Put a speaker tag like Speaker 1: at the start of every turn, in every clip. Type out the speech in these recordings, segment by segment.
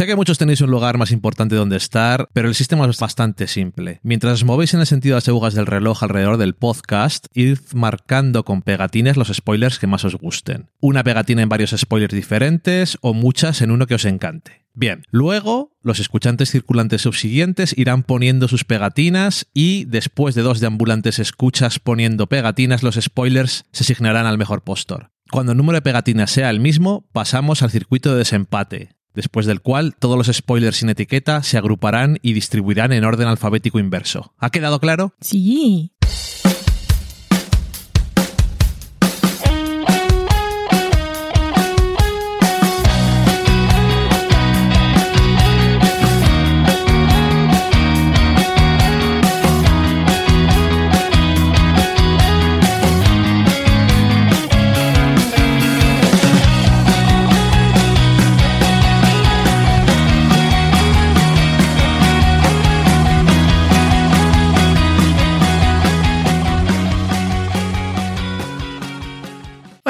Speaker 1: Sé que muchos tenéis un lugar más importante donde estar, pero el sistema es bastante simple. Mientras os movéis en el sentido de las agujas del reloj alrededor del podcast, id marcando con pegatines los spoilers que más os gusten. Una pegatina en varios spoilers diferentes o muchas en uno que os encante. Bien, luego los escuchantes circulantes subsiguientes irán poniendo sus pegatinas y después de dos deambulantes escuchas poniendo pegatinas, los spoilers se asignarán al mejor postor. Cuando el número de pegatinas sea el mismo, pasamos al circuito de desempate, después del cual todos los spoilers sin etiqueta se agruparán y distribuirán en orden alfabético inverso. ¿Ha quedado claro?
Speaker 2: Sí.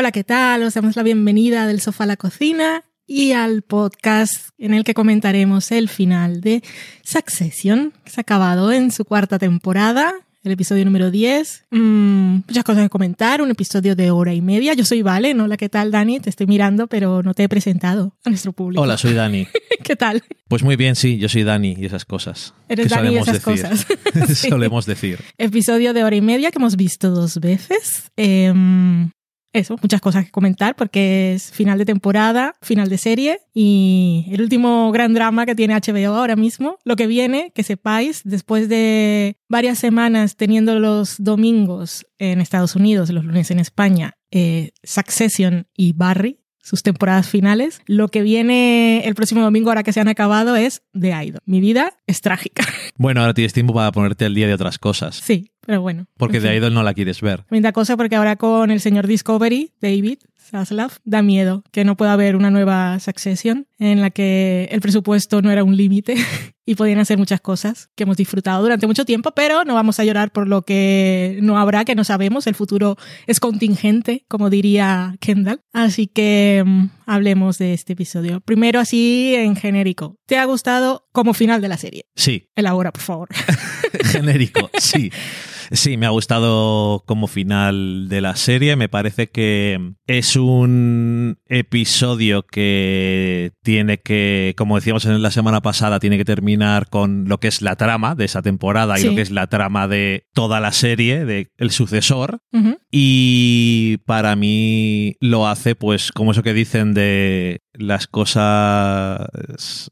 Speaker 2: Hola, ¿qué tal? Os damos la bienvenida del sofá a la cocina y al podcast en el que comentaremos el final de Succession, que se ha acabado en su cuarta temporada, el episodio número 10. Mm, muchas cosas que comentar, un episodio de hora y media. Yo soy Vale, ¿no? Hola, ¿qué tal, Dani? Te estoy mirando, pero no te he presentado a nuestro público.
Speaker 1: Hola, soy Dani.
Speaker 2: ¿Qué tal?
Speaker 1: Pues muy bien, sí, yo soy Dani y esas cosas.
Speaker 2: Eres
Speaker 1: que
Speaker 2: Dani y
Speaker 1: solemos
Speaker 2: esas
Speaker 1: decir.
Speaker 2: cosas. Sí.
Speaker 1: solemos decir.
Speaker 2: Episodio de hora y media que hemos visto dos veces. Em, eso, muchas cosas que comentar porque es final de temporada, final de serie y el último gran drama que tiene HBO ahora mismo. Lo que viene, que sepáis, después de varias semanas teniendo los domingos en Estados Unidos, los lunes en España, eh, Succession y Barry, sus temporadas finales. Lo que viene el próximo domingo, ahora que se han acabado, es The Idol. Mi vida es trágica.
Speaker 1: Bueno, ahora tienes tiempo para ponerte al día de otras cosas.
Speaker 2: Sí, pero bueno.
Speaker 1: Porque
Speaker 2: en fin.
Speaker 1: Idol no la quieres ver.
Speaker 2: Tremenda cosa porque ahora con el señor Discovery, David Zaslav, da miedo que no pueda haber una nueva Succession en la que el presupuesto no era un límite y podían hacer muchas cosas que hemos disfrutado durante mucho tiempo, pero no vamos a llorar por lo que no habrá, que no sabemos. El futuro es contingente, como diría Kendall. Así que mm, hablemos de este episodio. Primero así en genérico. ¿Te ha gustado como final de la serie?
Speaker 1: Sí,
Speaker 2: Elabora, por favor.
Speaker 1: genérico, sí. Sí, me ha gustado como final de la serie. Me parece que es un episodio que tiene que, como decíamos en la semana pasada, tiene que terminar con lo que es la trama de esa temporada y lo que es la trama de toda la serie, de el sucesor. Y para mí lo hace, pues, como eso que dicen de las cosas,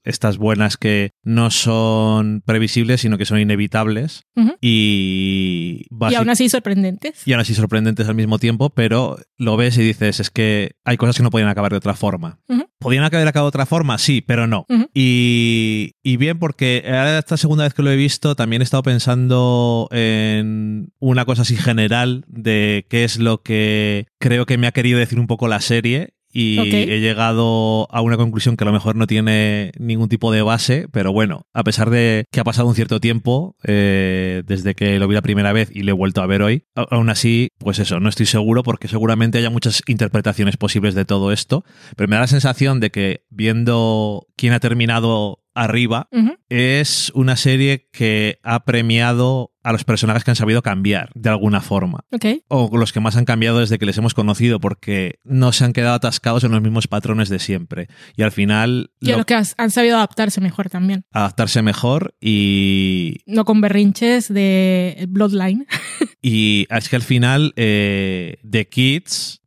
Speaker 1: estas buenas que no son previsibles, sino que son inevitables. Y,
Speaker 2: Y aún así sorprendentes.
Speaker 1: y aún así sorprendentes al mismo tiempo, pero lo ves y dices, es que hay cosas que no podían acabar de otra forma.
Speaker 2: Ujú.
Speaker 1: ¿Podían haber acabado de otra forma? Sí, pero no. Y, y bien, porque ahora esta segunda vez que lo he visto, también he estado pensando en una cosa así general de qué es lo que creo que me ha querido decir un poco la serie. Y he llegado a una conclusión que a lo mejor no tiene ningún tipo de base, pero bueno, a pesar de que ha pasado un cierto tiempo eh, desde que lo vi la primera vez y lo he vuelto a ver hoy, aún así, pues eso, no estoy seguro porque seguramente haya muchas interpretaciones posibles de todo esto, pero me da la sensación de que viendo quién ha terminado arriba, es una serie que ha premiado a los personajes que han sabido cambiar de alguna forma.
Speaker 2: Ok.
Speaker 1: O los que más han cambiado desde que les hemos conocido, porque no se han quedado atascados en los mismos patrones de siempre. Y al final,
Speaker 2: Y a
Speaker 1: lo-
Speaker 2: los que has- han sabido adaptarse mejor también.
Speaker 1: adaptarse mejor y,
Speaker 2: No con berrinches de Bloodline.
Speaker 1: y es que al final eh, The Kids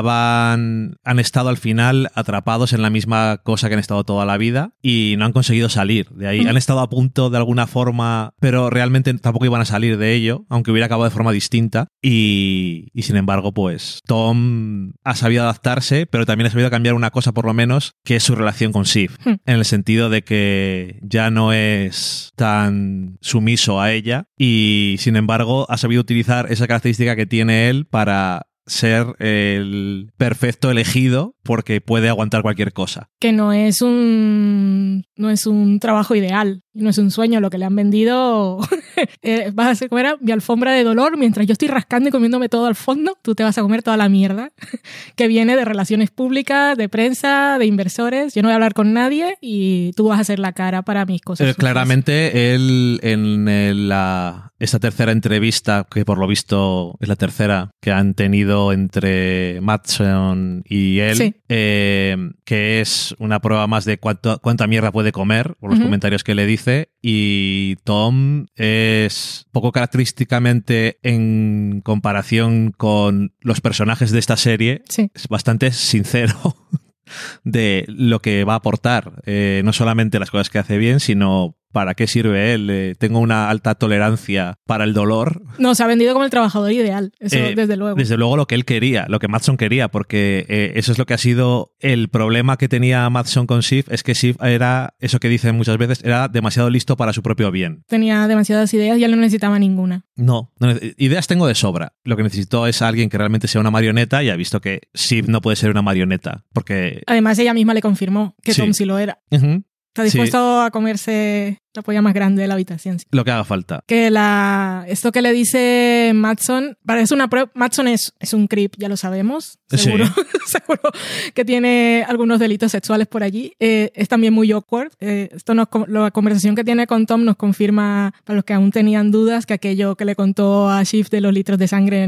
Speaker 1: estaban han estado al final atrapados en la misma cosa que han estado toda la vida y no han conseguido salir de ahí. Han estado a punto de alguna forma, pero realmente tampoco iban a salir de ello, aunque hubiera acabado de forma distinta. Y, y sin embargo, pues Tom ha sabido adaptarse, pero también ha sabido cambiar una cosa por lo menos, que es su relación con Shiv.
Speaker 2: Hmm.
Speaker 1: En el sentido de que ya no es tan sumiso a ella y sin embargo ha sabido utilizar esa característica que tiene él para ser el perfecto elegido porque puede aguantar cualquier cosa.
Speaker 2: Que no es un no es un trabajo ideal, no es un sueño lo que le han vendido. Eh, vas a hacer comer mi alfombra de dolor mientras yo estoy rascando y comiéndome todo al fondo, tú te vas a comer toda la mierda que viene de relaciones públicas, de prensa, de inversores. Yo no voy a hablar con nadie y tú vas a hacer la cara para mis cosas.
Speaker 1: Eh, claramente él en la, esta tercera entrevista, que por lo visto es la tercera que han tenido entre Matson y él, eh, que es una prueba más de cuánto, cuánta mierda puede comer, por los comentarios que le dice, y Tom es poco característicamente en comparación con los personajes de esta serie, es bastante sincero de lo que va a aportar, eh, no solamente las cosas que hace bien, sino ¿para qué sirve él? Eh, tengo una alta tolerancia para el dolor.
Speaker 2: No, se ha vendido como el trabajador ideal, eso eh, desde luego.
Speaker 1: Desde luego lo que él quería, lo que Matson quería, porque eh, eso es lo que ha sido el problema que tenía Matson con Sif, es que Sif era, eso que dicen muchas veces, era demasiado listo para su propio bien.
Speaker 2: Tenía demasiadas ideas y él no necesitaba ninguna.
Speaker 1: No, ideas tengo de sobra. Lo que necesitó es alguien que realmente sea una marioneta y ha visto que Sif no puede ser una marioneta, porque...
Speaker 2: Además ella misma le confirmó que Tom sí lo era. Está dispuesto a comerse la polla más grande de la habitación.
Speaker 1: Lo que haga falta.
Speaker 2: Que la, esto que le dice Matson, parece una prueba. Matson es, es un creep, ya lo sabemos. Seguro, seguro que tiene algunos delitos sexuales por allí. Eh, es también muy awkward. Eh, esto nos, la conversación que tiene con Tom nos confirma, para los que aún tenían dudas, que aquello que le contó a Shift de los litros de sangre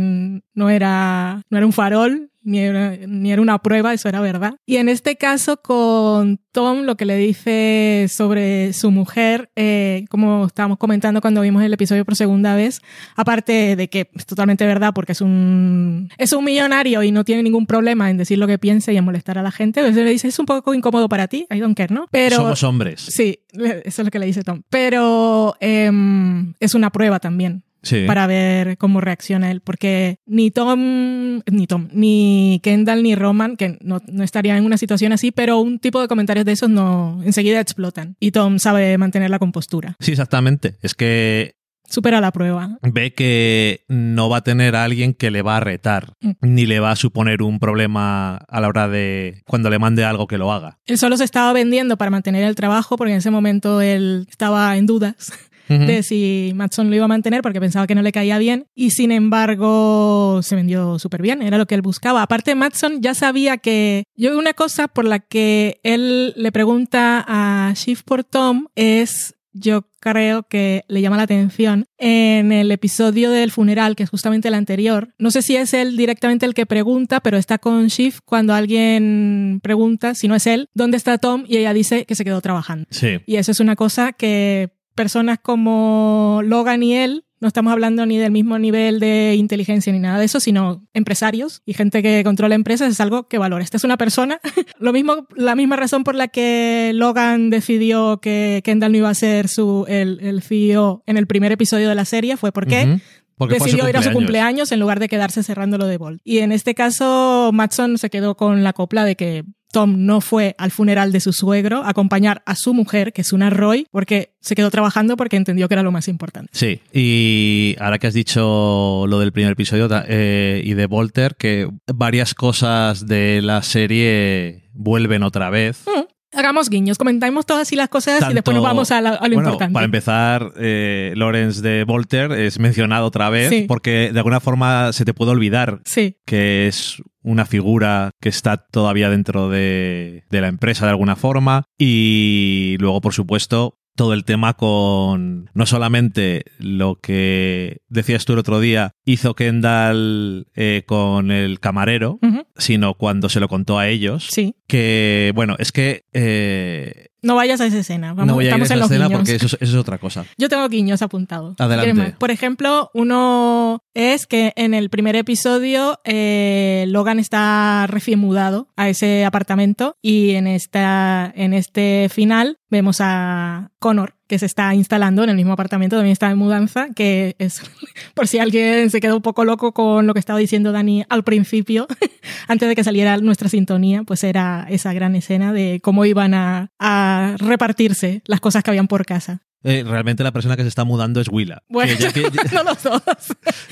Speaker 2: no era, no era un farol, ni era, ni era una prueba, eso era verdad. Y en este caso con Tom lo que le dice sobre su mujer, eh, como estábamos comentando cuando vimos el episodio por segunda vez, aparte de que es totalmente verdad porque es un, es un millonario y no tiene ningún problema en decir lo que piensa y en molestar a la gente, pues le dice, es un poco incómodo para ti, I don't care, ¿no?
Speaker 1: Pero, Somos hombres.
Speaker 2: Sí, eso es lo que le dice Tom. Pero em, es una prueba también para ver cómo reacciona él, porque ni Tom, ni Tom, ni Kendall, ni Roman, que no, no estarían en una situación así, pero un tipo de comentarios de esos no enseguida explotan. Y Tom sabe mantener la compostura.
Speaker 1: Sí, exactamente. Es que
Speaker 2: supera la prueba.
Speaker 1: Ve que no va a tener a alguien que le va a retar, mm. ni le va a suponer un problema a la hora de cuando le mande algo que lo haga.
Speaker 2: Él solo se estaba vendiendo para mantener el trabajo porque en ese momento él estaba en dudas de si Matson lo iba a mantener porque pensaba que no le caía bien y sin embargo se vendió súper bien, era lo que él buscaba. Aparte Matson ya sabía que yo una cosa por la que él le pregunta a Shift por Tom es yo creo que le llama la atención en el episodio del funeral, que es justamente el anterior. No sé si es él directamente el que pregunta, pero está con Shift cuando alguien pregunta, si no es él, ¿dónde está Tom? Y ella dice que se quedó trabajando.
Speaker 1: Sí.
Speaker 2: Y eso es una cosa que personas como Logan y él, no estamos hablando ni del mismo nivel de inteligencia ni nada de eso, sino empresarios y gente que controla empresas es algo que valora. Esta es una persona. Lo mismo, la misma razón por la que Logan decidió que Kendall no iba a ser su, el, el CEO en el primer episodio de la serie fue porque decidió ir a su cumpleaños en lugar de quedarse cerrando lo de Bolt. Y en este caso, Matson se quedó con la copla de que Tom no fue al funeral de su suegro a acompañar a su mujer, que es una Roy, porque se quedó trabajando porque entendió que era lo más importante.
Speaker 1: Sí, y ahora que has dicho lo del primer episodio eh, y de Volter, que varias cosas de la serie vuelven otra vez.
Speaker 2: Mm. Hagamos guiños, comentamos todas así las cosas y después nos vamos a, lo importante.
Speaker 1: Para empezar, eh, Lawrence de Volter es mencionado otra vez porque de alguna forma se te puede olvidar que es una figura que está todavía dentro de, de la empresa de alguna forma y luego, por supuesto, todo el tema con no solamente lo que decías tú el otro día, hizo Kendall eh, con el camarero, sino cuando se lo contó a ellos.
Speaker 2: Sí.
Speaker 1: Que, bueno, es que... Eh,
Speaker 2: no vayas a esa escena. Vamos,
Speaker 1: no voy
Speaker 2: a
Speaker 1: esa escena porque eso es, otra cosa.
Speaker 2: Yo tengo guiños apuntados.
Speaker 1: Adelante.
Speaker 2: Por ejemplo, uno es que en el primer episodio eh, Logan está recién mudado a ese apartamento y en, esta, en este final vemos a Connor que se está instalando en el mismo apartamento, también está en mudanza, que es, por si alguien se quedó un poco loco con lo que estaba diciendo Dani al principio, antes de que saliera nuestra sintonía, pues era esa gran escena de cómo iban a, a repartirse las cosas que habían por casa.
Speaker 1: Eh, realmente la persona que se está mudando es Willa.
Speaker 2: Bueno,
Speaker 1: Que ya- que-
Speaker 2: no los dos.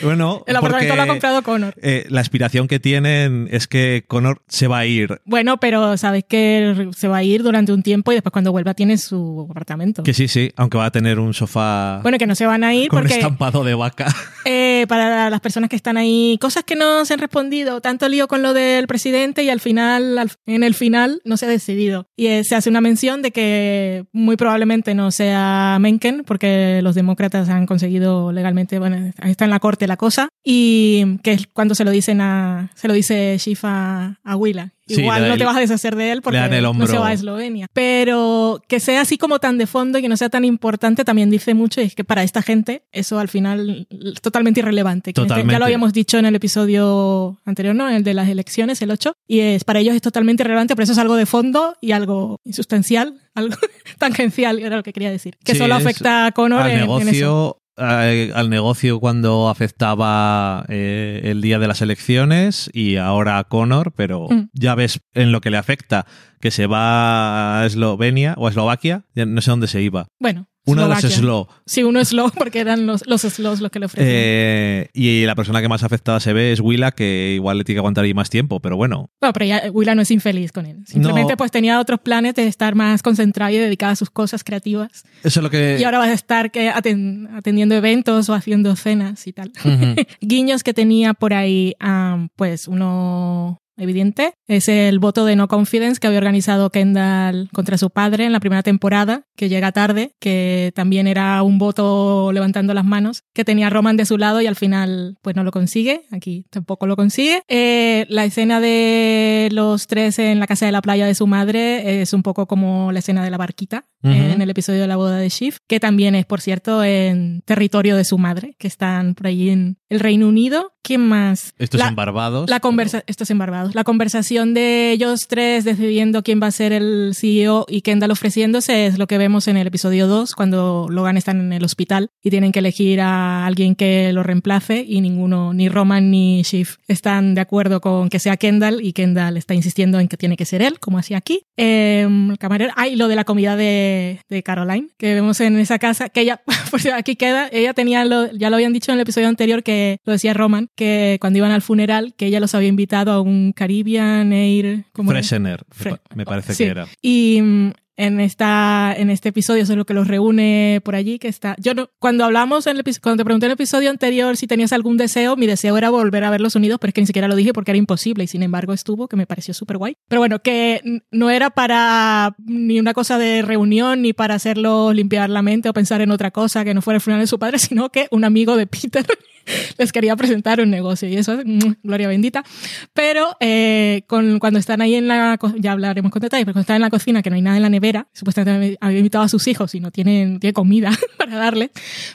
Speaker 1: bueno,
Speaker 2: El apartamento lo ha comprado Connor.
Speaker 1: eh, la aspiración que tienen es que Connor se va a ir.
Speaker 2: Bueno, pero sabes que se va a ir durante un tiempo y después cuando vuelva tiene su apartamento.
Speaker 1: Que sí, sí, aunque va a tener un sofá
Speaker 2: Bueno, que no se van a ir
Speaker 1: con
Speaker 2: porque
Speaker 1: estampado de vaca.
Speaker 2: eh, para las personas que están ahí, cosas que no se han respondido, tanto lío con lo del presidente y al final, al- en el final, no se ha decidido. Y se hace una mención de que muy probablemente no sea Mencken, porque los demócratas han conseguido legalmente, bueno, está en la corte la cosa, y que es cuando se lo dicen a, se lo dice Schiff a, a Willa. Igual no te vas a deshacer de él porque no se va a Eslovenia. Pero que sea así como tan de fondo y que no sea tan importante también dice mucho y es que para esta gente eso al final es totalmente irrelevante. En este-
Speaker 1: Totalmente.
Speaker 2: ya lo habíamos dicho en el episodio anterior, ¿no? El de las elecciones, el 8. Y es, para ellos es totalmente irrelevante, pero eso es algo de fondo y algo insustancial, algo tangencial, era lo que quería decir. Que
Speaker 1: Sí,
Speaker 2: solo afecta a Connor
Speaker 1: al
Speaker 2: en- en eso.
Speaker 1: Eh, al negocio cuando afectaba eh, el día de las elecciones y ahora a Connor, pero
Speaker 2: Mm.
Speaker 1: ya ves en lo que le afecta que se va a Eslovenia o a Eslovaquia, ya no sé dónde se iba.
Speaker 2: Bueno.
Speaker 1: Uno de los Slo.
Speaker 2: Sí, uno slow porque eran los, los slows los que le ofrecían.
Speaker 1: Eh, y la persona que más afectada se ve es Willa, que igual le tiene que aguantar ahí más tiempo, pero bueno.
Speaker 2: Bueno, pero ya Willa no es infeliz con él. Simplemente
Speaker 1: No.
Speaker 2: pues tenía otros planes de estar más concentrada y dedicada a sus cosas creativas.
Speaker 1: Eso es lo que...
Speaker 2: Y ahora vas a estar que aten- atendiendo eventos o haciendo cenas y tal. Guiños que tenía por ahí, ah, pues uno evidente, es el voto de no confidence que había organizado Kendall contra su padre en la primera temporada, que llega tarde, que también era un voto levantando las manos, que tenía a Roman de su lado y al final pues no lo consigue, aquí tampoco lo consigue. Eh, la escena de los tres en la casa de la playa de su madre es un poco como la escena de la barquita en el episodio de la boda de Shiv, que también es, por cierto, en territorio de su madre, que están por ahí en el Reino Unido. ¿Quién más?
Speaker 1: Esto es en Barbados.
Speaker 2: la conversa esto es en Barbados. La conversación de ellos tres decidiendo quién va a ser el CEO y Kendall ofreciéndose es lo que vemos en el episodio 2 cuando Logan está en el hospital y tienen que elegir a alguien que lo reemplace y ninguno, ni Roman ni Shiv están de acuerdo con que sea Kendall y Kendall está insistiendo en que tiene que ser él, como hacía aquí. Eh, el camarero, ah, y lo de la comida de, de Caroline, que vemos en esa casa, que ella, pues aquí queda, ella tenía, lo, ya lo habían dicho en el episodio anterior, que lo decía Roman, que cuando iban al funeral, que ella los había invitado a un Caribbean Air, ¿cómo?
Speaker 1: Freshener, me
Speaker 2: Fre-
Speaker 1: me parece
Speaker 2: Sí.
Speaker 1: que era.
Speaker 2: Y mm, en esta en este episodio eso es lo que los reúne por allí que está yo no cuando hablamos en el cuando te pregunté en el episodio anterior si tenías algún deseo mi deseo era volver a verlos unidos pero es que ni siquiera lo dije porque era imposible y sin embargo estuvo que me pareció súper guay pero bueno que no era para ni una cosa de reunión ni para hacerlo limpiar la mente o pensar en otra cosa que no fuera el funeral de su padre sino que un amigo de Peter les quería presentar un negocio y eso es mm, gloria bendita pero eh, con, cuando están ahí en la ya hablaremos con detalles pero cuando están en la cocina que no hay nada en la nevera supuestamente había invitado a sus hijos y no tienen tiene comida para darles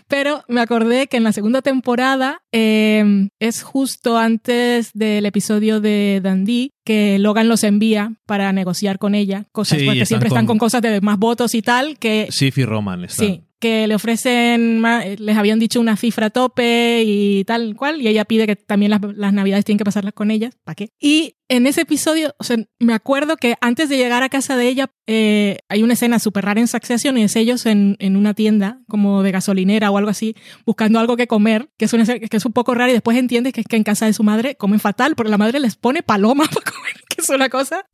Speaker 2: pero me acordé que en la segunda temporada eh, es justo antes del episodio de Dundee que Logan los envía para negociar con ella cosas
Speaker 1: Sí,
Speaker 2: porque
Speaker 1: están
Speaker 2: siempre están
Speaker 1: con-
Speaker 2: con cosas de más votos y tal que
Speaker 1: Sif y Roman están.
Speaker 2: Sí, que le ofrecen, ma- les habían dicho una cifra a tope y tal cual, y ella pide que también las, las navidades tienen que pasarlas con ellas, ¿para qué? Y en ese episodio, o sea, me acuerdo que antes de llegar a casa de ella, eh, hay una escena súper rara en Succession y es ellos en, en una tienda como de gasolinera o algo así, buscando algo que comer, que es, una, que es un poco rara y después entiendes que es que en casa de su madre comen fatal, porque la madre les pone paloma para comer, que es una cosa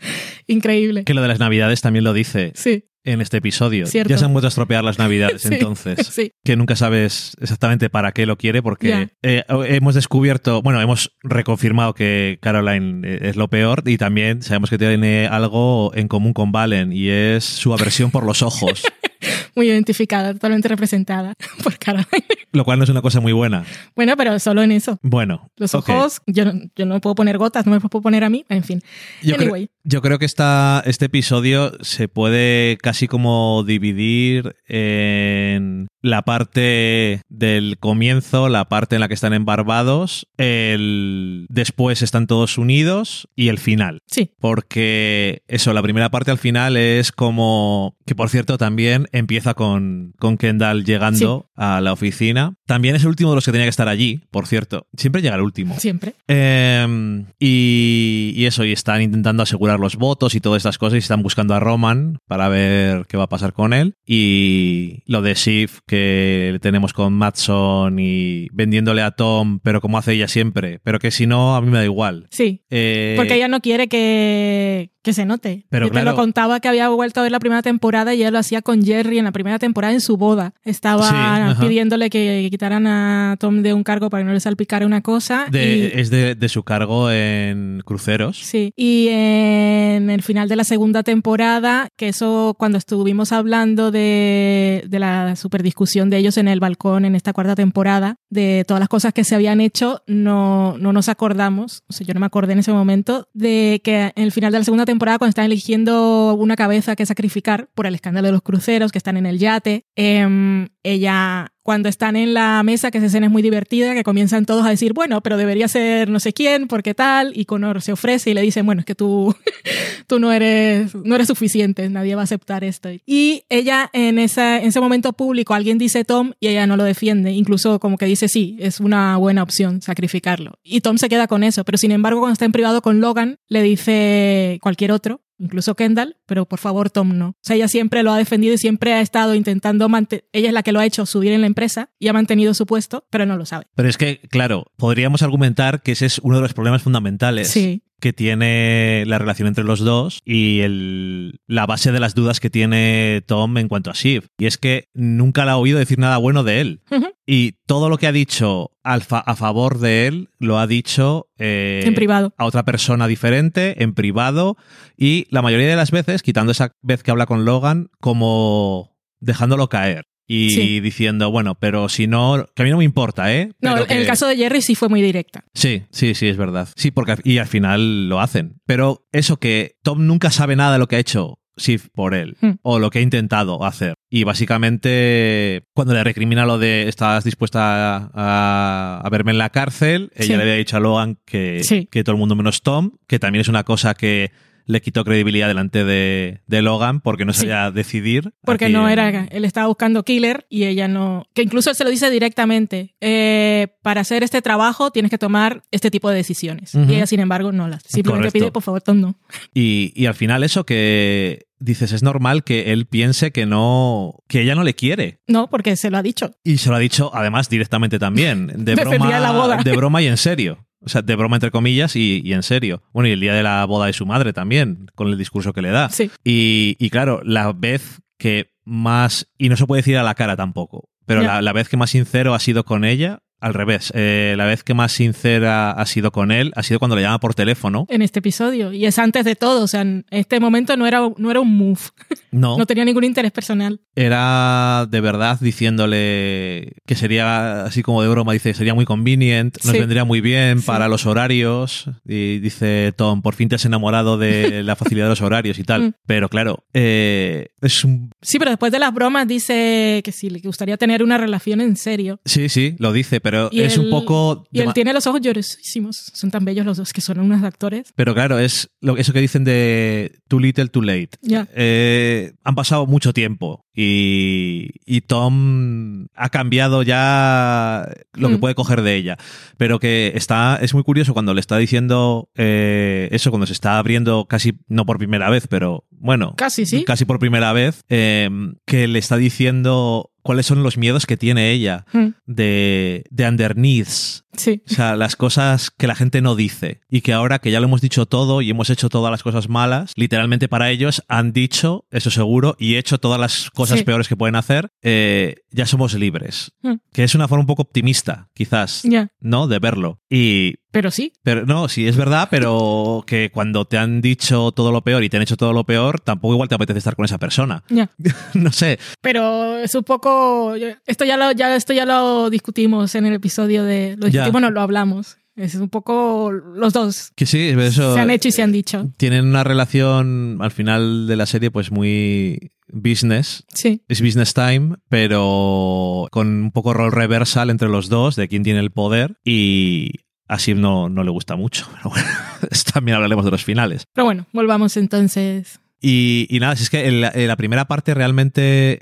Speaker 2: increíble.
Speaker 1: Que lo de las navidades también lo dice
Speaker 2: Sí,
Speaker 1: en este episodio.
Speaker 2: Cierto.
Speaker 1: Ya se han vuelto a estropear las navidades
Speaker 2: Sí,
Speaker 1: entonces.
Speaker 2: sí.
Speaker 1: Que nunca sabes exactamente para qué lo quiere porque eh, hemos descubierto, bueno, hemos reconfirmado que Caroline eh, es lo peor y también sabemos que tiene algo en común con Valen y es su aversión por los ojos,
Speaker 2: muy identificada, totalmente representada por Caroline.
Speaker 1: lo cual no es una cosa muy buena.
Speaker 2: Bueno, pero solo en eso.
Speaker 1: Bueno,
Speaker 2: Los ojos, yo, no- yo no me puedo poner gotas, no me puedo poner a mí, en fin.
Speaker 1: Yo, creo,
Speaker 2: anyway,
Speaker 1: yo creo que esta, este episodio se puede casi como dividir en la parte del comienzo, la parte en la que están en Barbados, el después están todos unidos y el final.
Speaker 2: sí,
Speaker 1: Porque eso, la primera parte al final es como que por cierto también empieza con, con Kendall llegando a la oficina oficina. También es el último de los que tenía que estar allí, por cierto. Siempre llega el último.
Speaker 2: Siempre.
Speaker 1: Eh, y, y eso, y están intentando asegurar los votos y todas estas cosas, y están buscando a Roman para ver qué va a pasar con él. Y lo de Sif que tenemos con Matson y vendiéndole a Tom, pero como hace ella siempre, pero que si no, a mí me da igual.
Speaker 2: Sí.
Speaker 1: Eh,
Speaker 2: Porque ella no quiere que, que se note.
Speaker 1: Pero
Speaker 2: Yo te lo contaba que había vuelto a ver la primera temporada y ella lo hacía con Jerry en la primera temporada en su boda. Estaba
Speaker 1: Sí,
Speaker 2: pidiéndole que quitaran a Tom de un cargo para que no le salpicara una cosa.
Speaker 1: de-
Speaker 2: y-
Speaker 1: es de, de su cargo en cruceros.
Speaker 2: Sí, y en el final de la segunda temporada, que eso cuando estuvimos hablando de, de la super discusión de ellos en el balcón en esta cuarta temporada, de todas las cosas que se habían hecho, no, no nos acordamos, o sea, yo no me acordé en ese momento, de que en el final de la segunda temporada, cuando están eligiendo una cabeza que sacrificar por el escándalo de los cruceros, que están en el yate, em, ella cuando están en la mesa, que esa escena es muy divertida, que comienzan todos a decir, bueno, pero debería ser no sé quién, porque tal, y Connor se ofrece y le dicen, bueno, es que tú, tú no eres, no eres suficiente, nadie va a aceptar esto. Y ella en, esa, en ese momento público, alguien dice Tom y ella no lo defiende, incluso como que dice, sí, es una buena opción sacrificarlo. Y Tom se queda con eso, pero sin embargo cuando está en privado con Logan, le dice cualquier otro, incluso Kendall, pero por favor Tom no. O sea, ella siempre lo ha defendido y siempre ha estado intentando mantener, ella es la que lo ha hecho subir en la empresa y ha mantenido su puesto, pero no lo sabe.
Speaker 1: Pero es que, claro, podríamos argumentar que ese es uno de los problemas fundamentales.
Speaker 2: Sí.
Speaker 1: Que tiene la relación entre los dos y el, la base de las dudas que tiene Tom en cuanto a Shiv. Y es que nunca la ha oído decir nada bueno de él. Y todo lo que ha dicho a favor de él lo ha dicho eh,
Speaker 2: En privado.
Speaker 1: a otra persona diferente, en privado, y la mayoría de las veces, quitando esa vez que habla con Logan, como dejándolo caer. Y
Speaker 2: Sí.
Speaker 1: diciendo, bueno, pero si no, que a mí no me importa, ¿eh?
Speaker 2: No, en el caso de Jerry sí fue muy directa.
Speaker 1: Sí, sí, sí, es verdad. Sí, porque y al final lo hacen. Pero eso que Tom nunca sabe nada de lo que ha hecho Sif por él
Speaker 2: Hmm.
Speaker 1: o lo que ha intentado hacer. Y básicamente, cuando le recrimina lo de estás dispuesta a, a verme en la cárcel, ella
Speaker 2: Sí.
Speaker 1: le había dicho a Logan que,
Speaker 2: Sí.
Speaker 1: que todo el mundo menos Tom, que también es una cosa que le quitó credibilidad delante de, de Logan porque no
Speaker 2: Sí.
Speaker 1: sabía decidir.
Speaker 2: Porque no era, él estaba buscando killer y ella no, que incluso él se lo dice directamente, eh, para hacer este trabajo tienes que tomar este tipo de decisiones. Y ella, sin embargo, no las. Simplemente
Speaker 1: Correcto.
Speaker 2: pide, por favor, Tom, no.
Speaker 1: Y, y al final eso que dices, es normal que él piense que no, que ella no le quiere.
Speaker 2: No, porque se lo ha dicho.
Speaker 1: Y se lo ha dicho, además, directamente también. De broma,
Speaker 2: la boda.
Speaker 1: de broma y en serio. O sea, de broma entre comillas y, y en serio. Bueno, y el día de la boda de su madre también, con el discurso que le da.
Speaker 2: Sí.
Speaker 1: Y, y claro, la vez que más, y no se puede decir a la cara tampoco, pero la, la vez que más sincero ha sido con ella, al revés, eh, la vez que más sincera ha sido con él ha sido cuando le llama por teléfono.
Speaker 2: En este episodio. Y es antes de todo. O sea, en este momento no era, no era un move.
Speaker 1: No,
Speaker 2: No tenía ningún interés personal.
Speaker 1: era de verdad diciéndole que sería, así como de broma, dice, sería muy convenient, nos
Speaker 2: Sí.
Speaker 1: vendría muy bien
Speaker 2: Sí.
Speaker 1: para los horarios. Y dice Tom, por fin te has enamorado de la facilidad de los horarios y tal.
Speaker 2: Mm.
Speaker 1: Pero claro, eh, es un...
Speaker 2: Sí, pero después de las bromas dice que sí, le gustaría tener una relación en serio.
Speaker 1: Sí, sí, lo dice, pero
Speaker 2: Y
Speaker 1: es
Speaker 2: él-
Speaker 1: un poco...
Speaker 2: Y él tiene los ojos llorosísimos. Son tan bellos los dos que son unos actores.
Speaker 1: Pero claro, es lo, eso que dicen de too little, too late.
Speaker 2: Ya.
Speaker 1: Eh, han pasado mucho tiempo y, y Tom ha cambiado ya lo que
Speaker 2: Mm.
Speaker 1: puede coger de ella. Pero que está, es muy curioso cuando le está diciendo eh, eso, cuando se está abriendo casi, no por primera vez, pero bueno,
Speaker 2: Casi, sí.
Speaker 1: casi por primera vez, eh, que le está diciendo cuáles son los miedos que tiene ella
Speaker 2: Mm,
Speaker 1: de, de underneaths,
Speaker 2: Sí.
Speaker 1: o sea, las cosas que la gente no dice. Y que ahora que ya lo hemos dicho todo y hemos hecho todas las cosas malas, literalmente para ellos han dicho, eso seguro, y hecho todas las cosas
Speaker 2: Sí.
Speaker 1: peores que pueden hacer, eh, ya somos libres.
Speaker 2: Mm.
Speaker 1: Que es una forma un poco optimista, quizás. ¿no? De verlo. Y.
Speaker 2: Pero sí.
Speaker 1: Pero no, sí, es verdad, pero que cuando te han dicho todo lo peor y te han hecho todo lo peor, tampoco igual te apetece estar con esa persona.
Speaker 2: Ya.
Speaker 1: no sé.
Speaker 2: Pero es un poco. Esto ya lo, ya, esto ya lo discutimos en el episodio de. Lo discutimos, no, lo hablamos. Es un poco los dos.
Speaker 1: Que sí, eso.
Speaker 2: se han hecho y se han dicho.
Speaker 1: Tienen una relación al final de la serie, pues muy business.
Speaker 2: Sí.
Speaker 1: Es business time, pero con un poco rol reversal entre los dos, de quién tiene el poder. Y a Sim no, no le gusta mucho. Pero bueno, también hablaremos de los finales.
Speaker 2: Pero bueno, volvamos entonces.
Speaker 1: Y, y nada, si es que en la, en la primera parte realmente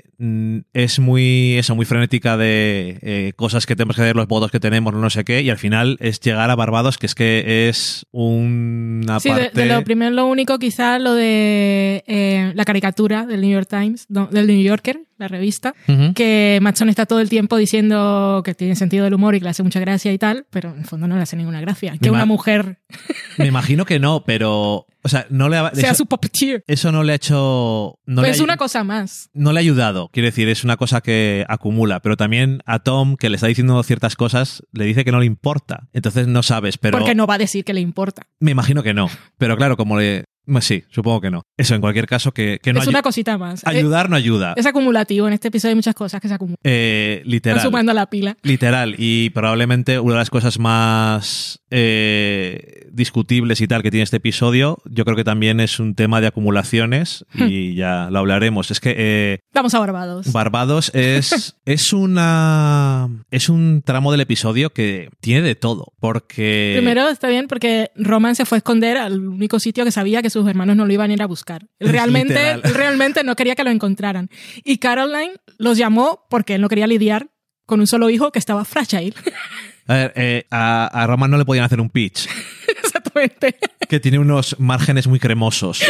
Speaker 1: es muy, eso, muy frenética de eh, cosas que tenemos que hacer, los votos que tenemos, no sé qué, y al final es llegar a Barbados, que es que es una
Speaker 2: Sí, de,
Speaker 1: parte...
Speaker 2: de lo primero, lo único, quizá lo de eh, la caricatura del New York Times, no, del New Yorker, la revista, que Matson está todo el tiempo diciendo que tiene sentido del humor y que le hace mucha gracia y tal, pero en el fondo no le hace ninguna gracia. Que una mujer
Speaker 1: Me imagino que no, pero... O sea, no le ha,
Speaker 2: sea
Speaker 1: eso,
Speaker 2: su puppeteer.
Speaker 1: eso no le ha hecho... No
Speaker 2: Pues
Speaker 1: le
Speaker 2: es
Speaker 1: ha-
Speaker 2: una cosa más.
Speaker 1: no le ha ayudado, quiero decir, es una cosa que acumula, pero también a Tom, que le está diciendo ciertas cosas, le dice que no le importa. Entonces no sabes, pero
Speaker 2: Porque no va a decir que le importa.
Speaker 1: me imagino que no. Pero claro, como le... pues Sí, supongo que no. Eso, en cualquier caso, que, que no
Speaker 2: es una cosita más.
Speaker 1: ayudar no ayuda.
Speaker 2: Es, acumulativo. En este episodio hay muchas cosas que se acumulan.
Speaker 1: Eh, literal.
Speaker 2: sumando a la pila.
Speaker 1: Literal. Y probablemente una de las cosas más eh, discutibles y tal que tiene este episodio, yo creo que también es un tema de acumulaciones y ya lo hablaremos. Es que eh,
Speaker 2: Vamos a Barbados.
Speaker 1: Barbados es, es una. Es un tramo del episodio que tiene de todo. Porque.
Speaker 2: Primero está bien porque Roman se fue a esconder al único sitio que sabía que sus hermanos no lo iban a ir a buscar. Él realmente, él realmente no quería que lo encontraran. Y Caroline los llamó porque él no quería lidiar con un solo hijo que estaba fragile.
Speaker 1: A ver, eh, a, a Roman no le podían hacer un pitch.
Speaker 2: Exactamente.
Speaker 1: Que tiene unos márgenes muy cremosos.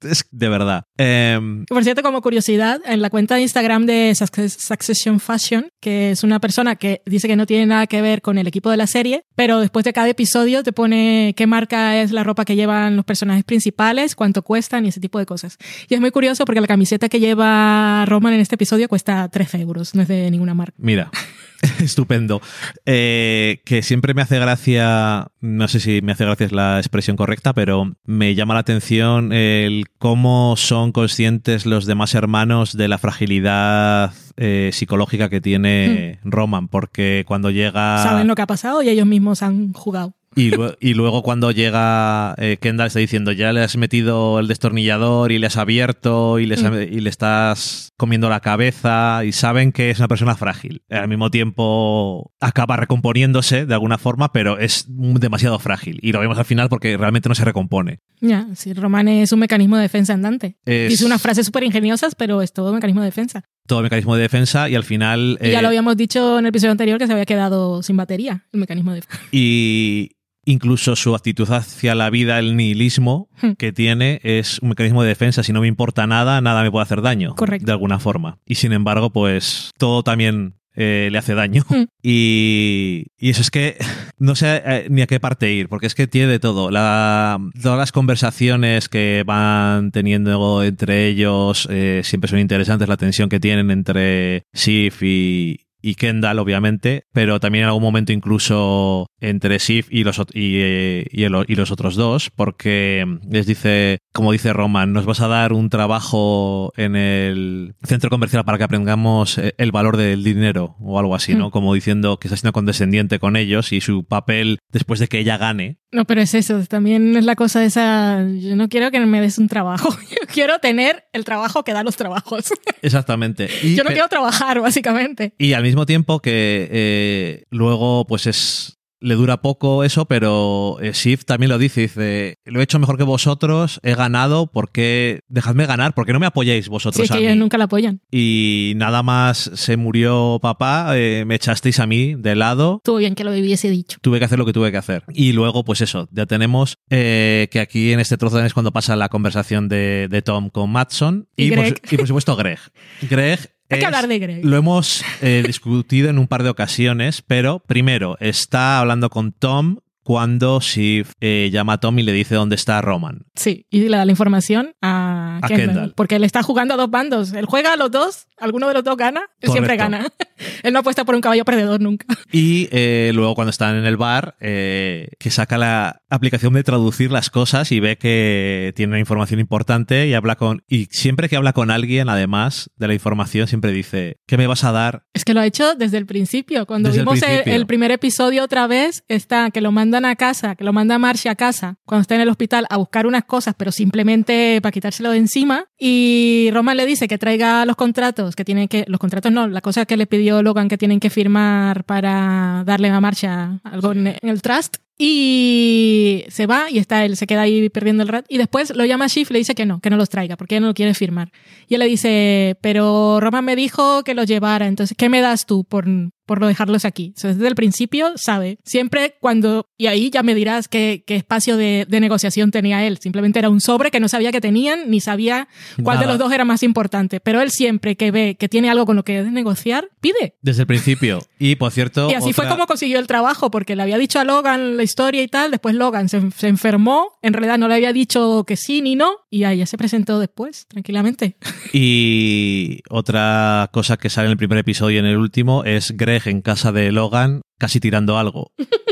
Speaker 1: Es de verdad. Em,
Speaker 2: Por cierto, como curiosidad, en la cuenta de Instagram de Success- Succession Fashion, que es una persona que dice que no tiene nada que ver con el equipo de la serie, pero después de cada episodio te pone qué marca es la ropa que llevan los personajes principales, cuánto cuestan y ese tipo de cosas. Y es muy curioso porque la camiseta que lleva Roman en este episodio cuesta 13 euros, no es de ninguna marca.
Speaker 1: Mira, estupendo. Eh, que siempre me hace gracia, no sé si me hace gracia es la expresión correcta, pero me llama la atención el cómo son conscientes los demás hermanos de la fragilidad eh, psicológica que tiene Roman, porque cuando llega...
Speaker 2: Saben lo que ha pasado y ellos mismos han jugado.
Speaker 1: Y, lue- y luego cuando llega eh, Kendall está diciendo, ya le has metido el destornillador y le has abierto y, les ha- y le estás comiendo la cabeza y saben que es una persona frágil. Al mismo tiempo acaba recomponiéndose de alguna forma, pero es demasiado frágil. Y lo vemos al final porque realmente no se recompone.
Speaker 2: Ya, sí, Roman es un mecanismo de defensa andante.
Speaker 1: Es
Speaker 2: Dice unas frases súper ingeniosas, pero es todo mecanismo de defensa.
Speaker 1: todo mecanismo de defensa y al final...
Speaker 2: Y ya
Speaker 1: eh,
Speaker 2: lo habíamos dicho en el episodio anterior que se había quedado sin batería el mecanismo de defensa.
Speaker 1: y incluso su actitud hacia la vida, el nihilismo
Speaker 2: Hmm.
Speaker 1: que tiene es un mecanismo de defensa. Si no me importa nada, nada me puede hacer daño.
Speaker 2: Correcto.
Speaker 1: De alguna forma. Y sin embargo, pues todo también eh, le hace daño.
Speaker 2: Hmm.
Speaker 1: Y, y eso es que no sé eh, ni a qué parte ir, porque es que tiene de todo. La, todas las conversaciones que van teniendo entre ellos eh, siempre son interesantes, la tensión que tienen entre Sif y, y Kendall, obviamente, pero también en algún momento incluso entre Sif y los, y, eh, y el- y los otros dos, porque les dice, como dice Roman, nos vas a dar un trabajo en el centro comercial para que aprendamos eh, el valor del dinero o algo así, ¿no?
Speaker 2: Mm.
Speaker 1: Como diciendo que está siendo condescendiente con ellos y su papel después de que ella gane.
Speaker 2: No, pero es eso, también es la cosa esa, yo no quiero que me des un trabajo, yo quiero tener el trabajo que da los trabajos.
Speaker 1: Exactamente. Y,
Speaker 2: yo no quiero trabajar, básicamente.
Speaker 1: y al mismo tiempo que eh, luego pues es le dura poco eso, pero eh, Sif también lo dice, dice, lo he hecho mejor que vosotros, he ganado, ¿por qué? Dejadme ganar, porque no me apoyáis vosotros
Speaker 2: es
Speaker 1: a
Speaker 2: que
Speaker 1: mí?
Speaker 2: ellos nunca la apoyan.
Speaker 1: Y nada más se murió papá, eh, me echasteis a mí de lado,
Speaker 2: Estuvo bien que lo hubiese dicho.
Speaker 1: tuve que hacer lo que tuve que hacer. Y luego, pues eso, ya tenemos eh, que aquí en este trozo es cuando pasa la conversación de, de Tom con Matson
Speaker 2: Y
Speaker 1: por, y por supuesto Greg. Greg
Speaker 2: Hay que hablar de Greg.
Speaker 1: Lo hemos eh, discutido en un par de ocasiones, pero primero está hablando con Tom cuando Sif eh, llama a Tom y le dice dónde está Roman.
Speaker 2: Sí, y le da la información a,
Speaker 1: A
Speaker 2: Kendall,
Speaker 1: Kendall.
Speaker 2: Porque él está jugando a dos bandos. Él juega a los dos, alguno de los dos gana, él siempre gana. él no apuesta por un caballo perdedor nunca.
Speaker 1: Y eh, luego cuando están en el bar, eh, que saca la aplicación de traducir las cosas y ve que tiene una información importante y habla con... Y siempre que habla con alguien, además de la información, siempre dice, ¿qué me vas a dar?
Speaker 2: Es que lo ha hecho desde el principio. Cuando
Speaker 1: Desde
Speaker 2: vimos el,
Speaker 1: principio.
Speaker 2: el primer episodio otra vez, está que lo mandan a casa, que lo manda Marcia a casa, cuando está en el hospital a buscar unas cosas, pero simplemente para quitárselo de encima. Y Roman le dice que traiga los contratos, que tienen que, los contratos no, la cosa que le pidió Logan que tienen que firmar para darle a Marcia algo en en el trust. Y se va y está él, se queda ahí perdiendo el rat. Y después lo llama Shift y le dice que no, que no los traiga, porque ella no lo quiere firmar. Y él le dice, pero Roman me dijo que los llevara, entonces, ¿qué me das tú por, por no dejarlos aquí. Entonces, desde el principio sabe, siempre cuando, y ahí ya me dirás qué, qué espacio de, de, negociación tenía él, simplemente era un sobre que no sabía que tenían, ni sabía cuál
Speaker 1: Nada.
Speaker 2: de los dos era más importante, pero él siempre que ve que tiene algo con lo que negociar, pide.
Speaker 1: Desde el principio. Y por cierto.
Speaker 2: Y así fue como consiguió el trabajo, porque le había dicho a Logan la historia y tal, después Logan se, se enfermó, en realidad no le había dicho que sí ni no, y ahí ya se presentó después, tranquilamente.
Speaker 1: Y otra cosa que sale en el primer episodio y en el último es Greg en casa de Logan casi tirando algo.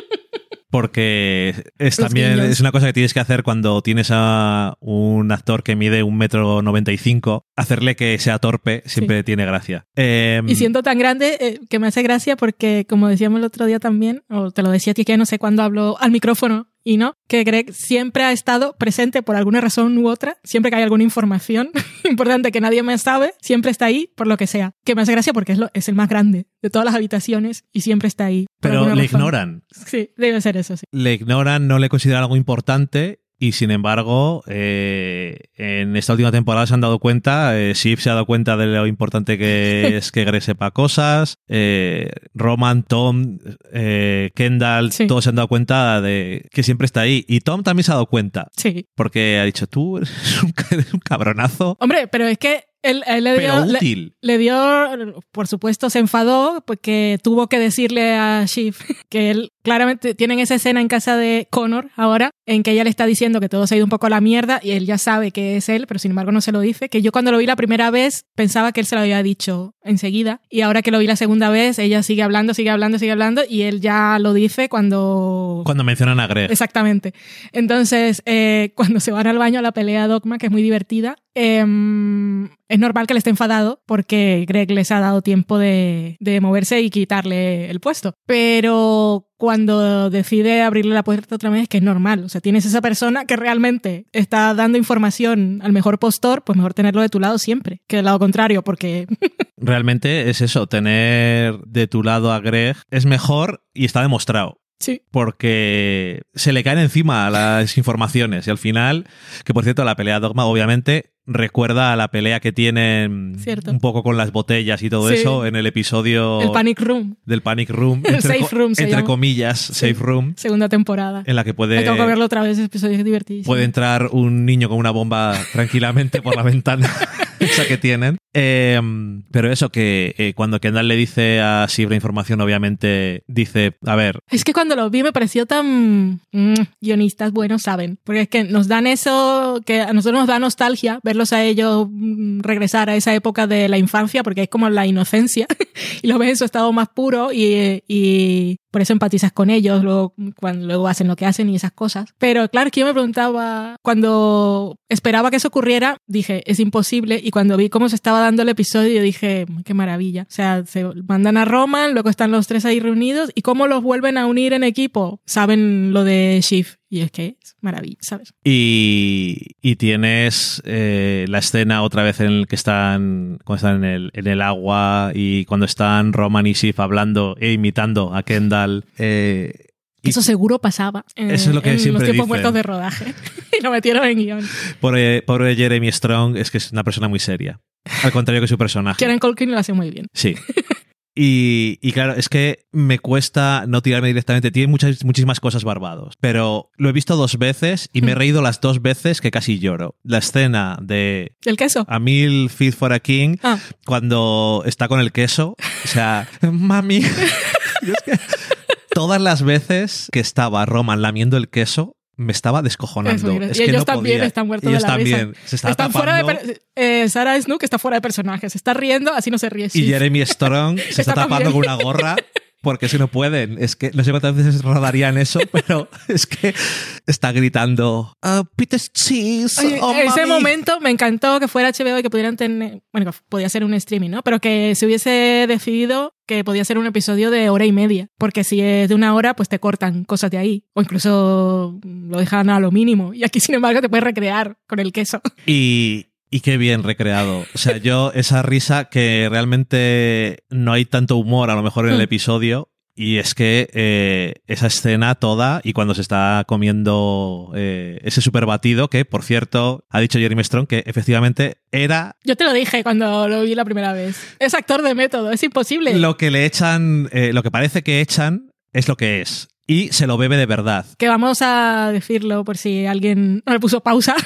Speaker 1: Porque es
Speaker 2: Los
Speaker 1: también
Speaker 2: guiños.
Speaker 1: es una cosa que tienes que hacer cuando tienes a un actor que mide un metro noventa y cinco. Hacerle que sea torpe siempre tiene gracia. Eh,
Speaker 2: Y siendo tan grande eh, que me hace gracia porque, como decíamos el otro día también, o te lo decía a ti que no sé cuándo hablo al micrófono y no, que Greg siempre ha estado presente por alguna razón u otra, siempre que hay alguna información importante que nadie más sabe, siempre está ahí por lo que sea. Que me hace gracia porque es, lo, es el más grande de todas las habitaciones y siempre está ahí.
Speaker 1: pero le
Speaker 2: razón.
Speaker 1: ignoran.
Speaker 2: Sí, debe ser eso, sí.
Speaker 1: Le ignoran, no le consideran algo importante. Y sin embargo, eh, en esta última temporada se han dado cuenta, eh, Shiv se ha dado cuenta de lo importante que es que Greg sepa cosas, eh, Roman, Tom, eh, Kendall,
Speaker 2: Sí.
Speaker 1: todos se han dado cuenta de que siempre está ahí. Y Tom también se ha dado cuenta,
Speaker 2: Sí.
Speaker 1: porque ha dicho, tú eres un, ca- eres un cabronazo,
Speaker 2: Hombre, pero es que él, él le
Speaker 1: pero
Speaker 2: dio... le-
Speaker 1: útil.
Speaker 2: le dio, por supuesto, se enfadó porque tuvo que decirle a Shiv que él claramente tienen esa escena en casa de Connor ahora en que ella le está diciendo que todo se ha ido un poco a la mierda y él ya sabe que es él, pero sin embargo no se lo dice. Que yo cuando lo vi la primera vez pensaba que él se lo había dicho enseguida y ahora que lo vi la segunda vez ella sigue hablando, sigue hablando, sigue hablando y él ya lo dice cuando
Speaker 1: Cuando mencionan a Greg.
Speaker 2: Exactamente. Entonces, eh, cuando se van al baño a la pelea Dogma, que es muy divertida, em, es normal que le esté enfadado porque Greg les ha dado tiempo de, de moverse y quitarle el puesto. Pero cuando decide abrirle la puerta otra vez, que es normal. O sea, tienes esa persona que realmente está dando información al mejor postor, pues mejor tenerlo de tu lado siempre, que del lado contrario, porque
Speaker 1: Realmente es eso, tener de tu lado a Greg es mejor y está demostrado.
Speaker 2: sí.
Speaker 1: porque se le caen encima las informaciones y al final, que por cierto la pelea Dogma obviamente recuerda a la pelea que tienen
Speaker 2: Cierto.
Speaker 1: un poco con las botellas y todo
Speaker 2: Sí.
Speaker 1: eso en el episodio
Speaker 2: El Panic Room,
Speaker 1: del Panic Room,
Speaker 2: El
Speaker 1: entre,
Speaker 2: Safe Room se
Speaker 1: entre
Speaker 2: llama.
Speaker 1: comillas, Safe Room,
Speaker 2: segunda temporada.
Speaker 1: en la que puede,
Speaker 2: Me tengo que verlo otra vez, ese episodio es divertidísimo.
Speaker 1: puede entrar un niño con una bomba tranquilamente por la ventana esa que tienen. Eh, pero eso, que eh, cuando Kendall le dice a Shiv la información, obviamente dice, a ver,
Speaker 2: Es que cuando lo vi me pareció tan mm, guionistas buenos saben, porque es que nos dan eso que a nosotros nos da nostalgia verlos a ellos mm, regresar a esa época de la infancia, porque es como la inocencia y lo ves en su estado más puro y por eso empatizas con ellos luego cuando luego hacen lo que hacen y esas cosas. Pero claro, que yo me preguntaba cuando esperaba que eso ocurriera, dije es imposible y cuando vi cómo se estaba dando el episodio dije qué maravilla. O sea, se mandan a Roman, luego están los tres ahí reunidos y cómo los vuelven a unir en equipo. Saben lo de Shift y es que es maravilla, ¿sabes?
Speaker 1: Y, y tienes eh, la escena otra vez en el que están, cuando están en el, en el agua y cuando están Roman y Sif hablando e imitando a Kendall. Eh, y
Speaker 2: Eso seguro pasaba en,
Speaker 1: Eso es lo que
Speaker 2: en
Speaker 1: siempre
Speaker 2: los tiempos
Speaker 1: dicen.
Speaker 2: muertos de rodaje y lo metieron en guion.
Speaker 1: pobre, pobre Jeremy Strong es que es una persona muy seria. Al contrario que su personaje.
Speaker 2: Kieran Culkin lo hace muy bien.
Speaker 1: Sí. Y, y claro, es que me cuesta no tirarme directamente. Tiene muchas, muchísimas cosas barbados. Pero lo he visto dos veces y me he
Speaker 2: Mm.
Speaker 1: reído las dos veces que casi lloro. La escena de
Speaker 2: ¿El queso?
Speaker 1: A Mil Feet for a King
Speaker 2: Ah,
Speaker 1: cuando está con el queso. O sea, mami. Y es que todas las veces que estaba Roman lamiendo el queso, me estaba
Speaker 2: Es
Speaker 1: descojonando. Es
Speaker 2: y
Speaker 1: que
Speaker 2: ellos
Speaker 1: no
Speaker 2: también
Speaker 1: podía.
Speaker 2: están muertos
Speaker 1: Ellos
Speaker 2: de la risa.
Speaker 1: también. Se estaba
Speaker 2: están fuera de eh, Sarah Snook está fuera de personaje, se está riendo, así no se ríe.
Speaker 1: Y. Jeremy Strong se está,
Speaker 2: Está
Speaker 1: tapando con una gorra porque si no pueden. Es que no sé cuántas veces rodarían eso, pero es que está gritando "Ah, Peter Cheese.
Speaker 2: Oye,
Speaker 1: oh,
Speaker 2: ese
Speaker 1: mami".
Speaker 2: momento me encantó que fuera HBO y que pudieran tener, bueno, podía ser un streaming, ¿no? Pero que se hubiese decidido que podía ser un episodio de hora y media, porque si es de una hora, pues te cortan cosas de ahí, o incluso lo dejan a lo mínimo, y aquí sin embargo te puedes recrear con el queso.
Speaker 1: Y, y qué bien recreado. O sea, yo esa risa que realmente no hay tanto humor a lo mejor en el
Speaker 2: Mm.
Speaker 1: episodio, Y es que eh, esa escena toda y cuando se está comiendo eh, ese super batido, que por cierto ha dicho Jeremy Strong que efectivamente era
Speaker 2: Yo te lo dije cuando lo vi la primera vez. Es actor de método, es imposible.
Speaker 1: lo que le echan, eh, lo que parece que echan es lo que es. Y se lo bebe de verdad.
Speaker 2: Que vamos a decirlo por si alguien no le puso pausa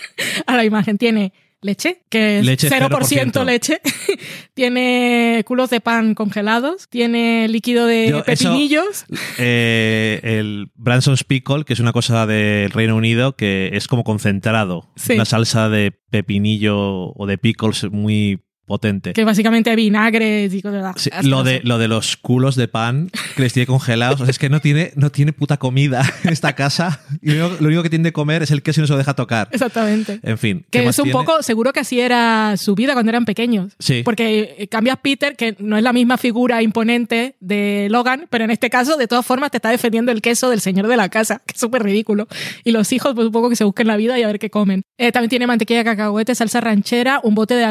Speaker 2: a la imagen. Tiene leche, que es
Speaker 1: Leche
Speaker 2: 0%,
Speaker 1: 0%.
Speaker 2: leche. tiene culos de pan congelados. Tiene líquido de
Speaker 1: Yo, eso-
Speaker 2: pepinillos.
Speaker 1: Eh, el Branson's Pickle, que es una cosa del Reino Unido que es como concentrado.
Speaker 2: Sí.
Speaker 1: Una salsa de pepinillo o de pickles muy potente.
Speaker 2: Que básicamente vinagre y cosas
Speaker 1: Sí, lo, de, lo de los culos de pan que les tiene congelados. O sea, es que no tiene, no tiene puta comida en esta casa. Y lo, único- lo único que tiene de comer es el queso y no se lo deja tocar.
Speaker 2: Exactamente.
Speaker 1: En fin. ¿qué
Speaker 2: Que es un
Speaker 1: tiene?
Speaker 2: poco, seguro que así era su vida cuando eran pequeños.
Speaker 1: Sí.
Speaker 2: Porque eh, cambias Peter, que no es la misma figura imponente de Logan, pero en este caso, de todas formas, te está defendiendo el queso del señor de la casa, que es súper ridículo. Y los hijos, pues un poco que se busquen la vida y a ver qué comen. Eh, también tiene mantequilla de cacahuete, salsa ranchera, un bote de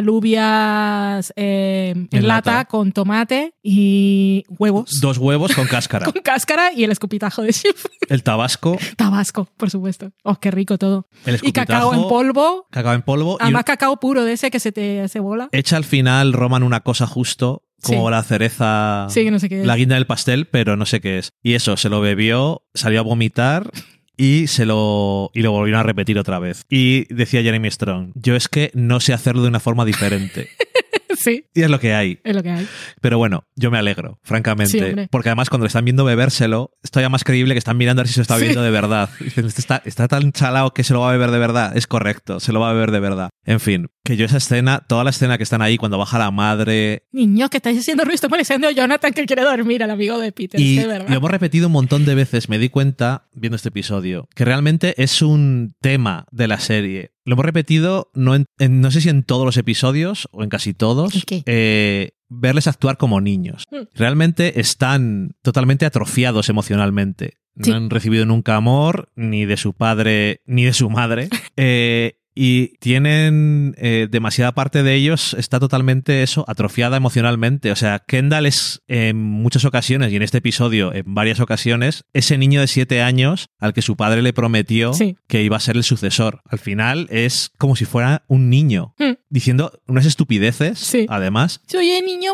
Speaker 2: eh, en,
Speaker 1: En
Speaker 2: lata,
Speaker 1: lata.
Speaker 2: con tomate y huevos.
Speaker 1: Dos huevos con cáscara.
Speaker 2: Con cáscara y el escupitajo de Schiff.
Speaker 1: El tabasco,
Speaker 2: Tabasco, por supuesto. Oh, qué rico todo.
Speaker 1: el
Speaker 2: Y cacao en polvo.
Speaker 1: cacao en polvo. y
Speaker 2: Además, cacao puro de ese que se te hace bola.
Speaker 1: echa al final Roman una cosa justo, como
Speaker 2: Sí.
Speaker 1: la cereza,
Speaker 2: Sí, que no sé qué
Speaker 1: la guinda del pastel, pero no sé qué es. Y eso, se lo bebió, salió a vomitar y se lo y lo volvieron a repetir otra vez. Y decía Jeremy Strong, yo es que no sé hacerlo de una forma diferente.
Speaker 2: sí,
Speaker 1: y es lo que hay.
Speaker 2: es lo que hay.
Speaker 1: Pero bueno, yo me alegro,
Speaker 2: Sí,
Speaker 1: francamente.
Speaker 2: hombre.
Speaker 1: porque además cuando le están viendo bebérselo, es todavía más creíble que están mirando a ver si se lo está
Speaker 2: Sí.
Speaker 1: bebiendo de verdad. Dicen, "Este está, está tan chalado que se lo va a beber de verdad. Es correcto, se lo va a beber de verdad. En fin, que yo esa escena, toda la escena que están ahí cuando baja la madre,
Speaker 2: Niños, que estáis haciendo ruido, estoy molestando a Jonathan que quiere dormir, al amigo de Peter.
Speaker 1: Y
Speaker 2: de verdad.
Speaker 1: lo hemos repetido un montón de veces, me di cuenta viendo este episodio, que realmente es un tema de la serie. Lo hemos repetido, no, en- en- no sé si en todos los episodios o en casi todos, eh, verles actuar como niños.
Speaker 2: Mm.
Speaker 1: Realmente están totalmente atrofiados emocionalmente.
Speaker 2: Sí.
Speaker 1: No han recibido nunca amor, ni de su padre, ni de su madre. Eh, y tienen eh, demasiada parte de ellos está totalmente eso, atrofiada emocionalmente. O sea, Kendall es en muchas ocasiones, y en este episodio en varias ocasiones, ese niño de siete años al que su padre le prometió
Speaker 2: Sí.
Speaker 1: que iba a ser el sucesor. Al final es como si fuera un niño,
Speaker 2: Mm.
Speaker 1: diciendo unas estupideces,
Speaker 2: Sí.
Speaker 1: además.
Speaker 2: Soy el niño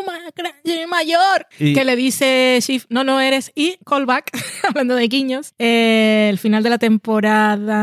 Speaker 2: mayor.
Speaker 1: Y-
Speaker 2: Que le dice Shift, no, no eres. Y callback, hablando de guiños, eh, el final de la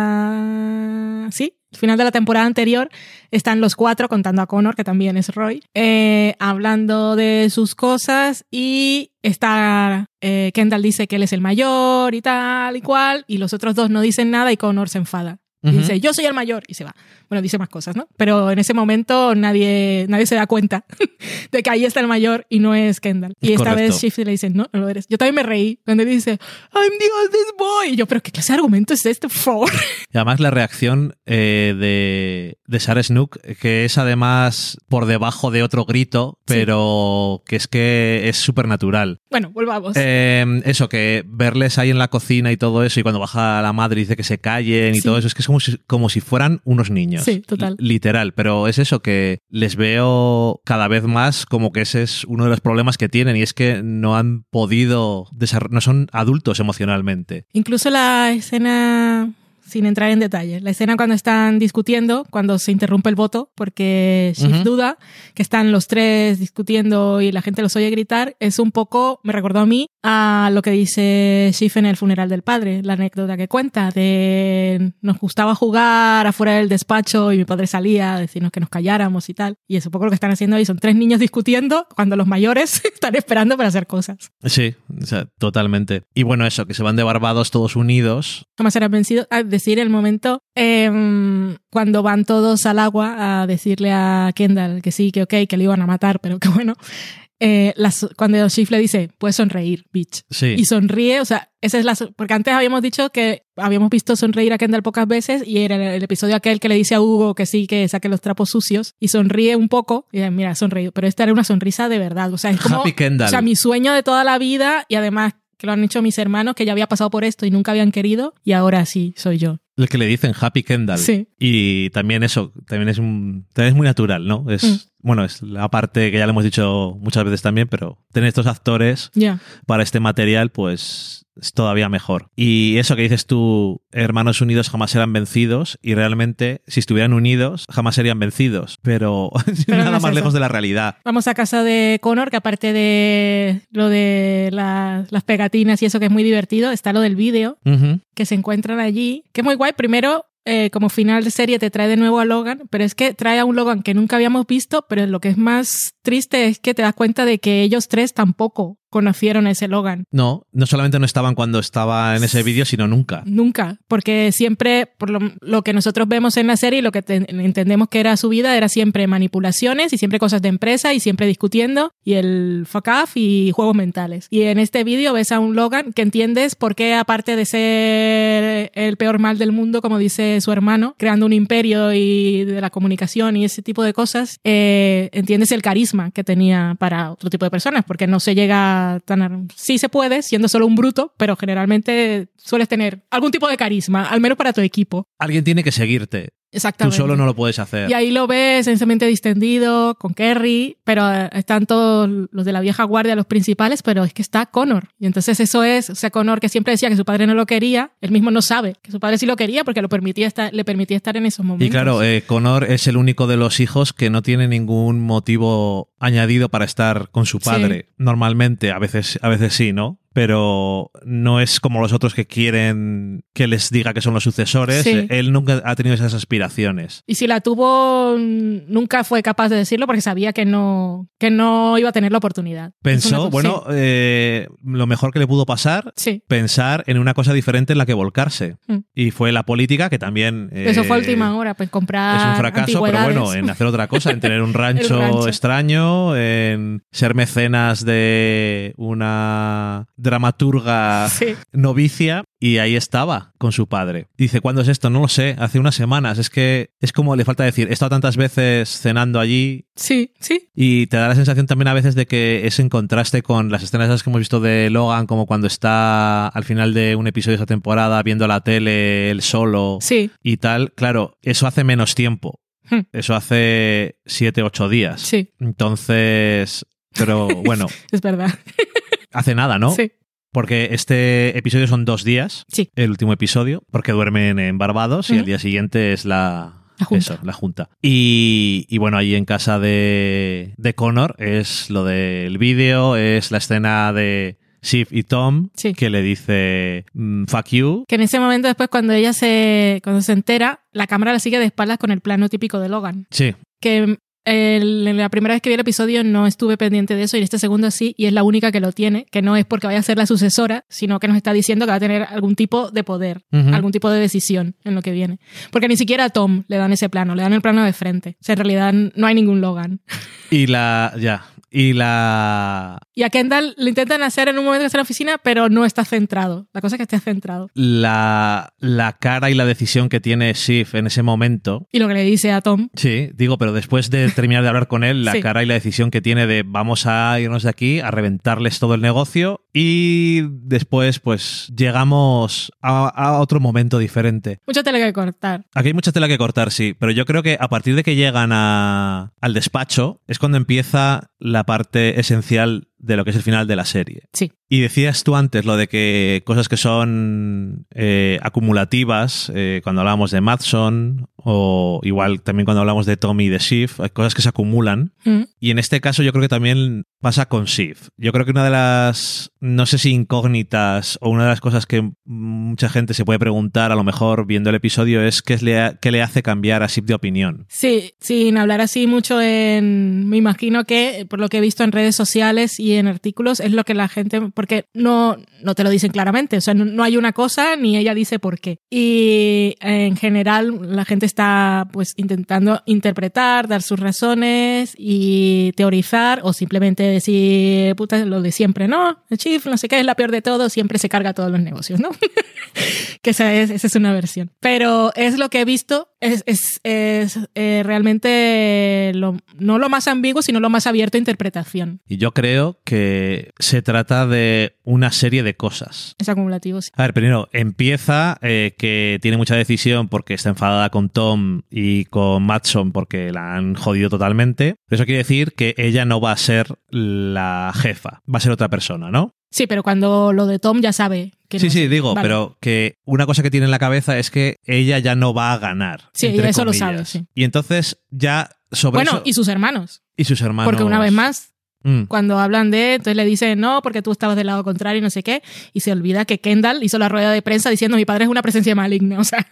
Speaker 2: temporada. Sí, final de la temporada anterior están los cuatro contando a Connor, que también es Roy, eh, hablando de sus cosas y está. eh, Kendall dice que él es el mayor y tal y cual, y los otros dos no dicen nada y Connor se enfada. Y
Speaker 1: Ujú.
Speaker 2: dice, yo soy el mayor, y se va. Bueno, dice más cosas, ¿no? Pero en ese momento nadie, nadie se da cuenta de que ahí está el mayor y no es Kendall. Y
Speaker 1: Es
Speaker 2: esta
Speaker 1: correcto.
Speaker 2: vez Shift le dice, no, no lo eres. Yo también me reí cuando dice, I'm the oldest boy. Y yo, pero ¿qué clase de argumento es este, por favor?
Speaker 1: Y además la reacción eh, de, de Sarah Snook, que es además por debajo de otro grito,
Speaker 2: Sí.
Speaker 1: pero que es que es súper natural.
Speaker 2: Bueno, volvamos.
Speaker 1: Eh, eso, que verles ahí en la cocina y todo eso, y cuando baja la madre y dice que se callen y
Speaker 2: Sí.
Speaker 1: todo eso, es que es como si, como si fueran unos niños.
Speaker 2: Sí, total.
Speaker 1: Literal, pero es eso, que les veo cada vez más como que ese es uno de los problemas que tienen, y es que no han podido, no son adultos emocionalmente.
Speaker 2: Incluso la escena, sin entrar en detalle, la escena cuando están discutiendo, cuando se interrumpe el voto, porque Shift duda, que están los tres discutiendo y la gente los oye gritar, es un poco, me recordó a mí, a lo que dice Shift en el funeral del padre, la anécdota que cuenta de nos gustaba jugar afuera del despacho y mi padre salía a decirnos que nos calláramos y tal. Y es un poco lo que están haciendo ahí, son tres niños discutiendo cuando los mayores están esperando para hacer cosas.
Speaker 1: Sí, o sea, totalmente. Y bueno, eso, que se van de Barbados todos unidos.
Speaker 2: jamás serán vencidos. A decir el momento em, cuando van todos al agua a decirle a Kendall que sí, que ok, que le iban a matar, pero que bueno. Eh, las- cuando Shift le dice, puedes sonreír, bitch.
Speaker 1: Sí.
Speaker 2: Y sonríe, o sea, esa es la. Porque antes habíamos dicho que habíamos visto sonreír a Kendall pocas veces y era el, el episodio aquel que le dice a Hugo que sí, que saque los trapos sucios y sonríe un poco. Y mira, ha sonreído. Pero esta era una sonrisa de verdad. O sea, es como.
Speaker 1: Happy Kendall.
Speaker 2: O sea, mi sueño de toda la vida y además que lo han hecho mis hermanos que ya había pasado por esto y nunca habían querido y ahora sí soy yo.
Speaker 1: El que le dicen Happy Kendall.
Speaker 2: Sí.
Speaker 1: Y también eso, también es, un, también es muy natural, ¿no? Es
Speaker 2: Mm.
Speaker 1: Bueno, es la parte que ya le hemos dicho muchas veces también, pero tener estos actores para este material, pues es todavía mejor. Y eso que dices tú, hermanos unidos jamás serán vencidos, y realmente, si estuvieran unidos, jamás serían vencidos. Pero,
Speaker 2: Pero
Speaker 1: nada
Speaker 2: no es
Speaker 1: más
Speaker 2: eso.
Speaker 1: lejos de la realidad.
Speaker 2: Vamos a casa de Connor, que aparte de lo de la- las pegatinas y eso que es muy divertido, está lo del vídeo, que se encuentran allí, que es muy guay. Primero, eh, como final de serie te trae de nuevo a Logan, pero es que trae a un Logan que nunca habíamos visto, pero lo que es más triste es que te das cuenta de que ellos tres tampoco conocieron a ese Logan.
Speaker 1: No, no solamente no estaban cuando estaba en ese vídeo, sino nunca.
Speaker 2: Nunca, porque siempre, por lo, lo que nosotros vemos en la serie y lo que te- entendemos que era su vida, era siempre manipulaciones y siempre cosas de empresa y siempre discutiendo y el fuck off y juegos mentales. Y en este vídeo ves a un Logan que entiendes por qué, aparte de ser el peor mal del mundo, como dice su hermano, creando un imperio y de la comunicación y ese tipo de cosas, eh, entiendes el carisma que tenía para otro tipo de personas, porque no se llega tan... Sí se puede, siendo solo un bruto, pero generalmente sueles tener algún tipo de carisma, al menos para tu equipo.
Speaker 1: Alguien tiene que seguirte. Tú
Speaker 2: Exactamente.
Speaker 1: solo no lo puedes hacer.
Speaker 2: Y ahí lo ves esencialmente distendido, con Kerry, pero eh, están todos los de la vieja guardia, los principales, pero es que está Connor. Y entonces eso es, o sea, Connor que siempre decía que su padre no lo quería, él mismo no sabe que su padre sí lo quería porque lo permitía estar, le permitía estar en esos momentos.
Speaker 1: Y claro, eh, Connor es el único de los hijos que no tiene ningún motivo añadido para estar con su padre. Normalmente, a veces, a veces sí, ¿no? Pero no es como los otros que quieren que les diga que son los sucesores.
Speaker 2: Sí.
Speaker 1: Él nunca ha tenido esas aspiraciones.
Speaker 2: Y si la tuvo, nunca fue capaz de decirlo porque sabía que no, que no iba a tener la oportunidad.
Speaker 1: Pensó, bueno, eh, lo mejor que le pudo pasar,
Speaker 2: Sí.
Speaker 1: pensar en una cosa diferente en la que volcarse.
Speaker 2: Mm.
Speaker 1: Y fue la política que también... eh,
Speaker 2: Eso fue última hora, pues comprar.
Speaker 1: Es un fracaso, pero bueno, en hacer otra cosa, en tener un rancho,
Speaker 2: rancho.
Speaker 1: extraño, en ser mecenas de una dramaturga
Speaker 2: Sí.
Speaker 1: novicia y ahí estaba con su padre. Dice, ¿cuándo es esto? No lo sé, hace unas semanas. Es que es como le falta decir, he estado tantas veces cenando allí
Speaker 2: Sí, sí.
Speaker 1: y te da la sensación también a veces de que es en contraste con las escenas esas que hemos visto de Logan, como cuando está al final de un episodio de esa temporada viendo la tele él solo
Speaker 2: Sí.
Speaker 1: y tal. Claro, eso hace menos tiempo.
Speaker 2: Hmm.
Speaker 1: Eso hace siete, ocho días.
Speaker 2: Sí,
Speaker 1: Entonces, pero bueno,
Speaker 2: es verdad.
Speaker 1: hace nada, ¿no?
Speaker 2: Sí.
Speaker 1: Porque este episodio son dos días,
Speaker 2: Sí.
Speaker 1: el último episodio, porque duermen en Barbados y el día siguiente es la...
Speaker 2: La junta.
Speaker 1: Eso, la junta. Y, y bueno, ahí en casa de, de Connor es lo del vídeo, es la escena de Shiv y Tom,
Speaker 2: Sí.
Speaker 1: que le dice mm, fuck you.
Speaker 2: Que en ese momento después cuando ella se, cuando se entera, la cámara la sigue de espaldas con el plano típico de Logan.
Speaker 1: Sí,
Speaker 2: Que el- la primera vez que vi el episodio no estuve pendiente de eso y en este segundo sí, y es la única que lo tiene, que no es porque vaya a ser la sucesora, sino que nos está diciendo que va a tener algún tipo de poder, algún tipo de decisión en lo que viene. Porque ni siquiera a Tom le dan ese plano, le dan el plano de frente. O sea, en realidad no hay ningún Logan.
Speaker 1: y la... ya. Y la...
Speaker 2: Y a Kendall lo intentan hacer en un momento que está en la oficina, pero no está centrado. La cosa es que esté centrado.
Speaker 1: La, la cara y la decisión que tiene Shiv en ese momento
Speaker 2: Y lo que le dice a Tom,
Speaker 1: Sí, digo, pero después de terminar de hablar con él, la
Speaker 2: Sí.
Speaker 1: cara y la decisión que tiene de vamos a irnos de aquí, a reventarles todo el negocio y después pues llegamos a, a otro momento diferente.
Speaker 2: mucho tele que cortar.
Speaker 1: Aquí hay mucha tela que cortar, sí, pero yo creo que a partir de que llegan a- al despacho es cuando empieza la parte esencial de lo que es el final de la serie.
Speaker 2: Sí.
Speaker 1: Y decías tú antes lo de que cosas que son eh, acumulativas, eh, cuando hablábamos de Madson, o igual también cuando hablamos de Tommy y de Shiv, hay cosas que se acumulan.
Speaker 2: Mm.
Speaker 1: Y en este caso yo creo que también pasa con Shiv. Yo creo que una de las, no sé si incógnitas o una de las cosas que mucha gente se puede preguntar a lo mejor viendo el episodio es qué, es le, qué le hace cambiar a Shiv de opinión.
Speaker 2: Sí, sin hablar así mucho en... Me imagino que, por lo que he visto en redes sociales y en artículos, es lo que la gente... Porque no, no te lo dicen claramente, o sea, no, hay una cosa ni ella dice por qué. Y en general la gente está pues intentando interpretar, dar sus razones y teorizar o simplemente decir, puta, lo de siempre, ¿no? El chief, no sé qué, es la peor de todo, siempre se carga todos los negocios, ¿no? que esa es, esa es una versión. Pero es lo que he visto es, es, es eh, realmente lo- no lo más ambiguo, sino lo más abierto a interpretación.
Speaker 1: Y yo creo que se trata de una serie de cosas.
Speaker 2: Es acumulativo, sí.
Speaker 1: A ver, primero, empieza eh, que tiene mucha decisión porque está enfadada con Tom y con Matson porque la han jodido totalmente. Eso quiere decir que ella no va a ser la jefa, va a ser otra persona, ¿no?
Speaker 2: Sí, pero cuando lo de Tom ya sabe que
Speaker 1: Sí,
Speaker 2: no
Speaker 1: sí, digo,
Speaker 2: Vale.
Speaker 1: pero que una cosa que tiene en la cabeza es que ella ya no va a ganar.
Speaker 2: Sí,
Speaker 1: entre
Speaker 2: eso lo sabe, sí.
Speaker 1: Y entonces ya sobre
Speaker 2: Bueno,
Speaker 1: eso-
Speaker 2: y sus hermanos.
Speaker 1: y sus hermanos.
Speaker 2: Porque una vez más,
Speaker 1: Mm.
Speaker 2: cuando hablan de, entonces le dicen, no, porque tú estabas del lado contrario y no sé qué, y se olvida que Kendall hizo la rueda de prensa diciendo, mi padre es una presencia maligna, o sea,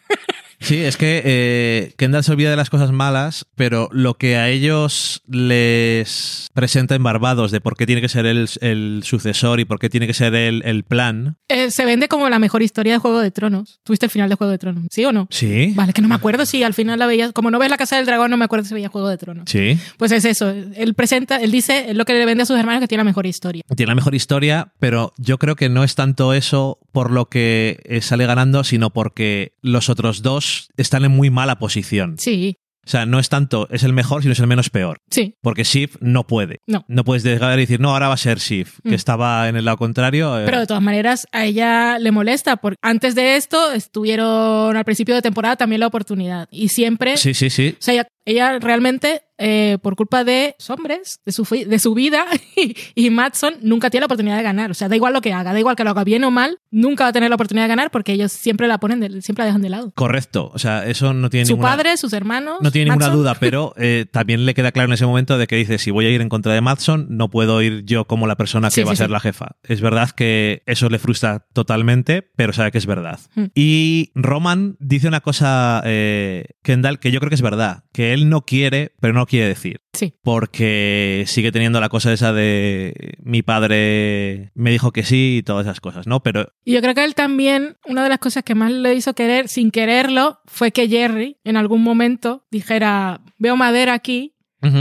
Speaker 1: Sí, es que eh, Kendall se olvida de las cosas malas, pero lo que a ellos les presenta en Barbados de por qué tiene que ser él el sucesor y por qué tiene que ser él el plan.
Speaker 2: eh, se vende como la mejor historia de Juego de Tronos. ¿Tuviste el final de Juego de Tronos? ¿Sí o no?
Speaker 1: Sí.
Speaker 2: Vale, que no me acuerdo si al final la veías, como no ves la Casa del Dragón, no me acuerdo si veía Juego de Tronos.
Speaker 1: Sí.
Speaker 2: Pues es eso, él presenta, él dice, lo que le vende a sus hermanos que tiene la mejor historia.
Speaker 1: Tiene la mejor historia, pero yo creo que no es tanto eso por lo que eh, sale ganando, sino porque los otros dos están en muy mala posición.
Speaker 2: Sí,
Speaker 1: O sea, no es tanto es el mejor, sino es el menos peor.
Speaker 2: sí,
Speaker 1: Porque Shiv no puede.
Speaker 2: No.
Speaker 1: No puedes llegar y decir, no, ahora va a ser Shiv, que
Speaker 2: Mm.
Speaker 1: estaba en el lado contrario. eh,
Speaker 2: pero de todas maneras a ella le molesta, porque antes de esto estuvieron al principio de temporada también la oportunidad y siempre
Speaker 1: Sí, sí, sí.
Speaker 2: O sea, ella, ella realmente, eh, por culpa de los hombres, de su, de su vida, y, y Matson nunca tiene la oportunidad de ganar. O sea, da igual lo que haga, da igual que lo haga bien o mal, nunca va a tener la oportunidad de ganar porque ellos siempre la ponen, de- siempre la dejan de lado.
Speaker 1: Correcto. O sea, eso no tiene
Speaker 2: Su
Speaker 1: ninguna,
Speaker 2: padre, sus hermanos.
Speaker 1: no tiene ninguna duda, pero eh, también le queda claro en ese momento de que dice, si voy a ir en contra de Madson, no puedo ir yo como la persona que
Speaker 2: Sí,
Speaker 1: va a ser
Speaker 2: sí.
Speaker 1: la jefa. Es verdad que eso le frustra totalmente, pero sabe que es verdad.
Speaker 2: Hmm.
Speaker 1: Y Roman dice una cosa, eh, Kendall, que yo creo que es verdad, que él no quiere, pero no quiere decir.
Speaker 2: Sí,
Speaker 1: porque sigue teniendo la cosa esa de mi padre me dijo que sí y todas esas cosas, ¿no? Pero
Speaker 2: y yo creo que él también, una de las cosas que más le hizo querer, sin quererlo, fue que Jerry en algún momento dijera, veo madera aquí,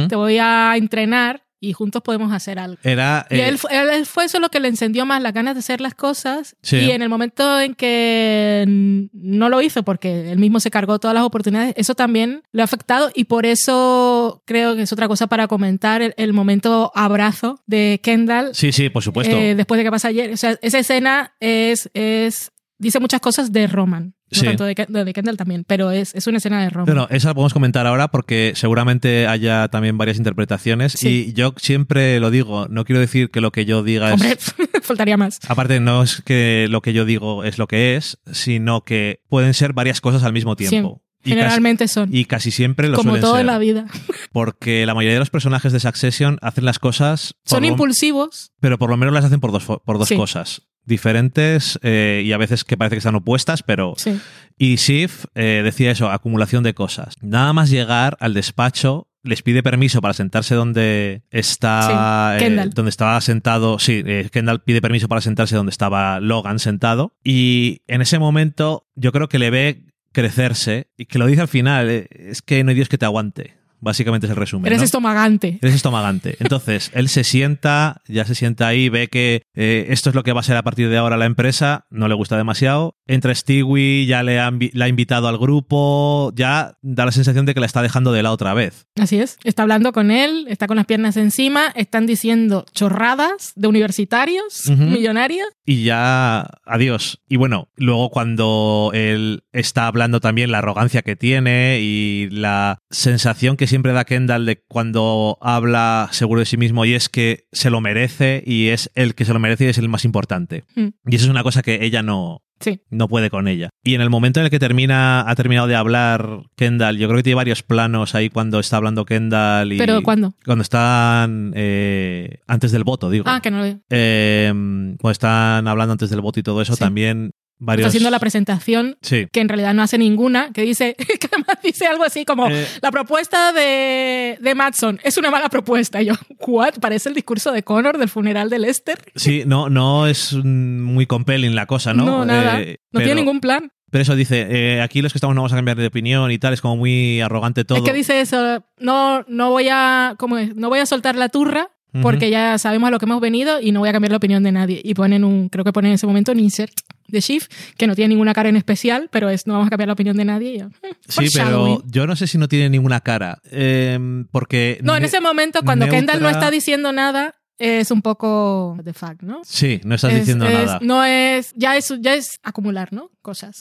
Speaker 2: te voy a entrenar y juntos podemos hacer algo.
Speaker 1: era...
Speaker 2: Y
Speaker 1: eh,
Speaker 2: él, él- él fue eso lo que le encendió más las ganas de hacer las cosas.
Speaker 1: Sí.
Speaker 2: Y en el momento en que no lo hizo, porque él mismo se cargó todas las oportunidades, eso también le ha afectado. Y por eso creo que es otra cosa para comentar el, el momento abrazo de Kendall
Speaker 1: sí, sí, por supuesto.
Speaker 2: eh, después de que pasa ayer. O sea, esa escena es, es dice muchas cosas de Roman. No
Speaker 1: Sí.
Speaker 2: tanto de, de Kendall también, pero es, es una escena de Roman.
Speaker 1: Bueno, esa la podemos comentar ahora porque seguramente haya también varias interpretaciones
Speaker 2: Sí.
Speaker 1: y yo siempre lo digo, no quiero decir que lo que yo diga
Speaker 2: Hombre,
Speaker 1: es...
Speaker 2: faltaría más.
Speaker 1: Aparte, no es que lo que yo digo es lo que es, sino que pueden ser varias cosas al mismo tiempo. Y casi,
Speaker 2: Generalmente son.
Speaker 1: y casi siempre lo
Speaker 2: como
Speaker 1: suelen
Speaker 2: todo
Speaker 1: ser.
Speaker 2: en la vida.
Speaker 1: Porque la mayoría de los personajes de Succession hacen las cosas...
Speaker 2: Son
Speaker 1: lo-
Speaker 2: impulsivos.
Speaker 1: pero por lo menos las hacen por dos, por dos
Speaker 2: Sí.
Speaker 1: cosas diferentes eh, y a veces que parece que están opuestas, pero...
Speaker 2: Sí.
Speaker 1: Y Sif eh, decía eso, acumulación de cosas. Nada más llegar al despacho, les pide permiso para sentarse donde está...
Speaker 2: Sí,
Speaker 1: eh,
Speaker 2: Kendall.
Speaker 1: donde estaba sentado... Sí, eh, Kendall pide permiso para sentarse donde estaba Logan sentado. Y en ese momento yo creo que le ve crecerse y que lo dice al final, eh, es que no hay Dios que te aguante. Básicamente es el resumen.
Speaker 2: Eres
Speaker 1: ¿no?
Speaker 2: estomagante.
Speaker 1: Eres estomagante. Entonces, él se sienta, ya se sienta ahí, ve que eh, esto es lo que va a ser a partir de ahora la empresa, no le gusta demasiado. Entra Stewie, ya le ha, invitado al grupo, ya da la sensación de que la está dejando de la otra vez.
Speaker 2: Así es. Está hablando con él, está con las piernas encima, están diciendo chorradas de universitarios, millonarios.
Speaker 1: Y ya, adiós. Y bueno, luego cuando él está hablando también la arrogancia que tiene y la sensación que siempre da Kendall de cuando habla seguro de sí mismo y es que se lo merece y es el que se lo merece y es el más importante.
Speaker 2: Mm.
Speaker 1: Y eso es una cosa que ella no,
Speaker 2: Sí.
Speaker 1: no puede con ella. Y en el momento en el que termina, ha terminado de hablar Kendall, yo creo que tiene varios planos ahí cuando está hablando Kendall y.
Speaker 2: ¿Pero cuándo?
Speaker 1: Cuando están eh, antes del voto, digo.
Speaker 2: Ah, que no lo veo.
Speaker 1: Eh, cuando están hablando antes del voto y todo eso,
Speaker 2: Sí.
Speaker 1: también varios.
Speaker 2: Está haciendo la presentación
Speaker 1: Sí.
Speaker 2: que en realidad no hace ninguna, que dice, que además dice algo así como,
Speaker 1: Eh.
Speaker 2: la propuesta de, de Matson es una mala propuesta. Y yo, ¿what? Parece el discurso de Connor del funeral de Lester.
Speaker 1: Sí, no, no es muy compelling la cosa, ¿no?
Speaker 2: No, nada.
Speaker 1: Eh,
Speaker 2: no tiene ningún plan.
Speaker 1: Pero eso dice, eh, aquí los que estamos no vamos a cambiar de opinión y tal, es como muy arrogante todo.
Speaker 2: Es que dice eso, no, no voy a, ¿cómo es? No voy a soltar la turra porque ya sabemos a lo que hemos venido y no voy a cambiar la opinión de nadie. Y ponen un, creo que ponen en ese momento un insert de Shift, que no tiene ninguna cara en especial, pero es no vamos a cambiar la opinión de nadie. Y yo, "Hmm,
Speaker 1: Sí, pero
Speaker 2: foreshadowing".
Speaker 1: yo no sé si no tiene ninguna cara. eh, porque.
Speaker 2: No, en ese momento, cuando
Speaker 1: neutra-
Speaker 2: Kendall no está diciendo nada, es un poco the fact, ¿no?
Speaker 1: Sí, no estás
Speaker 2: Es-
Speaker 1: diciendo
Speaker 2: es-
Speaker 1: nada.
Speaker 2: No es, ya es, ya es acumular, ¿no? Cosas.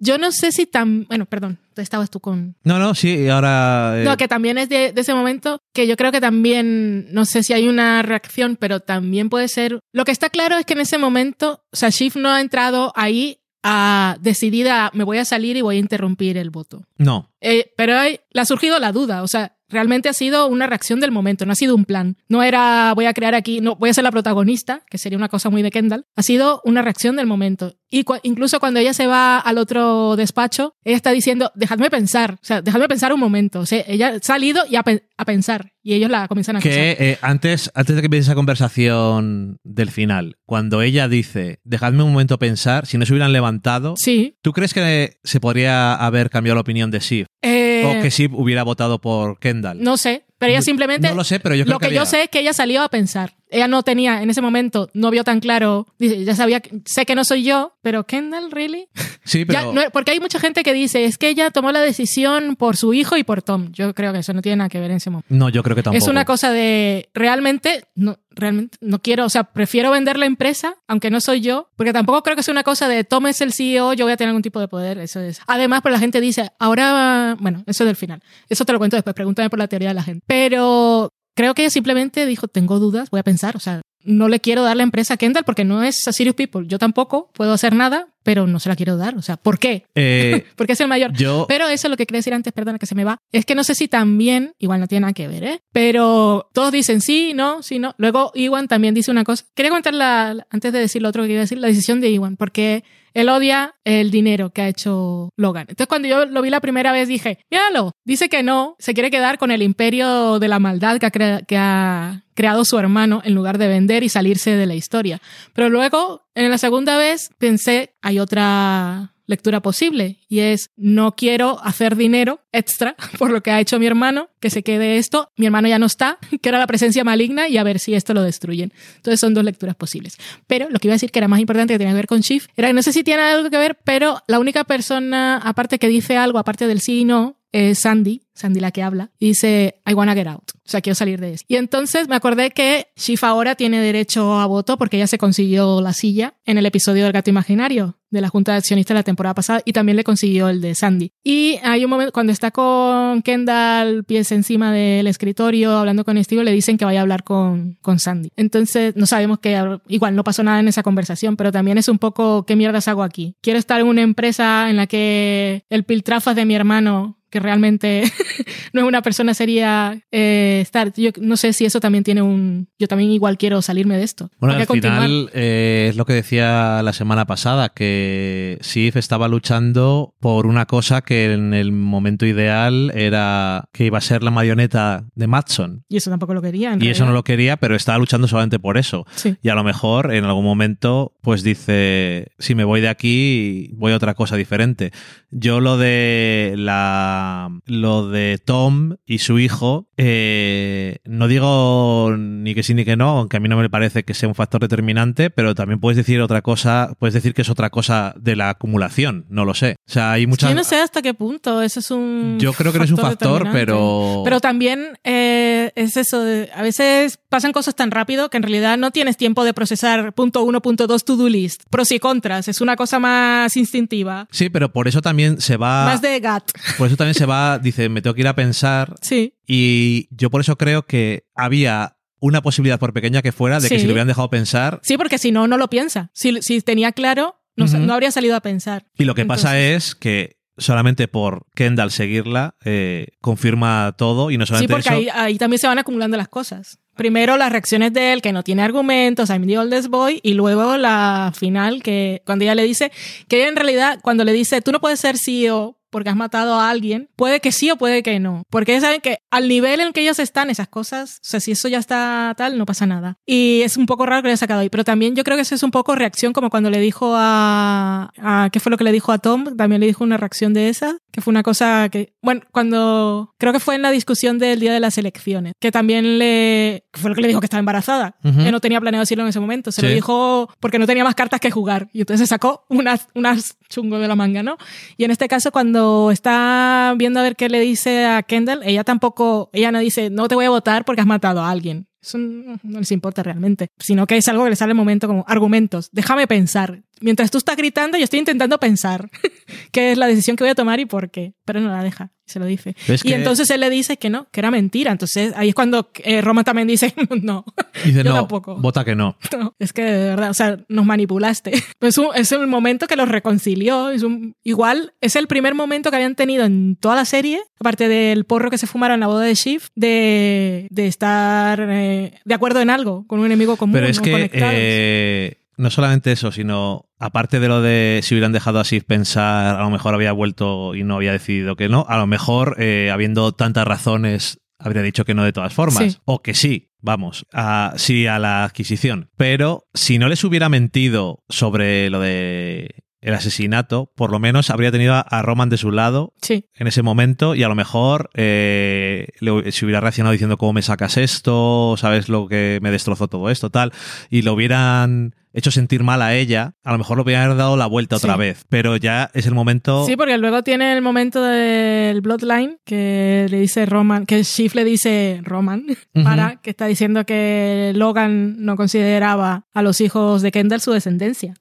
Speaker 2: Yo no sé si tan, bueno, perdón, estabas tú con...
Speaker 1: No, no, sí, ahora. eh,
Speaker 2: No, que también es de, de ese momento que yo creo que también, no sé si hay una reacción, pero también puede ser... Lo que está claro es que en ese momento, o sea, Shift no ha entrado ahí a decidida, me voy a salir y voy a interrumpir el voto.
Speaker 1: No.
Speaker 2: Eh, pero hay- le ha surgido la duda, o sea, realmente ha sido una reacción del momento, no ha sido un plan. No era voy a crear aquí, no voy a ser la protagonista, que sería una cosa muy de Kendall. Ha sido una reacción del momento. Y incluso cuando ella se va al otro despacho, ella está diciendo, dejadme pensar, o sea, dejadme pensar un momento. O sea, ella ha salido y a, pe- a pensar, y ellos la comienzan a.
Speaker 1: Que eh, antes, antes de que empiece esa conversación del final, cuando ella dice, dejadme un momento pensar, si no se hubieran levantado,
Speaker 2: Sí.
Speaker 1: ¿tú crees que se podría haber cambiado la opinión de Shiv?
Speaker 2: Eh,
Speaker 1: o que Shiv hubiera votado por Kendall.
Speaker 2: No sé, pero ella simplemente...
Speaker 1: No lo sé, pero yo creo
Speaker 2: lo que,
Speaker 1: había-
Speaker 2: yo sé es que ella salió a pensar. Ella no tenía, en ese momento, no vio tan claro. Dice, ya sabía, sé que no soy yo, pero Kendall, ¿really?
Speaker 1: Sí,
Speaker 2: Ya,
Speaker 1: pero.
Speaker 2: no- porque hay mucha gente que dice, es que ella tomó la decisión por su hijo y por Tom. Yo creo que eso no tiene nada que ver en ese momento.
Speaker 1: No, yo creo que tampoco.
Speaker 2: Es una cosa de, realmente, no, realmente no quiero, o sea, prefiero vender la empresa, aunque no soy yo, porque tampoco creo que sea una cosa de, Tom es el CEO, yo voy a tener algún tipo de poder, eso es. Además, pues la gente dice, ahora, bueno, eso es del final. Eso te lo cuento después, pregúntame por la teoría de la gente. Pero creo que ella simplemente dijo, tengo dudas, voy a pensar, o sea, no le quiero dar la empresa a Kendall porque no es a Serious People. Yo tampoco puedo hacer nada, pero no se la quiero dar. O sea, ¿por qué?
Speaker 1: Eh,
Speaker 2: Porque es el mayor.
Speaker 1: yo.
Speaker 2: Pero eso es lo que quería decir antes, perdona que se me va. Es que no sé si también, igual no tiene nada que ver, ¿eh? Pero todos dicen sí, no, sí, no. Luego Iwan también dice una cosa. Quería contar la, antes de decir lo otro que quería decir, la decisión de Iwan, porque él odia el dinero que ha hecho Logan. Entonces cuando yo lo vi la primera vez dije, míralo, dice que no, se quiere quedar con el imperio de la maldad que ha, que ha creado su hermano en lugar de vender y salirse de la historia. Pero luego, en la segunda vez, pensé, hay otra lectura posible y es no quiero hacer dinero extra por lo que ha hecho mi hermano, que se quede esto, mi hermano ya no está, que era la presencia maligna y a ver si esto lo destruyen. Entonces son dos lecturas posibles. Pero lo que iba a decir que era más importante que tenía que ver con Shift era que no sé si tiene algo que ver, pero la única persona aparte que dice algo aparte del sí y no es Sandy, Sandy la que habla, y dice, I wanna get out. O sea, quiero salir de esto. Y entonces me acordé que Shift ahora tiene derecho a voto porque ella se consiguió la silla en el episodio del gato imaginario de la Junta de Accionistas la temporada pasada y también le consiguió el de Sandy. Y hay un momento, cuando está con Kendall, pies encima del escritorio, hablando con Steve, le dicen que vaya a hablar con, con Sandy. Entonces, no sabemos que igual no pasó nada en esa conversación, pero también es un poco, ¿qué mierdas hago aquí? Quiero estar en una empresa en la que el piltrafas de mi hermano que realmente no es una persona sería eh, estar. Yo no sé si eso también tiene un. Yo también igual quiero salirme de esto.
Speaker 1: Bueno, al
Speaker 2: continuar.
Speaker 1: final eh, es lo que decía la semana pasada, que Sif estaba luchando por una cosa que en el momento ideal era que iba a ser la marioneta de Matson.
Speaker 2: Y eso tampoco lo quería. en
Speaker 1: Y eso no lo quería, pero estaba luchando solamente por eso.
Speaker 2: Sí.
Speaker 1: Y a lo mejor en algún momento, pues dice, si me voy de aquí, voy a otra cosa diferente. Yo lo de la lo de Tom y su hijo, eh, no digo ni que sí ni que no, aunque a mí no me parece que sea un factor determinante, pero también puedes decir otra cosa, puedes decir que es otra cosa de la acumulación, no lo sé. O sea, hay muchas.
Speaker 2: Yo no sé hasta qué punto eso es un.
Speaker 1: Yo creo que no es un factor, pero.
Speaker 2: Pero también eh, es eso, de- a veces pasan cosas tan rápido que en realidad no tienes tiempo de procesar punto uno, punto dos, to-do list, pros y contras, es una cosa más instintiva,
Speaker 1: Sí, pero por eso también se va.
Speaker 2: más de gut.
Speaker 1: Por eso también se va, dice, me tengo que ir a pensar.
Speaker 2: Sí,
Speaker 1: Y yo por eso creo que había una posibilidad, por pequeña que fuera, de que
Speaker 2: Sí.
Speaker 1: si lo hubieran dejado pensar.
Speaker 2: sí, porque si no, no lo piensa. Si, si tenía claro, no, no habría salido a pensar.
Speaker 1: Y lo que pasa es que solamente por Kendall seguirla, eh, confirma todo y no
Speaker 2: Sí,
Speaker 1: solamente
Speaker 2: porque
Speaker 1: eso.
Speaker 2: ahí, ahí también se van acumulando las cosas. Primero las reacciones de él, que no tiene argumentos, I'm the oldest boy, y luego la final, que cuando ella le dice, que ella en realidad, cuando le dice, tú no puedes ser CEO porque has matado a alguien, puede que sí o puede que no. Porque ellos saben que al nivel en que ellos están, esas cosas, o sea, si eso ya está tal, no pasa nada. Y es un poco raro que lo haya sacado ahí. Pero también yo creo que eso es un poco reacción, como cuando le dijo a, a. ¿Qué fue lo que le dijo a Tom? También le dijo una reacción de esa, que fue una cosa que. Bueno, cuando. Creo que fue en la discusión del día de las elecciones, que también le. Fue lo que le dijo que estaba embarazada.
Speaker 1: Ujú.
Speaker 2: Que no tenía planeado decirlo en ese momento. Se lo
Speaker 1: Sí.
Speaker 2: dijo porque no tenía más cartas que jugar. Y entonces sacó unas, unas chungo de la manga, ¿no? Y en este caso, cuando está viendo a ver qué le dice a Kendall, ella tampoco, ella no dice, no te voy a votar porque has matado a alguien. Eso no no les importa realmente, sino que es algo que le sale al momento como argumentos. Déjame pensar. Mientras tú estás gritando, yo estoy intentando pensar qué es la decisión que voy a tomar y por qué. Pero no la deja, se lo dice. Y
Speaker 1: que-
Speaker 2: entonces él le dice que no, que era mentira. Entonces ahí es cuando eh, Roma también dice, no,
Speaker 1: Dice,
Speaker 2: yo
Speaker 1: no,
Speaker 2: tampoco.
Speaker 1: vota que no.
Speaker 2: no, es que de verdad, o sea, nos manipulaste. Es, un, es el momento que los reconcilió. Es un, igual es el primer momento que habían tenido en toda la serie, aparte del porro que se fumaron en la boda de Shift, de, de estar eh, de acuerdo en algo, con un enemigo común.
Speaker 1: Pero es
Speaker 2: ¿no?
Speaker 1: que eh, no solamente eso, sino aparte de lo de si hubieran dejado así pensar, a lo mejor había vuelto y no había decidido que no, a lo mejor eh, habiendo tantas razones habría dicho que no de todas formas,
Speaker 2: Sí.
Speaker 1: o que sí, vamos, a, sí a la adquisición. Pero si no les hubiera mentido sobre lo de el asesinato, por lo menos habría tenido a, a Roman de su lado
Speaker 2: Sí,
Speaker 1: en ese momento y a lo mejor eh, le- se hubiera reaccionado diciendo cómo me sacas esto, sabes lo que me destrozó todo esto, tal, y lo hubieran hecho sentir mal a ella, a lo mejor lo hubieran dado la vuelta otra
Speaker 2: Sí.
Speaker 1: vez, pero ya es el momento...
Speaker 2: sí, porque luego tiene el momento del Bloodline que le dice Roman, que Shift le dice Roman, para que está diciendo que Logan no consideraba a los hijos de Kendall su descendencia.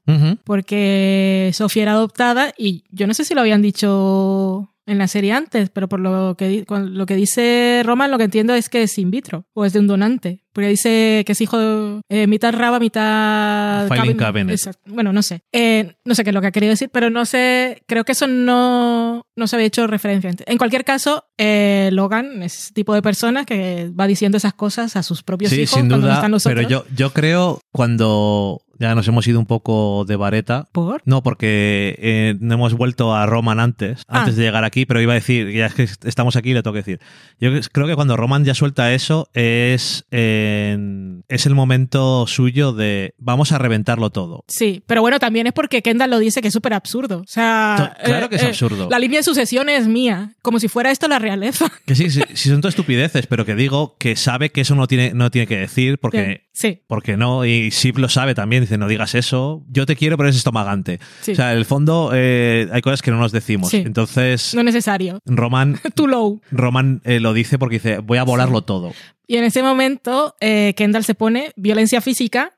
Speaker 2: Porque Sofía era adoptada y yo no sé si lo habían dicho en la serie antes, pero por lo que, lo que dice Roman, lo que entiendo es que es in vitro o es de un donante. Porque dice que es hijo de eh, mitad raba, mitad.
Speaker 1: Filing
Speaker 2: Cabin-
Speaker 1: cabinet.
Speaker 2: Bueno, no sé. Eh, no sé qué es lo que ha querido decir, pero no sé. Creo que eso no, no se había hecho referencia antes. En cualquier caso, eh, Logan es ese tipo de persona que va diciendo esas cosas a sus propios
Speaker 1: Sí,
Speaker 2: hijos
Speaker 1: sin
Speaker 2: cuando
Speaker 1: duda,
Speaker 2: están los
Speaker 1: pero
Speaker 2: otros.
Speaker 1: yo, yo creo cuando ya nos hemos ido un poco de vareta,
Speaker 2: ¿Por?
Speaker 1: No, porque eh, no hemos vuelto a Roman antes,
Speaker 2: Ah.
Speaker 1: antes de llegar aquí, pero iba a decir, ya es que estamos aquí, le tengo que decir. Yo creo que cuando Roman ya suelta eso es, es el momento suyo de vamos a reventarlo todo.
Speaker 2: Sí, pero bueno, también es porque Kendall lo dice que es súper absurdo. O sea,
Speaker 1: To- claro que es absurdo.
Speaker 2: La línea de sucesión es mía, como si fuera esto la realeza.
Speaker 1: Que sí, sí, sí son todas estupideces, pero que digo que sabe que eso no tiene, no tiene que decir porque...
Speaker 2: Sí,
Speaker 1: Porque no, y Sip lo sabe también, dice, no digas eso, yo te quiero, pero es estomagante.
Speaker 2: sí.
Speaker 1: O sea, en el fondo eh, hay cosas que no nos decimos.
Speaker 2: Sí.
Speaker 1: Entonces,
Speaker 2: no es necesario.
Speaker 1: Roman,
Speaker 2: Too low.
Speaker 1: Roman eh, lo dice porque dice, voy a volarlo todo.
Speaker 2: Y en ese momento, eh, Kendall se pone violencia física,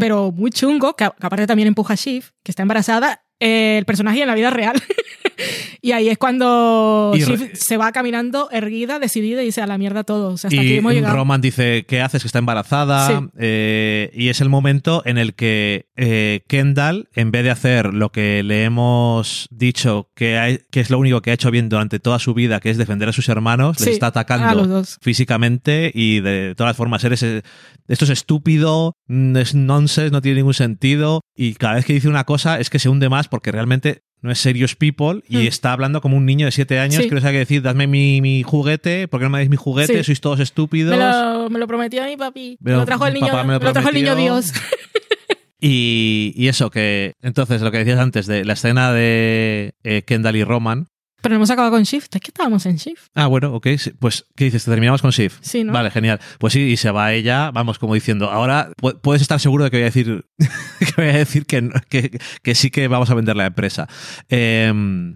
Speaker 2: pero muy chungo, que, que aparte también empuja a Shiv, que está embarazada, el personaje en la vida real. y ahí es cuando Shiv se va caminando erguida, decidida y dice a la mierda todo. O sea, hasta
Speaker 1: y
Speaker 2: aquí hemos llegado.
Speaker 1: Roman dice, ¿qué haces? Que está embarazada.
Speaker 2: Sí.
Speaker 1: Eh, y es el momento en el que eh, Kendall, en vez de hacer lo que le hemos dicho que, es lo único que ha hecho bien durante toda su vida, que es defender a sus hermanos,
Speaker 2: Sí,
Speaker 1: les está atacando físicamente y de todas formas eres eh, esto es estúpido, mm, es nonsense, no tiene ningún sentido y cada vez que dice una cosa es que se hunde más porque realmente no es serious people y
Speaker 2: Hmm.
Speaker 1: está hablando como un niño de siete años
Speaker 2: Sí.
Speaker 1: que no sabe qué decir, dadme mi, mi juguete, ¿por qué no me dais mi juguete?
Speaker 2: Sí.
Speaker 1: Sois todos estúpidos.
Speaker 2: Me lo, me lo prometió a mi papi. Me lo trajo el niño,
Speaker 1: me lo
Speaker 2: trajo el niño. Dios.
Speaker 1: Y, y eso, que entonces lo que decías antes de la escena de eh, Kendall y Roman.
Speaker 2: Pero no hemos acabado con Shift. Es que estábamos en Shift.
Speaker 1: Ah, bueno, ok. Pues, ¿qué dices? Terminamos con Shift.
Speaker 2: Sí, ¿no?
Speaker 1: Vale, genial. Pues sí, y se va ella, vamos, como diciendo, ahora pu- puedes estar seguro de que voy a decir que voy a decir que, no- que, que sí que vamos a vender la empresa. Eh,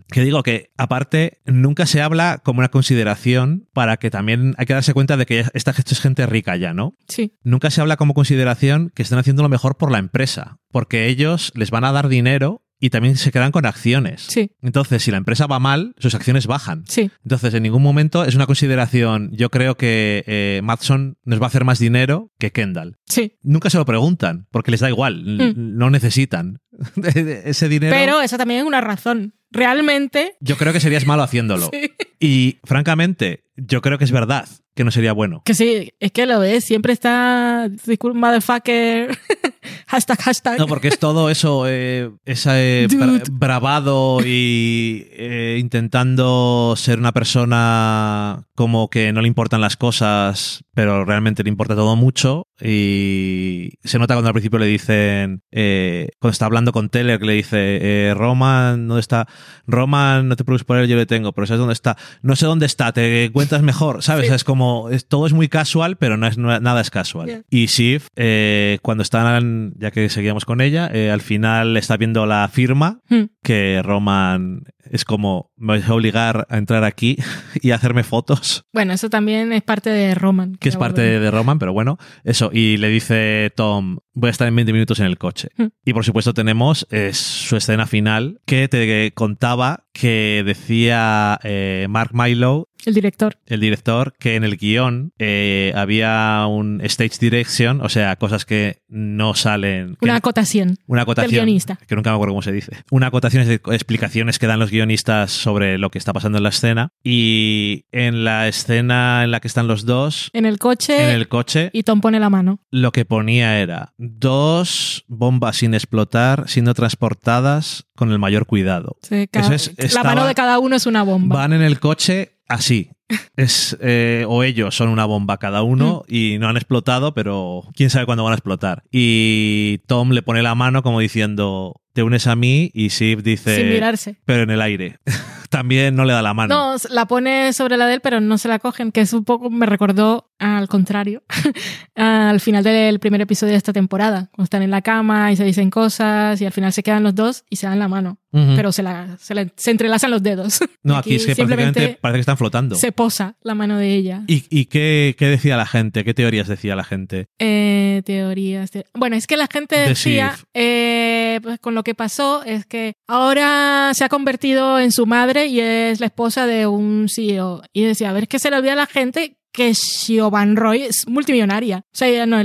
Speaker 1: que digo que, aparte, nunca se habla como una consideración para que también hay que darse cuenta de que esta gente es gente rica ya, ¿no?
Speaker 2: Sí.
Speaker 1: Nunca se habla como consideración que están haciendo lo mejor por la empresa, porque ellos les van a dar dinero y también se quedan con acciones.
Speaker 2: Sí.
Speaker 1: Entonces, si la empresa va mal, sus acciones bajan.
Speaker 2: Sí.
Speaker 1: Entonces, en ningún momento es una consideración. Yo creo que eh, Matson nos va a hacer más dinero que Kendall.
Speaker 2: Sí.
Speaker 1: Nunca se lo preguntan, porque les da igual, n- no necesitan ese dinero.
Speaker 2: Pero esa también es una razón. Realmente.
Speaker 1: yo creo que serías malo haciéndolo.
Speaker 2: Sí.
Speaker 1: Y, francamente, yo creo que es verdad que no sería bueno.
Speaker 2: Que sí, es que lo ves, siempre está discul- motherfucker Hashtag, hashtag.
Speaker 1: No, porque es todo eso, eh, ese bra-
Speaker 2: Dude.
Speaker 1: bravado y eh, intentando ser una persona como que no le importan las cosas, pero realmente le importa todo mucho. Y se nota cuando al principio le dicen, eh, cuando está hablando con Teller, que le dice, eh, Roman, ¿dónde está? Roman, no te preocupes por él, yo le tengo, pero ¿sabes dónde está? No sé dónde está, te cuentas mejor, ¿sabes?
Speaker 2: Sí.
Speaker 1: Es como, es- todo es muy casual, pero no es, no- nada es casual.
Speaker 2: Yeah.
Speaker 1: Y Shiv, eh, cuando están, ya que seguíamos con ella, eh, al final está viendo la firma
Speaker 2: Hmm.
Speaker 1: que Roman es como, me vais a obligar a entrar aquí y a hacerme fotos,
Speaker 2: Bueno, eso también es parte de Roman.
Speaker 1: que es parte de Roman, pero bueno, eso. Y le dice Tom, voy a estar en 20 minutos en el coche.
Speaker 2: Hmm.
Speaker 1: Y por supuesto tenemos eh, su escena final que te contaba que decía eh, Mark Milo
Speaker 2: El director.
Speaker 1: el director que en el guion eh, había un stage direction, o sea, cosas que no salen.
Speaker 2: Una acotación.
Speaker 1: una acotación.
Speaker 2: del guionista.
Speaker 1: Que nunca me acuerdo cómo se dice. Una acotación es de explicaciones que dan los guionistas sobre lo que está pasando en la escena. Y en la escena en la que están los dos,
Speaker 2: En el coche
Speaker 1: en el coche,
Speaker 2: y Tom pone la mano.
Speaker 1: lo que ponía era dos bombas sin explotar siendo transportadas con el mayor cuidado.
Speaker 2: Sí, cada-
Speaker 1: Eso es-
Speaker 2: la mano de cada uno es una bomba.
Speaker 1: Van en el coche así. Es, eh, o ellos son una bomba cada uno
Speaker 2: Mm.
Speaker 1: y no han explotado, pero quién sabe cuándo van a explotar. Y Tom le pone la mano como diciendo, te unes a mí y Shiv dice,
Speaker 2: Sin mirarse.
Speaker 1: pero en el aire. También no le da la mano.
Speaker 2: No, la pone sobre la de él, pero no se la cogen, que es un poco, me recordó al contrario, al final del primer episodio de esta temporada, cuando están en la cama y se dicen cosas y al final se quedan los dos y se dan la mano, Pero se, la, se, la- se entrelazan los dedos.
Speaker 1: no,
Speaker 2: Y
Speaker 1: aquí es que
Speaker 2: simplemente
Speaker 1: prácticamente parece que están flotando.
Speaker 2: se posa la mano de ella.
Speaker 1: ¿Y, y qué, qué decía la gente? ¿Qué teorías decía la gente?
Speaker 2: Eh, teorías. te- Bueno, es que la gente
Speaker 1: De
Speaker 2: decía, eh, pues con lo que pasó es que ahora se ha convertido en su madre y es la esposa de un CEO. Y decía, a ver, es que se le olvida a la gente que Siobhan Roy es multimillonaria. O sea, no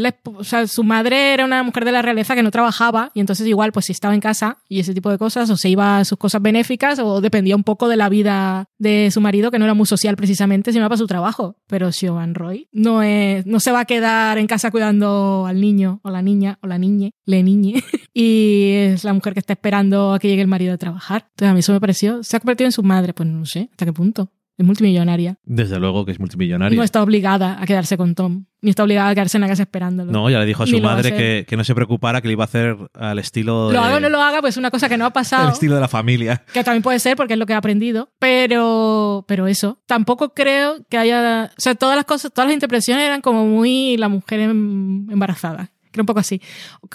Speaker 2: su madre era una mujer de la realeza que no trabajaba y entonces igual pues si estaba en casa y ese tipo de cosas o se iba a sus cosas benéficas o dependía un poco de la vida de su marido que no era muy social precisamente sino para su trabajo. Pero Siobhan Roy no es no se va a quedar en casa cuidando al niño o la niña o la niñe, le niñe y es la mujer que está esperando a que llegue el marido de trabajar. Entonces a mí eso me pareció, se ha convertido en su madre, pues no sé hasta qué punto. Es multimillonaria.
Speaker 1: Desde luego que es multimillonaria.
Speaker 2: No está obligada a quedarse con Tom, ni está obligada a quedarse en la casa esperándolo.
Speaker 1: No, ya le dijo a su
Speaker 2: a
Speaker 1: madre que, que no se preocupara, que le iba a hacer al estilo de,
Speaker 2: Lo haga o no lo haga, pues es una cosa que no ha
Speaker 1: el
Speaker 2: pasado.
Speaker 1: estilo de la familia.
Speaker 2: Que también puede ser porque es lo que he aprendido. Pero, pero eso. Tampoco creo que haya. O sea, todas las cosas, todas las interpretaciones eran como muy la mujer em- embarazada. Creo un poco así.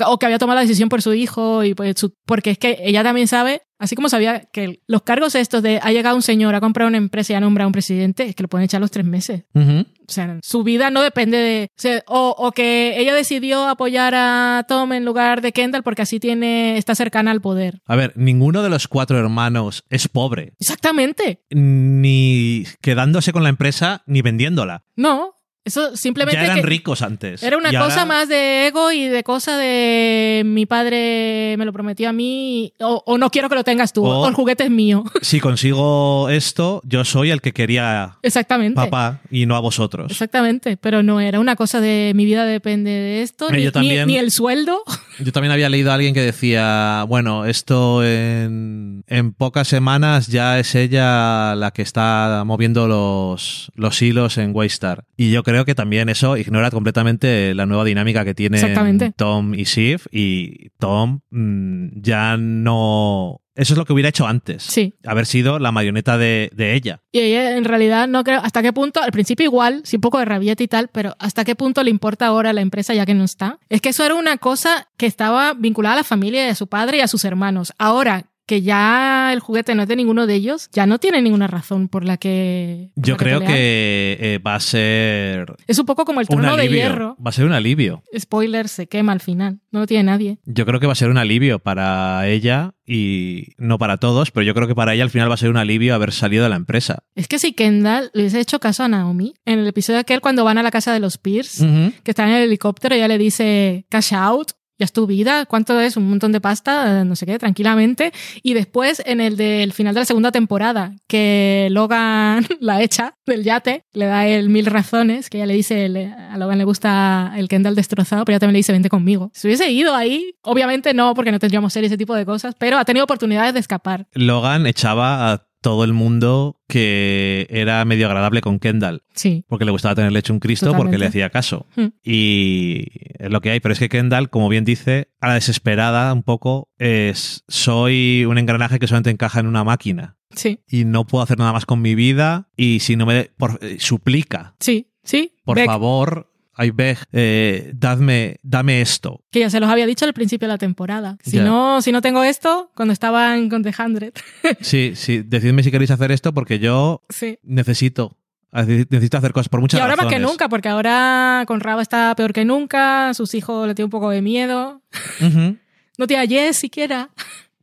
Speaker 2: O que, había tomado la decisión por su hijo y pues su- porque es que ella también sabe, así como sabía que los cargos estos de ha llegado un señor, ha comprado una empresa y ha nombrado un presidente, es que lo pueden echar a los tres meses. O sea, su vida no depende de... O, sea, o- o que ella decidió apoyar a Tom en lugar de Kendall porque así tiene está cercana al poder.
Speaker 1: A ver, ninguno de los cuatro hermanos es pobre,
Speaker 2: Exactamente.
Speaker 1: ni quedándose con la empresa ni vendiéndola.
Speaker 2: No, eso simplemente
Speaker 1: Ya eran
Speaker 2: que
Speaker 1: ricos antes.
Speaker 2: era una
Speaker 1: Y
Speaker 2: cosa
Speaker 1: ahora-
Speaker 2: más de ego y de cosa de mi padre me lo prometió a mí o, o no quiero que lo tengas tú
Speaker 1: O-
Speaker 2: o el juguete es mío.
Speaker 1: Si consigo esto, yo soy el que quería
Speaker 2: Exactamente.
Speaker 1: papá y no a vosotros.
Speaker 2: Exactamente, pero no era una cosa de mi vida depende de esto, ni,
Speaker 1: yo
Speaker 2: ni-
Speaker 1: también-
Speaker 2: ni el sueldo.
Speaker 1: Yo también había leído a alguien que decía, bueno, esto en, en pocas semanas ya es ella la que está moviendo los, los hilos en Waystar. Y yo creo que también eso ignora completamente la nueva dinámica que tienen
Speaker 2: Exactamente.
Speaker 1: Tom y Shiv. Y Tom mm, ya no... Eso es lo que hubiera hecho antes.
Speaker 2: Sí.
Speaker 1: Haber sido la marioneta de, de ella.
Speaker 2: Y ella en realidad no creo hasta qué punto, al principio igual, sí un poco de rabieta y tal, pero hasta qué punto le importa ahora a la empresa ya que no está. Es que eso era una cosa que estaba vinculada a la familia a su padre y a sus hermanos. Ahora que ya el juguete no es de ninguno de ellos, ya no tiene ninguna razón por la que... por
Speaker 1: Yo
Speaker 2: la
Speaker 1: creo que eh, va a ser
Speaker 2: Es un poco como el trono de hierro.
Speaker 1: Va a ser un alivio.
Speaker 2: Spoiler, se quema al final. No lo tiene nadie.
Speaker 1: Yo creo que va a ser un alivio para ella y no para todos, pero yo creo que para ella al final va a ser un alivio haber salido de la empresa.
Speaker 2: Es que si Kendall le hubiese hecho caso a Naomi, en el episodio aquel cuando van a la casa de los Pierce, que están en el helicóptero, ella le dice cash out ya es tu vida, ¿cuánto es? Un montón de pasta, no sé qué, tranquilamente. Y después, en el del final de la segunda temporada, que Logan la echa del yate, le da el mil razones, que ella le dice, a Logan le gusta el Kendall destrozado, pero ella también le dice, vente conmigo. Si hubiese ido ahí, obviamente no, porque no tendríamos serie ese tipo de cosas, pero ha tenido oportunidades de escapar.
Speaker 1: Logan echaba a todo el mundo que era medio agradable con Kendall,
Speaker 2: Sí.
Speaker 1: porque le gustaba tenerle hecho un Cristo porque le hacía caso.
Speaker 2: Hmm.
Speaker 1: Y es lo que hay, pero es que Kendall, como bien dice, a la desesperada un poco, es soy un engranaje que solamente encaja en una máquina
Speaker 2: Sí,
Speaker 1: y no puedo hacer nada más con mi vida y si no me por- eh, suplica,
Speaker 2: sí, sí.
Speaker 1: por
Speaker 2: Beck,
Speaker 1: favor, ay Beg, eh, dadme, dame esto.
Speaker 2: Que ya se los había dicho al principio de la temporada. Si no, si no tengo esto, cuando estaban con The Hundred.
Speaker 1: Sí, sí, decidme si queréis hacer esto porque yo
Speaker 2: sí.
Speaker 1: necesito, necesito hacer cosas por muchas
Speaker 2: Y ahora más que
Speaker 1: razones.
Speaker 2: nunca, porque ahora con Raba está peor que nunca, sus hijos le tiene un poco de miedo. No tiene a Jess siquiera.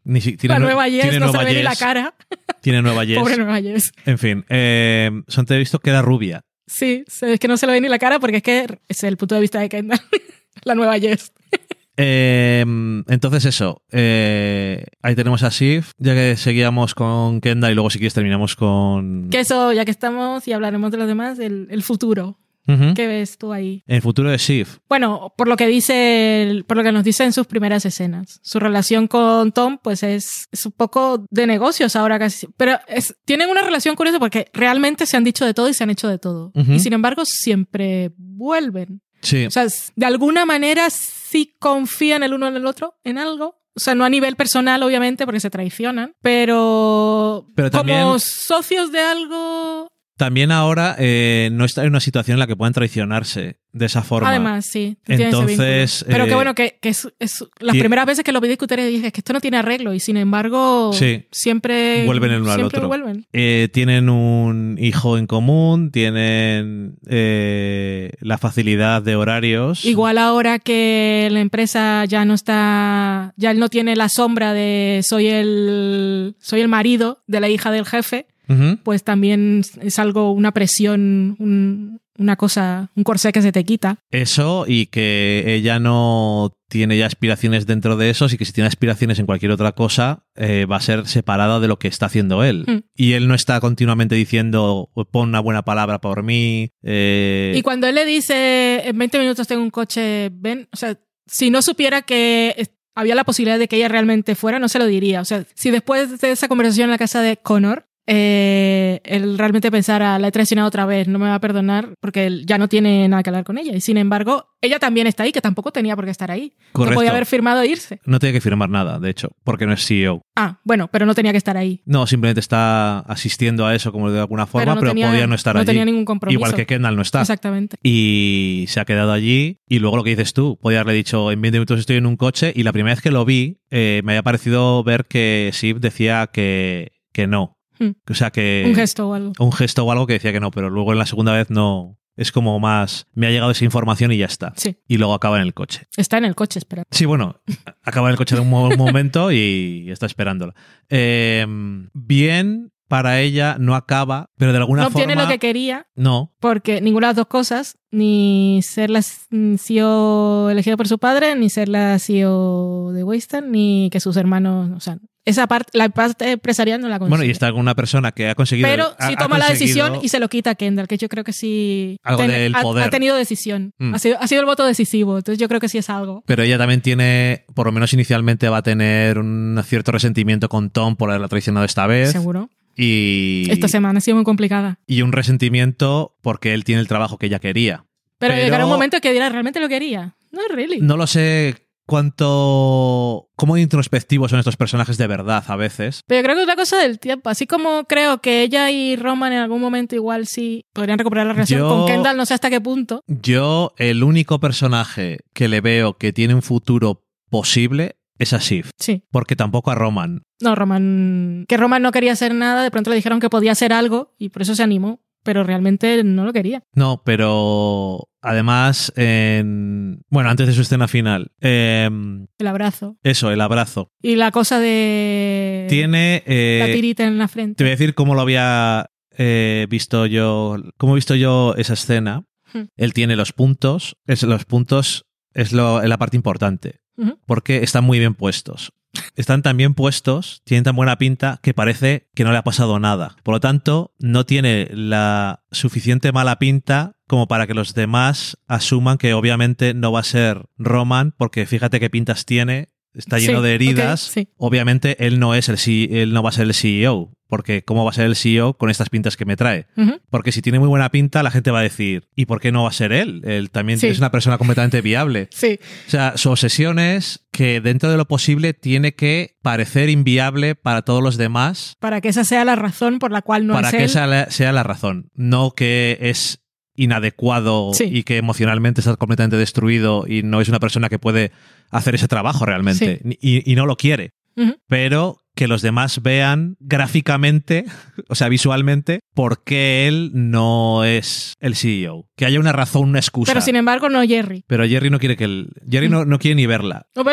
Speaker 1: Ni si- tiene
Speaker 2: la
Speaker 1: nue-
Speaker 2: nueva Jess
Speaker 1: tiene
Speaker 2: no se
Speaker 1: nueva
Speaker 2: le ve ni la cara.
Speaker 1: Tiene nueva Jess.
Speaker 2: Pobre nueva Jess.
Speaker 1: En fin, eh, son te he visto que era rubia.
Speaker 2: Sí, es que no se le ve ni la cara porque es que es el punto de vista de Kendall. la nueva Jess.
Speaker 1: Eh, entonces eso, eh, ahí tenemos a Sif, ya que seguíamos con Kendall y luego si quieres terminamos con...
Speaker 2: Que eso, ya que estamos y hablaremos de los demás, el, el futuro.
Speaker 1: Ujú.
Speaker 2: ¿Qué ves tú ahí?
Speaker 1: El futuro de Sif.
Speaker 2: Bueno, por lo que dice, por lo que nos dice en sus primeras escenas. Su relación con Tom, pues es, es un poco de negocios ahora casi. Pero es- tienen una relación curiosa porque realmente se han dicho de todo y se han hecho de todo.
Speaker 1: Ujú.
Speaker 2: Y sin embargo, siempre vuelven.
Speaker 1: Sí.
Speaker 2: O sea, de alguna manera sí confían el uno en el otro en algo. O sea, no a nivel personal, obviamente, porque se traicionan, pero,
Speaker 1: Pero también-
Speaker 2: como socios de algo.
Speaker 1: También ahora eh, no está en una situación en la que puedan traicionarse de esa forma.
Speaker 2: Además, sí.
Speaker 1: Entonces.
Speaker 2: Pero
Speaker 1: eh,
Speaker 2: que bueno, que, que es, es- las
Speaker 1: y-
Speaker 2: primeras veces que lo vi discutir dije que esto no tiene arreglo y sin embargo
Speaker 1: Sí.
Speaker 2: siempre
Speaker 1: Vuelven el uno al otro.
Speaker 2: vuelven.
Speaker 1: Eh, tienen un hijo en común, tienen eh, la facilidad de horarios.
Speaker 2: Igual ahora que la empresa ya no está, ya él no tiene la sombra de soy el, soy el marido de la hija del jefe, Pues también es algo, una presión, un- una cosa, un corsé que se te quita.
Speaker 1: Eso y que ella no tiene ya aspiraciones dentro de eso y que si tiene aspiraciones en cualquier otra cosa eh, va a ser separada de lo que está haciendo él.
Speaker 2: Mm.
Speaker 1: Y él no está continuamente diciendo pon una buena palabra por mí. eh,
Speaker 2: Y cuando él le dice, en 20 minutos tengo un coche, ven, o sea, si no supiera que había la posibilidad de que ella realmente fuera, no se lo diría. O sea, si después de esa conversación en la casa de Connor, eh, él realmente pensara, la he traicionado otra vez, no me va a perdonar porque él ya no tiene nada que hablar con ella. Y sin embargo, ella también está ahí, que tampoco tenía por qué estar ahí.
Speaker 1: Correcto.
Speaker 2: podía haber firmado e irse.
Speaker 1: No tiene que firmar nada, de hecho, porque no es CEO.
Speaker 2: Ah, bueno, pero no tenía que estar ahí.
Speaker 1: No, simplemente está asistiendo a eso como de alguna forma, pero,
Speaker 2: no tenía,
Speaker 1: podía no estar
Speaker 2: no
Speaker 1: allí.
Speaker 2: tenía ningún compromiso.
Speaker 1: Igual que Kendall no está.
Speaker 2: Exactamente.
Speaker 1: Y se ha quedado allí. Y luego lo que dices tú, podía haberle dicho en 20 minutos estoy en un coche. Y la primera vez que lo vi, eh, me había parecido ver que Sif decía que, que no.
Speaker 2: Hmm.
Speaker 1: O sea que.
Speaker 2: un gesto o algo.
Speaker 1: Un gesto o algo que decía que no, pero luego en la segunda vez no. Es como más. Me ha llegado esa información y ya está.
Speaker 2: Sí,
Speaker 1: Y luego acaba en el coche.
Speaker 2: está en el coche, espera.
Speaker 1: Sí, bueno, acaba en el coche de un mo- momento y está esperándola. Eh, bien, para ella no acaba, pero de alguna
Speaker 2: No
Speaker 1: forma.
Speaker 2: obtiene lo que quería,
Speaker 1: No,
Speaker 2: porque ninguna de las dos cosas, ni ser la CEO elegida por su padre, ni ser la CEO de Wayston, ni que sus hermanos, o sea, esa parte, la parte empresarial no la consigue.
Speaker 1: bueno, y está con una persona que ha conseguido.
Speaker 2: Pero si
Speaker 1: ha
Speaker 2: toma la decisión y se lo quita a Kendall, que yo creo que sí
Speaker 1: Algo del
Speaker 2: ha,
Speaker 1: poder.
Speaker 2: ha tenido decisión.
Speaker 1: Mm.
Speaker 2: Ha, sido, ha sido el voto decisivo, entonces yo creo que sí es algo.
Speaker 1: Pero ella también tiene, por lo menos inicialmente, va a tener un cierto resentimiento con Tom por haberla traicionado esta vez.
Speaker 2: Seguro.
Speaker 1: Y,
Speaker 2: Esta semana ha sido muy complicada.
Speaker 1: y un resentimiento porque él tiene el trabajo que ella quería.
Speaker 2: Pero,
Speaker 1: Pero-
Speaker 2: llegará un momento que dirá, ¿realmente lo quería? No, really.
Speaker 1: No lo sé cuánto. cómo introspectivos son estos personajes de verdad a veces.
Speaker 2: Pero yo creo que es una cosa del tiempo. Así como creo que ella y Roman en algún momento igual sí podrían recuperar la relación
Speaker 1: Yo-
Speaker 2: con Kendall, no sé hasta qué punto.
Speaker 1: Yo, el único personaje que le veo que tiene un futuro posible es a Sif.
Speaker 2: Sí.
Speaker 1: Porque tampoco a Roman.
Speaker 2: No, Roman. Que Roman no quería hacer nada, de pronto le dijeron que podía hacer algo y por eso se animó. Pero realmente no lo quería.
Speaker 1: No, pero además, en... bueno, antes de su escena final, em,
Speaker 2: El abrazo.
Speaker 1: eso, el abrazo.
Speaker 2: Y la cosa de.
Speaker 1: Tiene... eh,
Speaker 2: La tirita en la
Speaker 1: te
Speaker 2: frente.
Speaker 1: voy a decir cómo lo había eh, visto yo, cómo he visto yo esa escena.
Speaker 2: Hmm.
Speaker 1: Él tiene los puntos, es, los puntos es lo, la parte importante. Porque están muy bien puestos. Están tan bien puestos, tienen tan buena pinta que parece que no le ha pasado nada. Por lo tanto, no tiene la suficiente mala pinta como para que los demás asuman que obviamente no va a ser Roman, porque fíjate qué pintas tiene, está lleno
Speaker 2: Sí,
Speaker 1: de heridas.
Speaker 2: sí.
Speaker 1: Obviamente él no es el C- él no va a ser el CEO, porque cómo va a ser el CEO con estas pintas que me trae. Porque si tiene muy buena pinta, la gente va a decir, ¿y por qué no va a ser él? Él también
Speaker 2: Sí.
Speaker 1: es una persona completamente viable.
Speaker 2: Sí,
Speaker 1: O sea, su obsesión es que dentro de lo posible tiene que parecer inviable para todos los demás
Speaker 2: para que esa sea la razón por la cual no
Speaker 1: para
Speaker 2: es
Speaker 1: que esa sea la razón. No que es inadecuado
Speaker 2: Sí.
Speaker 1: y que emocionalmente está completamente destruido y no es una persona que puede hacer ese trabajo realmente
Speaker 2: Sí.
Speaker 1: Y, y no lo quiere. Pero que los demás vean gráficamente, o sea, visualmente, por qué él no es el CEO. Que haya una razón, una excusa.
Speaker 2: Pero sin embargo, no Jerry.
Speaker 1: Pero Jerry no quiere que él, Jerry no, no quiere ni verla.
Speaker 2: Pero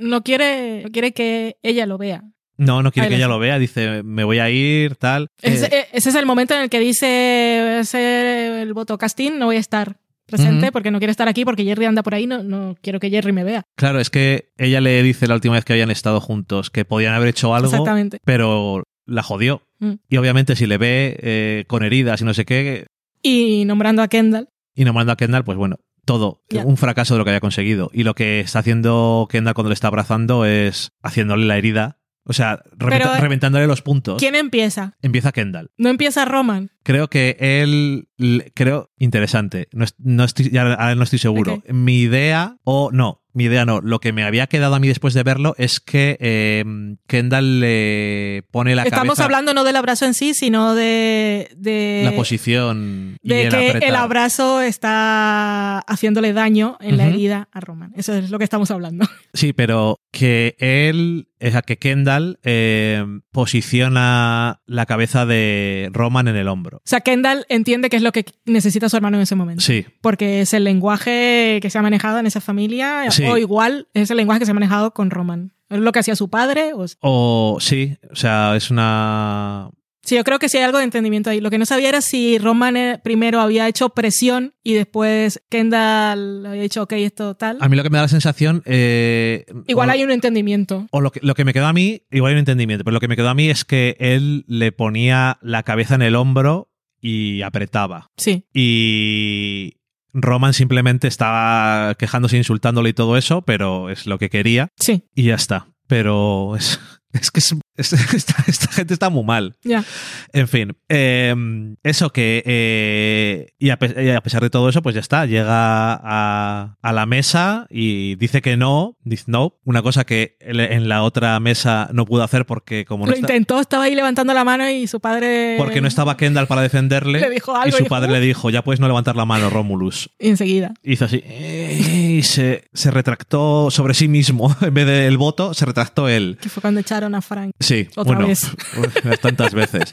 Speaker 2: no quiere, no quiere que ella lo vea.
Speaker 1: No, no quiere
Speaker 2: Ahí
Speaker 1: que ella lo vea. Dice, me voy a ir, tal.
Speaker 2: Ese,
Speaker 1: Eh,
Speaker 2: ese es el momento en el que dice "Voy a hacer el voto casting, no voy a estar presente porque no quiero estar aquí porque Jerry anda por ahí, no, no quiero que Jerry me vea.
Speaker 1: claro, es que ella le dice la última vez que habían estado juntos que podían haber hecho algo,
Speaker 2: Exactamente.
Speaker 1: pero la jodió.
Speaker 2: Mm.
Speaker 1: Y obviamente si le ve eh, con heridas y no sé qué,
Speaker 2: Y nombrando a Kendall.
Speaker 1: y no manda a Kendall, pues bueno, todo, un fracaso de lo que había conseguido. Y lo que está haciendo Kendall cuando le está abrazando es haciéndole la herida. O sea, reventa-
Speaker 2: Pero, eh,
Speaker 1: reventándole los puntos.
Speaker 2: ¿Quién empieza?
Speaker 1: Empieza Kendall.
Speaker 2: No empieza Roman.
Speaker 1: Creo que él, creo, interesante. No, no estoy, ya ahora no estoy seguro. Mi idea, o no, mi idea no. Lo que me había quedado a mí después de verlo es que eh, Kendall le pone la
Speaker 2: Estamos
Speaker 1: cabeza,
Speaker 2: hablando no del abrazo en sí, sino de, de,
Speaker 1: la posición
Speaker 2: de que el abrazo está haciéndole daño en la herida a Roman. Eso es lo que estamos hablando.
Speaker 1: Sí, pero que él, o sea, que Kendall eh, posiciona la cabeza de Roman en el hombro.
Speaker 2: O sea, Kendall entiende que es lo que necesita su hermano en ese momento.
Speaker 1: Sí,
Speaker 2: Porque es el lenguaje que se ha manejado en esa familia,
Speaker 1: Sí.
Speaker 2: O igual es el lenguaje que se ha manejado con Roman. Es lo que hacía su padre. O...
Speaker 1: o sí, o sea, es una
Speaker 2: Sí, yo creo que sí hay algo de entendimiento ahí. Lo que no sabía era si Roman eh, primero había hecho presión y después Kendall había dicho, ok, esto tal.
Speaker 1: A mí lo que me da la sensación. eh,
Speaker 2: Igual hay un entendimiento.
Speaker 1: O lo que, lo que me quedó a mí, igual hay un entendimiento, pero lo que me quedó a mí es que él le ponía la cabeza en el hombro y apretaba.
Speaker 2: Sí.
Speaker 1: Y Roman simplemente estaba quejándose, insultándole y todo eso, pero es lo que quería
Speaker 2: Sí,
Speaker 1: y ya está. Pero es, es que es- es- esta, esta gente está muy mal.
Speaker 2: ya.
Speaker 1: En fin, eh, eso que... eh, y, a, pe- y a pesar de todo eso, pues ya está. Llega a, a la mesa y dice que no. Dice no. Una cosa que en la otra mesa no pudo hacer porque como no,
Speaker 2: Lo
Speaker 1: está-
Speaker 2: intentó, estaba ahí levantando la mano y su padre...
Speaker 1: porque no estaba Kendall para defenderle.
Speaker 2: Le dijo algo
Speaker 1: y
Speaker 2: y
Speaker 1: su
Speaker 2: dijo,
Speaker 1: padre
Speaker 2: "Uh".
Speaker 1: le dijo, ya puedes no levantar la mano, Romulus.
Speaker 2: Y enseguida.
Speaker 1: Hizo así. eh, Y se, se retractó sobre sí mismo. En vez del voto, se retractó él.
Speaker 2: Que fue cuando echaron a Frank.
Speaker 1: Sí,
Speaker 2: Otra vez.
Speaker 1: tantas veces.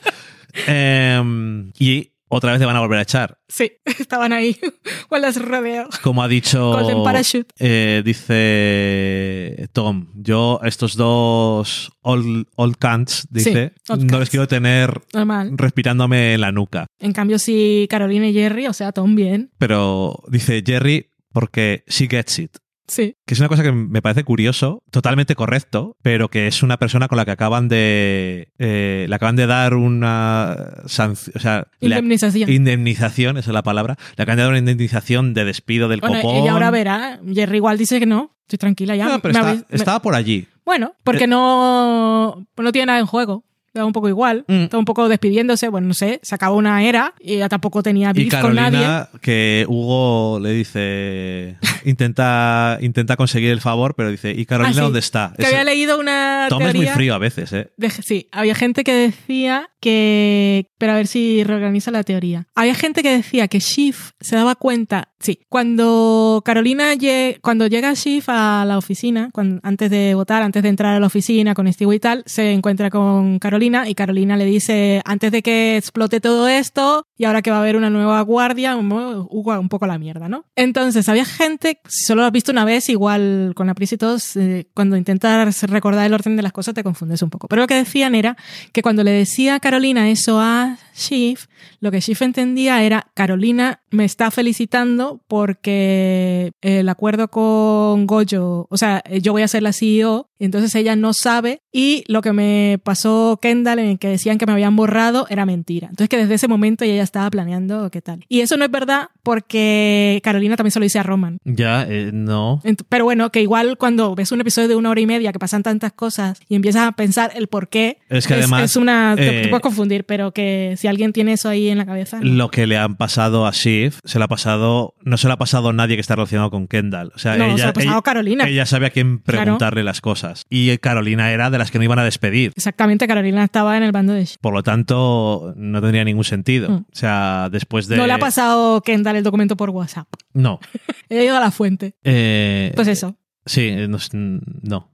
Speaker 1: Em, y otra vez le van a volver a echar.
Speaker 2: Sí, estaban ahí. ¿Cuál las rodeo?
Speaker 1: Como ha dicho, eh, dice Tom, yo estos dos old, old cunts, dice,
Speaker 2: old
Speaker 1: no les quiero tener
Speaker 2: Normal.
Speaker 1: respirándome en la nuca.
Speaker 2: En cambio, sí, Carolina y Jerry, o sea, Tom bien.
Speaker 1: Pero dice Jerry porque she gets it.
Speaker 2: Sí.
Speaker 1: Que es una cosa que me parece curioso, totalmente correcto, pero que es una persona con la que acaban de. eh, le acaban de dar una sanción. O sea, le-
Speaker 2: Indemnización.
Speaker 1: indemnización, esa es la palabra. Le acaban de dar una indemnización de despido del
Speaker 2: Bueno,
Speaker 1: copón.
Speaker 2: ella ahora verá. Jerry igual dice que no. Estoy tranquila ya.
Speaker 1: No, pero
Speaker 2: Me
Speaker 1: está-
Speaker 2: habéis- me-
Speaker 1: estaba por allí.
Speaker 2: Bueno, porque
Speaker 1: Eh.
Speaker 2: no, no tiene nada en juego. Da un poco igual.
Speaker 1: Mm.
Speaker 2: Está un poco despidiéndose. Bueno, no sé. Se acabó una era y ella tampoco tenía
Speaker 1: Y
Speaker 2: beef con nadie.
Speaker 1: Carolina, que Hugo le dice. Intenta, intenta conseguir el favor, pero dice, ¿y Carolina
Speaker 2: Ah, sí.
Speaker 1: dónde está?
Speaker 2: Que
Speaker 1: Ese-
Speaker 2: había leído una
Speaker 1: Tom es muy
Speaker 2: teoría.
Speaker 1: frío a veces, ¿eh?
Speaker 2: de- sí, había gente que decía que. Pero a ver si reorganiza la teoría. Había gente que decía que Shiv se daba cuenta. Sí, cuando Carolina. lle- Cuando llega Shiv a la oficina, cuando- antes de votar, antes de entrar a la oficina con Steve y tal, se encuentra con Carolina y Carolina le dice: Antes de que explote todo esto, y ahora que va a haber una nueva guardia, un poco la mierda, ¿no? Entonces, había gente, si solo lo has visto una vez, igual con la prisa y todos, eh, cuando intentas recordar el orden de las cosas te confundes un poco. Pero lo que decían era que cuando le decía Carolina eso a Shift, lo que Shift entendía era, Carolina me está felicitando porque el acuerdo con Goyo, o sea, yo voy a ser la CEO, entonces ella no sabe y lo que me pasó Kendall en el que decían que me habían borrado era mentira. Entonces que desde ese momento ella estaba planeando qué tal. Y eso no es verdad porque Carolina también se lo dice a Roman.
Speaker 1: Ya, eh, no.
Speaker 2: Pero bueno, que igual cuando ves un episodio de una hora y media que pasan tantas cosas y empiezas a pensar el por qué,
Speaker 1: es que además...
Speaker 2: Es una... te, eh, puedes confundir, pero que si alguien tiene eso ahí en la cabeza...
Speaker 1: Lo que le han pasado a Shiv, se lo ha pasado... No se lo ha pasado a nadie que está relacionado con Kendall. O sea, ella,
Speaker 2: se lo ha pasado a Carolina.
Speaker 1: Ella sabe a quién preguntarle las cosas. Y Carolina era de las que no iban a despedir.
Speaker 2: Exactamente, Carolina estaba en el bando de Shiv.
Speaker 1: Por lo tanto, no tendría ningún sentido. Mm. O sea, después de...
Speaker 2: No le ha pasado Kendall el documento por WhatsApp.
Speaker 1: No.
Speaker 2: He ido a la fuente.
Speaker 1: Eh,
Speaker 2: pues eso.
Speaker 1: Sí, eh, no,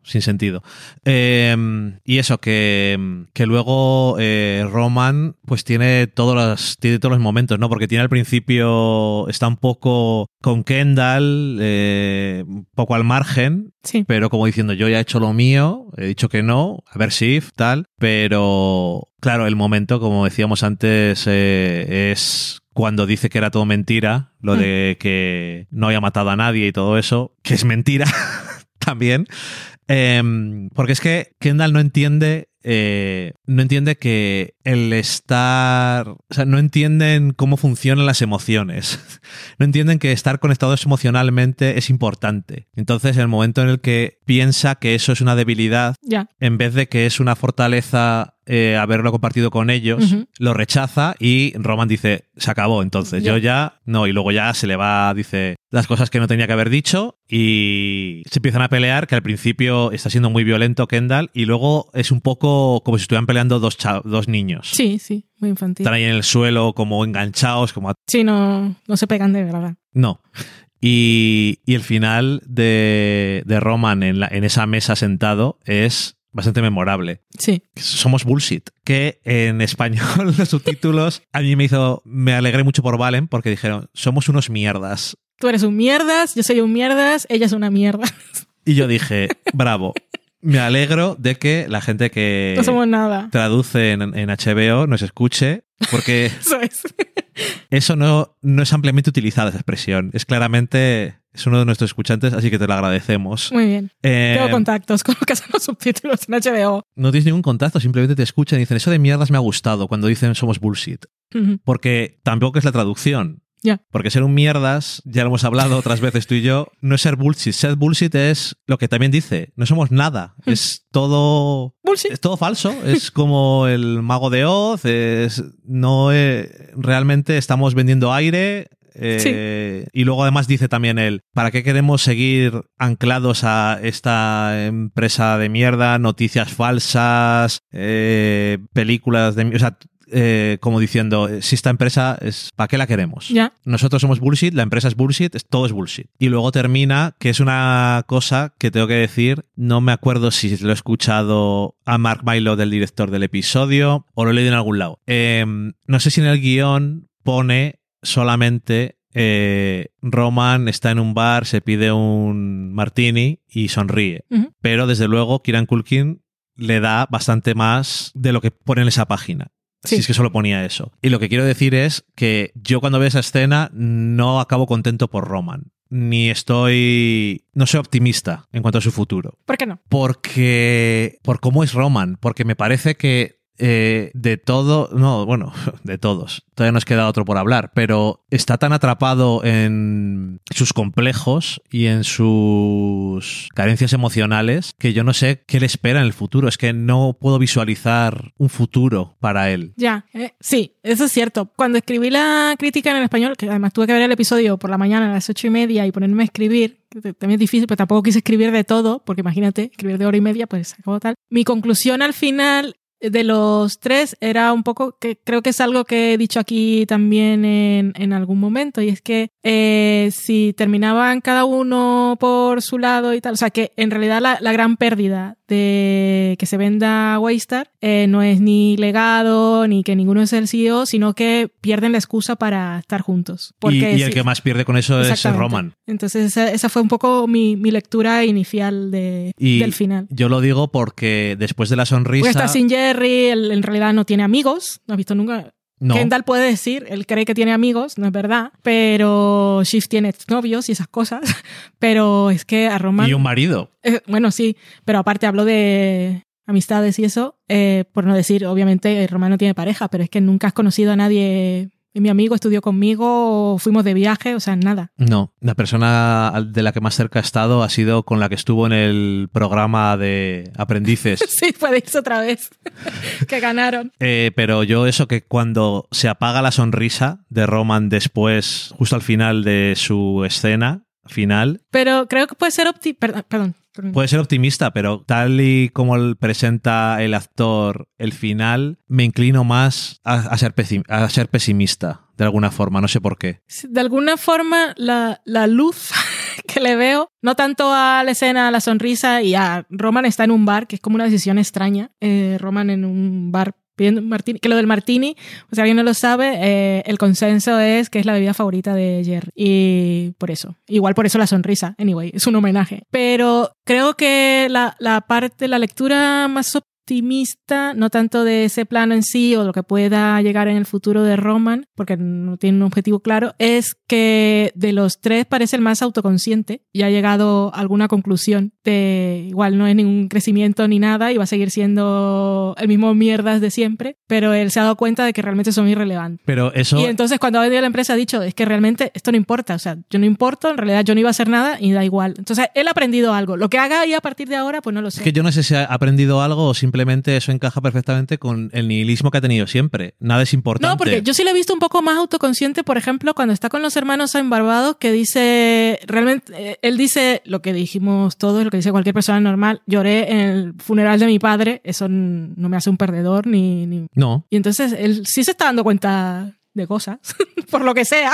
Speaker 1: sin sentido. Em, y eso, que, que luego eh, Roman pues tiene todos, los, tiene todos los momentos, ¿no? Porque tiene al principio, está un poco con Kendall, eh, un poco al margen,
Speaker 2: sí.
Speaker 1: pero como diciendo, yo ya he hecho lo mío, he dicho que no, a ver si, tal, pero claro, el momento, como decíamos antes, es cuando dice que era todo mentira, lo mm. de que no había matado a nadie y todo eso, que es mentira también. Em, porque es que Kendall no entiende eh, no entiende que el estar, o sea, no entienden cómo funcionan las emociones, no entienden que estar conectados emocionalmente es importante. Entonces, en el momento en el que piensa que eso es una debilidad, en vez de que es una fortaleza eh, haberlo compartido con ellos, lo rechaza y Roman dice, se acabó, entonces yo ya, no, y luego ya se le va, dice las cosas que no tenía que haber dicho y se empiezan a pelear, que al principio está siendo muy violento Kendall y luego es un poco como si estuvieran peleando dos, dos niños.
Speaker 2: Sí, sí, muy infantil.
Speaker 1: Están ahí en el suelo como enganchados, como...
Speaker 2: Sí, no, no se pegan de verdad.
Speaker 1: No. Y, y el final de, de Roman en, la, en esa mesa sentado es bastante memorable.
Speaker 2: Sí.
Speaker 1: Somos bullshit. Que en español los subtítulos a mí me hizo. Me alegré mucho por Valen porque dijeron: Somos unos mierdas.
Speaker 2: Tú eres un mierdas, yo soy un mierdas, ella es una mierda.
Speaker 1: Y yo dije: Bravo. Me alegro de que la gente que
Speaker 2: no somos nada.
Speaker 1: traduce en, en HBO nos escuche, porque
Speaker 2: eso, es.
Speaker 1: eso no, no es ampliamente utilizada esa expresión. Es claramente es uno de nuestros escuchantes, así que te lo agradecemos.
Speaker 2: Muy bien.
Speaker 1: Eh,
Speaker 2: Tengo contactos con los que hacen los subtítulos en HBO.
Speaker 1: No tienes ningún contacto, simplemente te escuchan y dicen, eso de mierdas me ha gustado cuando dicen somos bullshit. Porque tampoco es la traducción.
Speaker 2: Ya.
Speaker 1: Porque ser un mierdas, ya lo hemos hablado otras veces tú y yo, no es ser bullshit. Ser bullshit es lo que también dice, no somos nada. Es todo.
Speaker 2: Bullshit.
Speaker 1: Es todo falso. es como el mago de Oz. Es, no realmente estamos vendiendo aire. Eh, y luego además dice también él, ¿para qué queremos seguir anclados a esta empresa de mierda, noticias falsas, eh, películas de... O sea, eh, como diciendo, si esta empresa es, ¿para qué la queremos? Nosotros somos bullshit, la empresa es bullshit, todo es bullshit. Y luego termina, que es una cosa que tengo que decir, no me acuerdo si lo he escuchado a Mark Milo del director del episodio o lo he leído en algún lado. no sé si en el guion pone solamente eh, Roman está en un bar, se pide un martini y sonríe. Pero desde luego, Kiran Kulkin le da bastante más de lo que pone en esa página. Si es que solo ponía eso. Y lo que quiero decir es que yo cuando veo esa escena no acabo contento por Roman. Ni estoy. No soy optimista en cuanto a su futuro.
Speaker 2: ¿Por qué no?
Speaker 1: Porque. Por cómo es Roman. Porque me parece que eh, de todo, no, bueno, de todos, todavía nos queda otro por hablar, pero está tan atrapado en sus complejos y en sus carencias emocionales que yo no sé qué le espera en el futuro, es que no puedo visualizar un futuro para él.
Speaker 2: Ya, eh, sí, eso es cierto. Cuando escribí la crítica en el español, que además tuve que ver el episodio por la mañana a las ocho y media y ponerme a escribir, también es difícil, pero tampoco quise escribir de todo, porque imagínate, escribir de hora y media, pues acabó tal. Mi conclusión al final de los tres era un poco que creo que es algo que he dicho aquí también en, en algún momento y es que eh, si terminaban cada uno por su lado y tal, o sea que en realidad la, la gran pérdida de que se venda Waystar eh, no es ni legado ni que ninguno es el CEO, sino que pierden la excusa para estar juntos.
Speaker 1: Y,
Speaker 2: Porque
Speaker 1: y el
Speaker 2: sí,
Speaker 1: que más pierde con eso es. Roman.
Speaker 2: Entonces esa, esa fue un poco mi, mi lectura inicial de,
Speaker 1: Y
Speaker 2: del final.
Speaker 1: yo lo digo porque después de la
Speaker 2: Porque
Speaker 1: sonrisa.
Speaker 2: está sin Jerry, él en realidad no tiene amigos, no has visto nunca.
Speaker 1: No,
Speaker 2: Kendall puede decir, él cree que tiene amigos, no es verdad, pero Shift tiene novios y esas cosas, pero es que a Roman...
Speaker 1: y un marido.
Speaker 2: Eh, bueno, sí, pero aparte hablo de amistades y eso, eh, por no decir, obviamente, Román no tiene pareja, pero es que nunca has conocido a nadie. Mi amigo estudió conmigo, fuimos de viaje, o sea, nada.
Speaker 1: No, la persona de la que más cerca ha estado ha sido con la que estuvo en el programa de aprendices.
Speaker 2: Sí, podéis otra vez. que ganaron.
Speaker 1: Eh, pero yo eso que cuando se apaga la sonrisa de Roman después, justo al final de su escena final,
Speaker 2: Pero creo que puede ser opti... Perdón, perdón.
Speaker 1: Puede ser optimista, pero tal y como él presenta el actor el final, me inclino más a, a ser, a ser pesimista, de alguna forma, no sé por qué.
Speaker 2: De alguna forma, la, la luz que le veo, no tanto a la escena, a la sonrisa y a Roman está en un bar, que es como una decisión extraña. Eh, Roman en un bar pidiendo martini, que lo del martini, o sea, alguien no lo sabe, eh, el consenso es que es la bebida favorita de Jerry. Y por eso, igual por eso la sonrisa, anyway, es un homenaje. Pero creo que la, la parte, la lectura más optimista, no tanto de ese plano en sí o lo que pueda llegar en el futuro de Roman, porque no tiene un objetivo claro, es que de los tres parece el más autoconsciente y ha llegado a alguna conclusión de igual no es ningún crecimiento ni nada y va a seguir siendo el mismo mierdas de siempre, pero él se ha dado cuenta de que realmente son irrelevantes.
Speaker 1: Pero eso...
Speaker 2: Y entonces cuando ha venido a la empresa ha dicho, es que realmente esto no importa, o sea, yo no importo, en realidad yo no iba a hacer nada y da igual. Entonces él ha aprendido algo. Lo que haga ahí a partir de ahora, pues no lo sé.
Speaker 1: Es que yo no sé si ha aprendido algo o simplemente eso encaja perfectamente con el nihilismo que ha tenido siempre. Nada es importante.
Speaker 2: No, porque yo sí lo he visto un poco más autoconsciente, por ejemplo, cuando está con los hermanos en Barbados, que dice, realmente, eh, él dice lo que dijimos todos, lo que dice cualquier persona normal, lloré en el funeral de mi padre, eso no me hace un perdedor, ni... ni...
Speaker 1: No.
Speaker 2: Y entonces él sí se está dando cuenta de cosas, por lo que sea.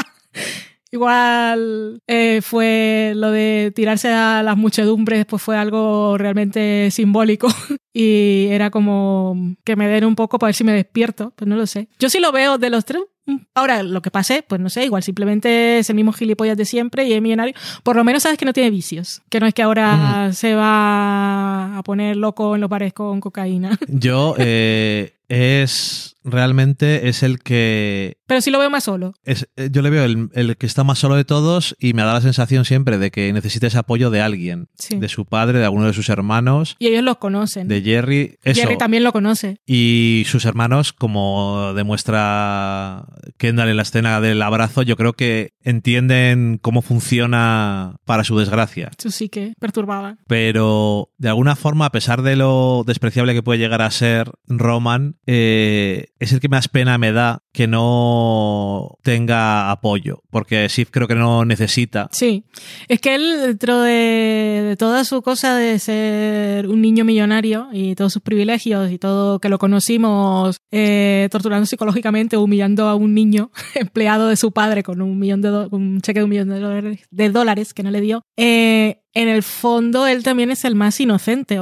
Speaker 2: Igual eh, fue lo de tirarse a las muchedumbres, pues fue algo realmente simbólico y era como que me den un poco para ver si me despierto, pues no lo sé. Yo sí lo veo de los tres. mm, Ahora, lo que pase, pues no sé, igual simplemente es el mismo gilipollas de siempre y es millonario. Por lo menos sabes que no tiene vicios, que no es que ahora se va a poner loco en los bares con cocaína.
Speaker 1: Yo eh, es realmente es el que
Speaker 2: Pero sí lo veo más solo.
Speaker 1: es, eh, yo le veo el, el que está más solo de todos y me da la sensación siempre de que necesita ese apoyo de alguien,
Speaker 2: Sí.
Speaker 1: de su padre, de alguno de sus hermanos,
Speaker 2: Y ellos los conocen.
Speaker 1: de Jerry, eso.
Speaker 2: Jerry también lo conoce.
Speaker 1: Y sus hermanos, como demuestra Kendall en la escena del abrazo, yo creo que entienden cómo funciona para su desgracia.
Speaker 2: Eso sí que perturbaba.
Speaker 1: Pero de alguna forma, a pesar de lo despreciable que puede llegar a ser Roman, eh, es el que más pena me da que no tenga apoyo. Porque Sif creo que no necesita.
Speaker 2: Sí. Es que él, dentro de, de toda su cosa de ser un niño millonario y todos sus privilegios y todo que lo conocimos eh, torturando psicológicamente, humillando a un niño empleado de su padre con un millón de do- un cheque de un millón de dólares, de dólares que no le dio. eh, en el fondo él también es el más inocente.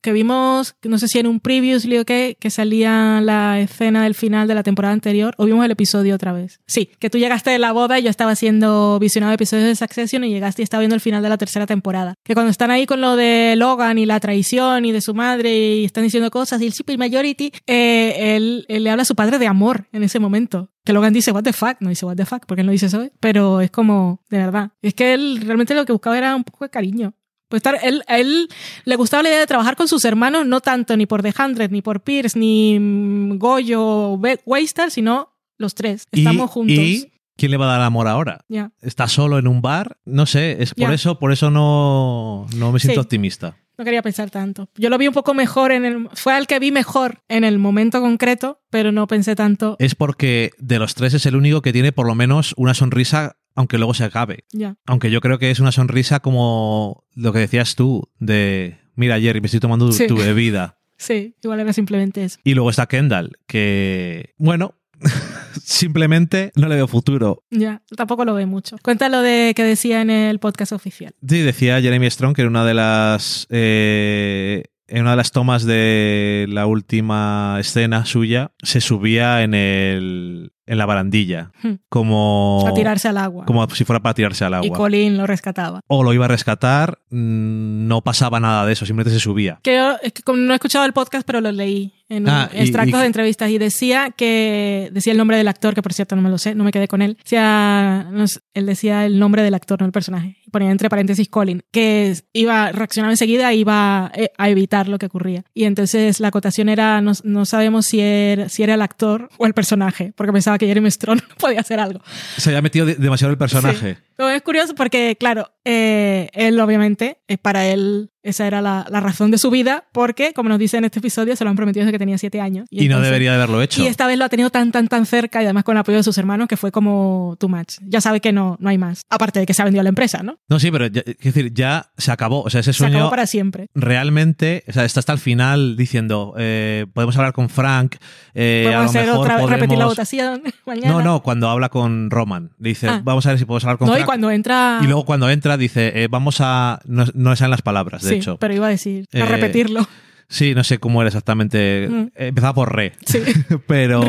Speaker 2: Que vimos, no sé si en un previously o qué, que salía la escena del final de la temporada anterior, o vimos el episodio otra vez. Sí, que tú llegaste de la boda y yo estaba haciendo visionado episodios de Succession y llegaste y estaba viendo el final de la tercera temporada. Que cuando están ahí con lo de Logan y la traición y de su madre y están diciendo cosas y el super majority, eh, él, él le habla a su padre de amor en ese momento. Que Logan dice, what the fuck, no dice what the fuck, porque él no dice eso, pero es como, de verdad. Es que él realmente lo que buscaba era un poco de cariño. Pues estar, él, a él le gustaba la idea de trabajar con sus hermanos, no tanto ni por The Hundred, ni por Pierce, ni mm, Goyo Waystar, sino los tres.
Speaker 1: Y-
Speaker 2: Estamos juntos.
Speaker 1: ¿Y quién le va a dar amor ahora?
Speaker 2: Ya.
Speaker 1: ¿Está solo en un bar? No sé, es por eso, por eso no, no me siento
Speaker 2: Sí.
Speaker 1: optimista.
Speaker 2: No quería pensar tanto. Yo lo vi un poco mejor en el. Fue al que vi mejor en el momento concreto, pero no pensé tanto.
Speaker 1: Es porque de los tres es el único que tiene por lo menos una sonrisa, aunque luego se acabe.
Speaker 2: Ya.
Speaker 1: Aunque yo creo que es una sonrisa como lo que decías tú, de mira, Jerry, me estoy tomando
Speaker 2: Sí.
Speaker 1: tu bebida.
Speaker 2: Sí, igual era simplemente eso.
Speaker 1: Y luego está Kendall, que, bueno, simplemente no le veo futuro.
Speaker 2: Ya, tampoco lo ve mucho. Cuéntalo de que decía en el podcast oficial.
Speaker 1: Sí, decía Jeremy Strong que era una de las eh, en una de las tomas de la última escena suya, se subía en el en la barandilla,
Speaker 2: Hmm.
Speaker 1: como
Speaker 2: A tirarse al agua.
Speaker 1: como si fuera para tirarse al
Speaker 2: y
Speaker 1: agua.
Speaker 2: Colin lo rescataba.
Speaker 1: O lo iba a rescatar, mm, no pasaba nada de eso, simplemente se subía.
Speaker 2: Que es que no he escuchado el podcast, pero lo leí en
Speaker 1: Ah,
Speaker 2: extractos
Speaker 1: y-
Speaker 2: de entrevistas y decía que decía el nombre del actor, que por cierto no me lo sé, no me quedé con él. Decía, no sé, él decía el nombre del actor, no el personaje. Y ponía entre paréntesis Colin, que iba reaccionaba enseguida iba eh, a evitar lo que ocurría. Y entonces la acotación era no, no sabemos si era, si era el actor o el personaje, porque pensaba que Jeremy Strong podía hacer algo.
Speaker 1: Se había metido de- demasiado el personaje.
Speaker 2: Pero es curioso porque, claro, eh, él obviamente, eh, para él esa era la, la razón de su vida, porque, como nos dice en este episodio, se lo han prometido desde que tenía siete años.
Speaker 1: Y, no
Speaker 2: entonces-
Speaker 1: debería de haberlo hecho.
Speaker 2: Y esta vez lo ha tenido tan, tan, tan cerca y además con el apoyo de sus hermanos que fue como too much. Ya sabe que no, no hay más. Aparte de que se ha vendido la empresa, ¿no?
Speaker 1: No, sí, pero ya, quiero decir, ya se acabó. O sea, ese
Speaker 2: Se
Speaker 1: sueño
Speaker 2: acabó para siempre.
Speaker 1: realmente, o sea, está hasta el final diciendo, eh, podemos hablar con Frank, eh, a
Speaker 2: Podemos
Speaker 1: lo
Speaker 2: hacer
Speaker 1: mejor
Speaker 2: otra repetir la votación mañana.
Speaker 1: No, no, cuando habla con Roman. Dice,
Speaker 2: Ah.
Speaker 1: vamos a ver si podemos hablar con
Speaker 2: No, y
Speaker 1: Frank.
Speaker 2: cuando entra...
Speaker 1: Y luego cuando entra dice, eh, vamos a... No, no salen las palabras, de
Speaker 2: sí,
Speaker 1: hecho.
Speaker 2: pero iba a decir, a
Speaker 1: Eh,
Speaker 2: repetirlo.
Speaker 1: Sí, no sé cómo era exactamente.
Speaker 2: Mm.
Speaker 1: Eh, Empezaba por re.
Speaker 2: Sí.
Speaker 1: Pero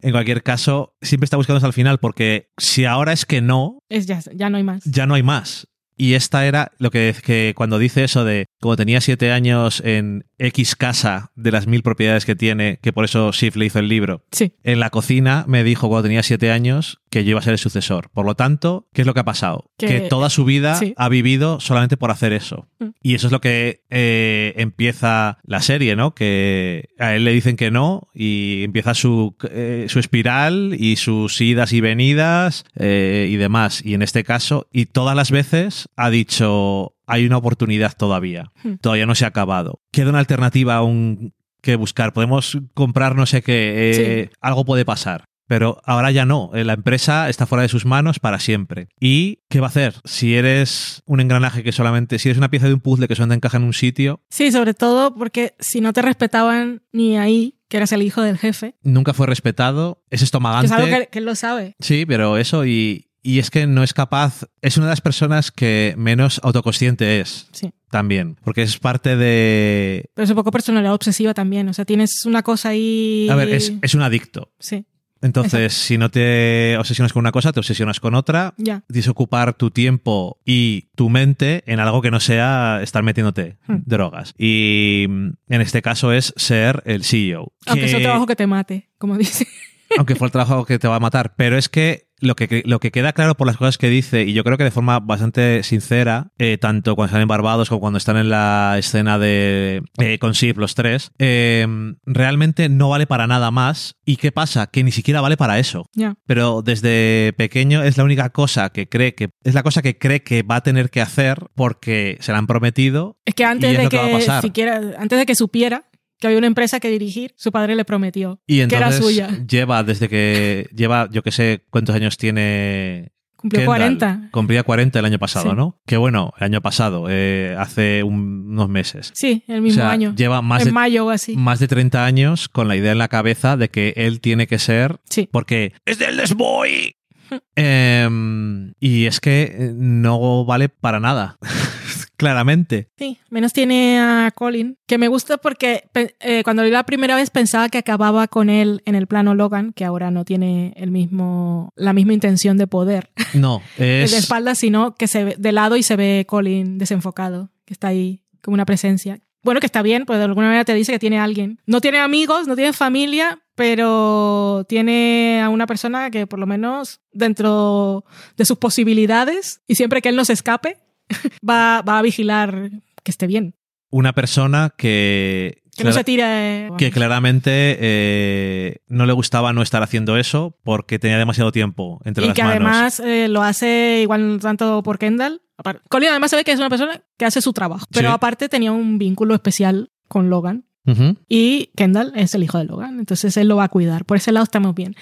Speaker 1: en cualquier caso, siempre está buscando hasta el final porque si ahora es que no,
Speaker 2: Es ya, ya no hay más.
Speaker 1: ya no hay más. Y esta era lo que, que cuando dice eso de como tenía siete años en X casa de las mil propiedades que tiene, que por eso Sif le hizo el libro,
Speaker 2: Sí.
Speaker 1: en la cocina me dijo cuando tenía siete años que yo iba a ser el sucesor. Por lo tanto, ¿qué es lo que ha pasado?
Speaker 2: Que-
Speaker 1: Que, toda su vida
Speaker 2: sí.
Speaker 1: ha vivido solamente por hacer eso.
Speaker 2: Mm.
Speaker 1: Y eso es lo que eh, empieza la serie, ¿no? Que a él le dicen que no y empieza su, eh, su espiral y sus idas y venidas eh, y demás. Y en este caso, y todas las veces ha dicho, hay una oportunidad todavía.
Speaker 2: Hmm.
Speaker 1: Todavía no se ha acabado. Queda una alternativa aún que buscar. Podemos comprar no sé qué. eh, Algo puede pasar. Pero ahora ya no. Eh, La empresa está fuera de sus manos para siempre. ¿Y qué va a hacer? Si eres un engranaje que solamente. Si eres una pieza de un puzzle que solamente encaja en un sitio,
Speaker 2: Sí, sobre todo porque si no te respetaban ni ahí, que eras el hijo del jefe,
Speaker 1: nunca fue respetado, es estomagante.
Speaker 2: es algo que, que él lo sabe.
Speaker 1: Sí, pero eso y. Y es que no es capaz, es una de las personas que menos autoconsciente es
Speaker 2: Sí.
Speaker 1: también, porque es parte de...
Speaker 2: Pero es un poco personalidad obsesiva también. O sea, tienes una cosa ahí.
Speaker 1: A ver, es, es un adicto.
Speaker 2: Sí,
Speaker 1: Entonces, si no te obsesionas con una cosa, te obsesionas con otra.
Speaker 2: ya.
Speaker 1: Tienes ocupar tu tiempo y tu mente en algo que no sea estar metiéndote
Speaker 2: Hmm.
Speaker 1: drogas. Y mm, en este caso es ser el CEO.
Speaker 2: Aunque
Speaker 1: Que-
Speaker 2: es un trabajo que te mate, como dice.
Speaker 1: Aunque fue el trabajo que te va a matar. Pero es que lo que, lo que queda claro por las cosas que dice, y yo creo que de forma bastante sincera, eh, tanto cuando están en Barbados como cuando están en la escena de eh, con Sif, los tres, eh, realmente no vale para nada más. ¿Y qué pasa? Que ni siquiera vale para eso. Pero desde pequeño es la única cosa que cree que es la cosa que cree que va a tener que hacer porque se la han prometido.
Speaker 2: Es que antes
Speaker 1: es
Speaker 2: de
Speaker 1: que
Speaker 2: siquiera, antes de que supiera que había una empresa que dirigir, su padre le prometió
Speaker 1: Y
Speaker 2: que era suya.
Speaker 1: lleva desde que lleva, yo que sé cuántos años tiene
Speaker 2: Cumplió
Speaker 1: Kendall.
Speaker 2: 40.
Speaker 1: Cumplía 40 el año pasado,
Speaker 2: Sí.
Speaker 1: ¿no? Que bueno, el año pasado, eh, hace un- unos meses.
Speaker 2: Sí, el
Speaker 1: O
Speaker 2: mismo
Speaker 1: sea,
Speaker 2: año.
Speaker 1: lleva más
Speaker 2: en
Speaker 1: de,
Speaker 2: mayo o así.
Speaker 1: más de 30 años con la idea en la cabeza de que él tiene que ser
Speaker 2: Sí.
Speaker 1: porque es del Desboy. Em, y es que eh, no vale para nada. Claramente.
Speaker 2: Sí, menos tiene a Colin, que me gusta porque eh, cuando lo vi la primera vez pensaba que acababa con él en el plano Logan, que ahora no tiene el mismo, la misma intención de poder
Speaker 1: No, es.
Speaker 2: de espaldas, sino que se ve de lado y se ve Colin desenfocado, que está ahí como una presencia. Bueno, que está bien, pues de alguna manera te dice que tiene a alguien. No tiene amigos, no tiene familia, pero tiene a una persona que por lo menos dentro de sus posibilidades y siempre que él no se escape, va, va a vigilar que esté bien.
Speaker 1: una persona que.
Speaker 2: Que no se tire.
Speaker 1: que claramente eh, no le gustaba no estar haciendo eso porque tenía demasiado tiempo entre
Speaker 2: y
Speaker 1: las
Speaker 2: que
Speaker 1: manos.
Speaker 2: además eh, lo hace igual tanto por Kendall. Colin además se ve que es una persona que hace su trabajo, pero
Speaker 1: Sí.
Speaker 2: aparte tenía un vínculo especial con Logan. Y Kendall es el hijo de Logan, entonces él lo va a cuidar. Por ese lado estamos bien.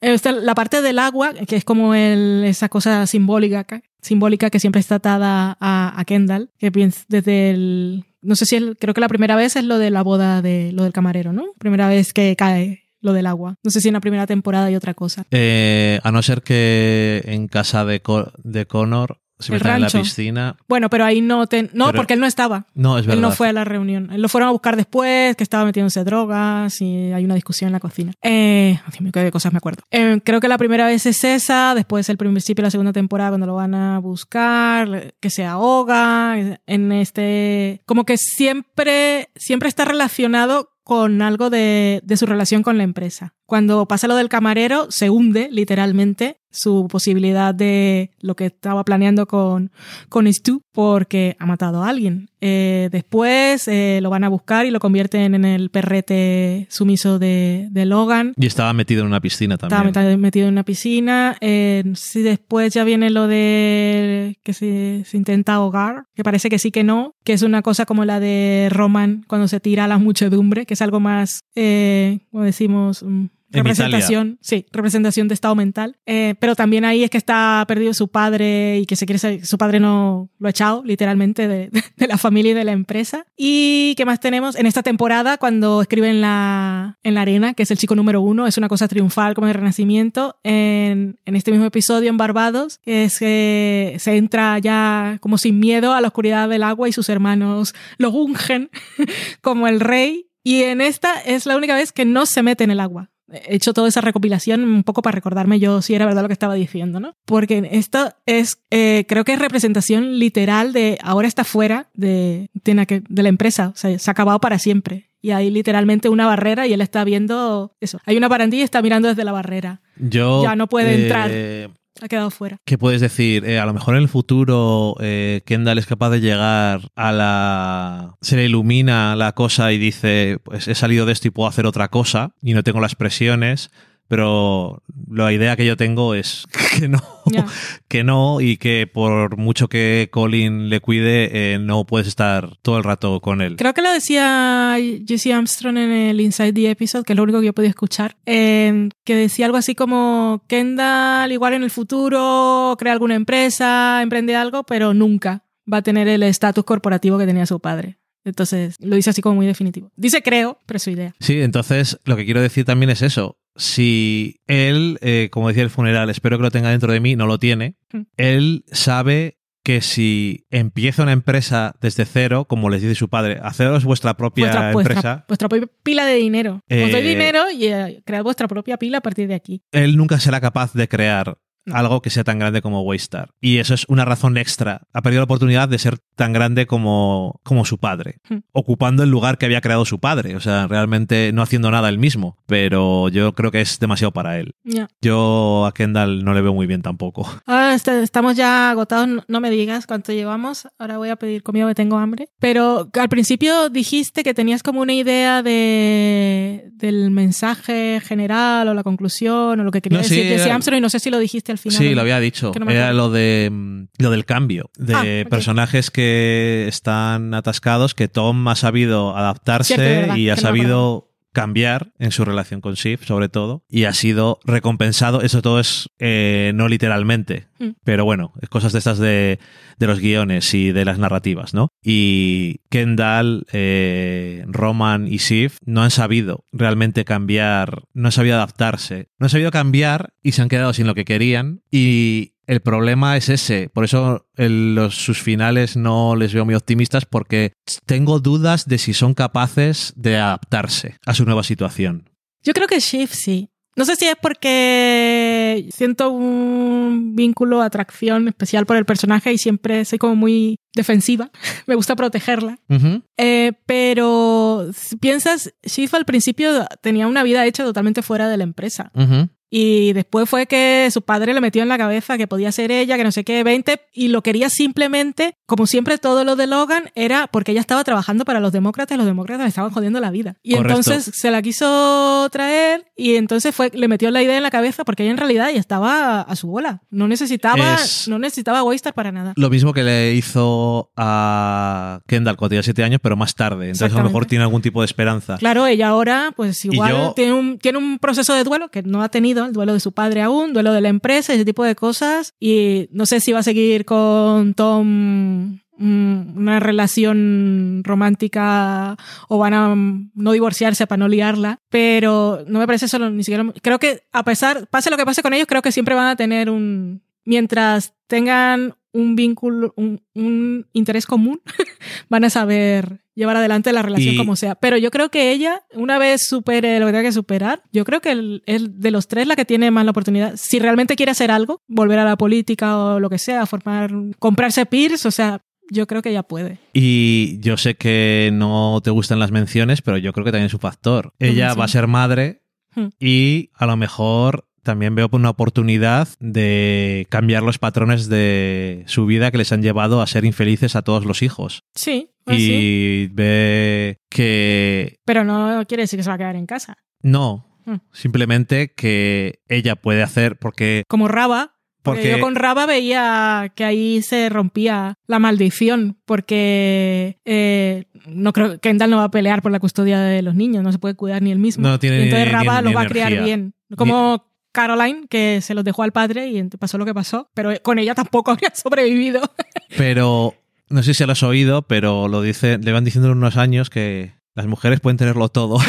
Speaker 2: Eh, está la parte del agua, que es como el- esa cosa simbólica, ca- simbólica que siempre está atada a, Kendall, que desde el... No sé si el- creo que la primera vez es lo de la boda de lo del camarero, ¿no? Primera vez que cae lo del agua. No sé si en la primera temporada hay otra cosa.
Speaker 1: Eh, a no ser que en casa de, de Connor se
Speaker 2: el
Speaker 1: meten en la piscina.
Speaker 2: Bueno, pero ahí no... te- no,
Speaker 1: Pero-
Speaker 2: porque él no estaba.
Speaker 1: No, es verdad.
Speaker 2: Él no fue a la reunión. Él lo fueron a buscar después, que estaba metiéndose drogas y hay una discusión en la cocina. Eh, Dios mío, qué de cosas me acuerdo. Eh, creo que la primera vez es esa, después el principio de la segunda temporada cuando lo van a buscar, que se ahoga, en este... Como que siempre, siempre está relacionado con algo de, de su relación con la empresa. Cuando pasa lo del camarero, se hunde literalmente su posibilidad de lo que estaba planeando con, con Stu porque ha matado a alguien. Eh, después eh, lo van a buscar y lo convierten en el perrete sumiso de, de Logan.
Speaker 1: Y estaba metido en una piscina también.
Speaker 2: Estaba metido en una piscina. Eh, si después ya viene lo de que se, se intenta ahogar, que parece que sí que no, que es una cosa como la de Roman cuando se tira a la muchedumbre, que es algo más, como decimos, mm,
Speaker 1: En
Speaker 2: representación, sí, representación de estado mental. Eh, pero también ahí es que está perdido su padre y que se quiere saber- su padre no lo ha echado literalmente de, de la familia y de la empresa. Y qué más tenemos en esta temporada cuando escribe en la, en la arena, que es el chico número uno, es una cosa triunfal como de renacimiento. En, en este mismo episodio en Barbados, que es que se entra ya como sin miedo a la oscuridad del agua y sus hermanos lo ungen como el rey. Y en esta es la única vez que no se mete en el agua he hecho toda esa recopilación un poco para recordarme yo si era verdad lo que estaba diciendo, ¿no? Porque esto es, eh, creo que es representación literal de ahora está fuera de, de, que- de la empresa, o sea, se ha acabado para siempre. Y hay literalmente una barrera y él está viendo eso. Hay una barandilla y está mirando desde la barrera.
Speaker 1: Yo,
Speaker 2: Ya no puede
Speaker 1: eh,
Speaker 2: entrar. Ha quedado fuera.
Speaker 1: ¿Qué puedes decir? Eh, a lo mejor en el futuro eh, Kendall es capaz de llegar a la... Se le ilumina la cosa y dice, pues he salido de esto y puedo hacer otra cosa y no tengo las presiones, pero la idea que yo tengo es que no, que no y que por mucho que Colin le cuide, eh, no puedes estar todo el rato con él.
Speaker 2: Creo que lo decía Jesse Armstrong en el Inside the Episode, que es lo único que yo podía escuchar, eh, que decía algo así como Kendall igual en el futuro crea alguna empresa, emprende algo, pero nunca va a tener el estatus corporativo que tenía su padre. Entonces lo dice así como muy definitivo. Dice creo, pero es su idea.
Speaker 1: Sí, entonces lo que quiero decir también es eso. Si él, eh, como decía el funeral, espero que lo tenga dentro de mí, no lo tiene,
Speaker 2: Mm.
Speaker 1: él sabe que si empieza una empresa desde cero, como les dice su padre, haceros vuestra propia
Speaker 2: Vuestra,
Speaker 1: empresa,
Speaker 2: vuestra, propia pila de dinero.
Speaker 1: Eh,
Speaker 2: Os doy dinero y eh, cread vuestra propia pila a partir de aquí.
Speaker 1: él nunca será capaz de crear. Algo que sea tan grande como Waystar. Y eso es una razón extra. Ha perdido la oportunidad de ser tan grande como, como su padre,
Speaker 2: Hmm.
Speaker 1: ocupando el lugar que había creado su padre. O sea, realmente no haciendo nada él mismo. Pero yo creo que es demasiado para él. Yo a Kendall no le veo muy bien tampoco.
Speaker 2: Est- estamos ya agotados, no- me digas cuánto llevamos. Ahora voy a pedir comida que tengo hambre. Pero al principio dijiste que tenías como una idea de del mensaje general o la conclusión o lo que quería
Speaker 1: No, sí,
Speaker 2: decir
Speaker 1: era-
Speaker 2: Armstrong y no sé si lo dijiste al final.
Speaker 1: Sí, lo había dicho.
Speaker 2: No
Speaker 1: Era lo de mm, lo del cambio, de
Speaker 2: Ah,
Speaker 1: personajes que están atascados, que Tom ha sabido adaptarse
Speaker 2: Cierto, es verdad,
Speaker 1: y ha sabido cambiar en su relación con Shiv, sobre todo, y ha sido recompensado. Eso todo es eh, no literalmente,
Speaker 2: Mm.
Speaker 1: pero bueno, es cosas de estas de, de los guiones y de las narrativas, ¿no? Y Kendall, eh, Roman y Shiv no han sabido realmente cambiar, no han sabido adaptarse, no han sabido cambiar y se han quedado sin lo que querían y el problema es ese, por eso el- los, sus finales no les veo muy optimistas porque tengo dudas de si son capaces de adaptarse a su nueva situación.
Speaker 2: Yo creo que Shift sí. No sé si es porque siento un vínculo, atracción especial por el personaje y siempre soy como muy defensiva. Me gusta protegerla. Eh, pero si piensas, Shift al principio tenía una vida hecha totalmente fuera de la empresa. Y después fue que su padre le metió en la cabeza que podía ser ella, que no sé qué, 20, y lo quería simplemente, como siempre todo lo de Logan, era porque ella estaba trabajando para los demócratas y los demócratas le estaban jodiendo la vida. Y
Speaker 1: Correcto.
Speaker 2: entonces se la quiso traer y entonces fue, le metió la idea en la cabeza porque ella en realidad ya estaba a su bola. No necesitaba,
Speaker 1: Es-
Speaker 2: no necesitaba Waystar para nada.
Speaker 1: Lo mismo que le hizo a Kendall cuando tenía 7 años, pero más tarde. Entonces a lo mejor tiene algún tipo de esperanza.
Speaker 2: Claro, ella ahora, pues igual
Speaker 1: yo-
Speaker 2: tiene, un, tiene un proceso de duelo que no ha tenido, el duelo de su padre aún, duelo de la empresa, ese tipo de cosas. Y no sé si va a seguir con Tom mm, una relación romántica o van a mm, no divorciarse para no liarla, pero no me parece solo ni siquiera. Creo que a pesar, pase lo que pase con ellos, creo que siempre van a tener un. Mientras tengan un vínculo, un, un interés común, van a saber llevar adelante la relación
Speaker 1: Y-
Speaker 2: como sea. Pero yo creo que ella, una vez supere lo que tenga que superar, yo creo que es de los tres la que tiene más la oportunidad. Si realmente quiere hacer algo, volver a la política o lo que sea, formar, comprarse Pierce, o sea, yo creo que ella puede.
Speaker 1: Y yo sé que no te gustan las menciones, pero yo creo que también es un factor. Ella va a ser madre
Speaker 2: Hmm.
Speaker 1: y a lo mejor también veo una oportunidad de cambiar los patrones de su vida que les han llevado a ser infelices a todos los hijos.
Speaker 2: Sí, pues sí.
Speaker 1: y ve que
Speaker 2: Pero no quiere decir que se va a quedar en casa.
Speaker 1: no,
Speaker 2: Hmm.
Speaker 1: simplemente que ella puede hacer porque
Speaker 2: Como Raba. Porque yo con Raba veía que ahí se rompía la maldición, porque eh, no creo que Kendall no va a pelear por la custodia de los niños, no se puede cuidar ni él mismo.
Speaker 1: No tiene
Speaker 2: Y entonces
Speaker 1: ni-
Speaker 2: Raba
Speaker 1: ni- ni
Speaker 2: va a criar bien. Como Caroline, que se los dejó al padre y pasó lo que pasó, pero con ella tampoco habría sobrevivido.
Speaker 1: Pero no sé si lo has oído, pero lo dice, le van diciendo en unos años que las mujeres pueden tenerlo todo.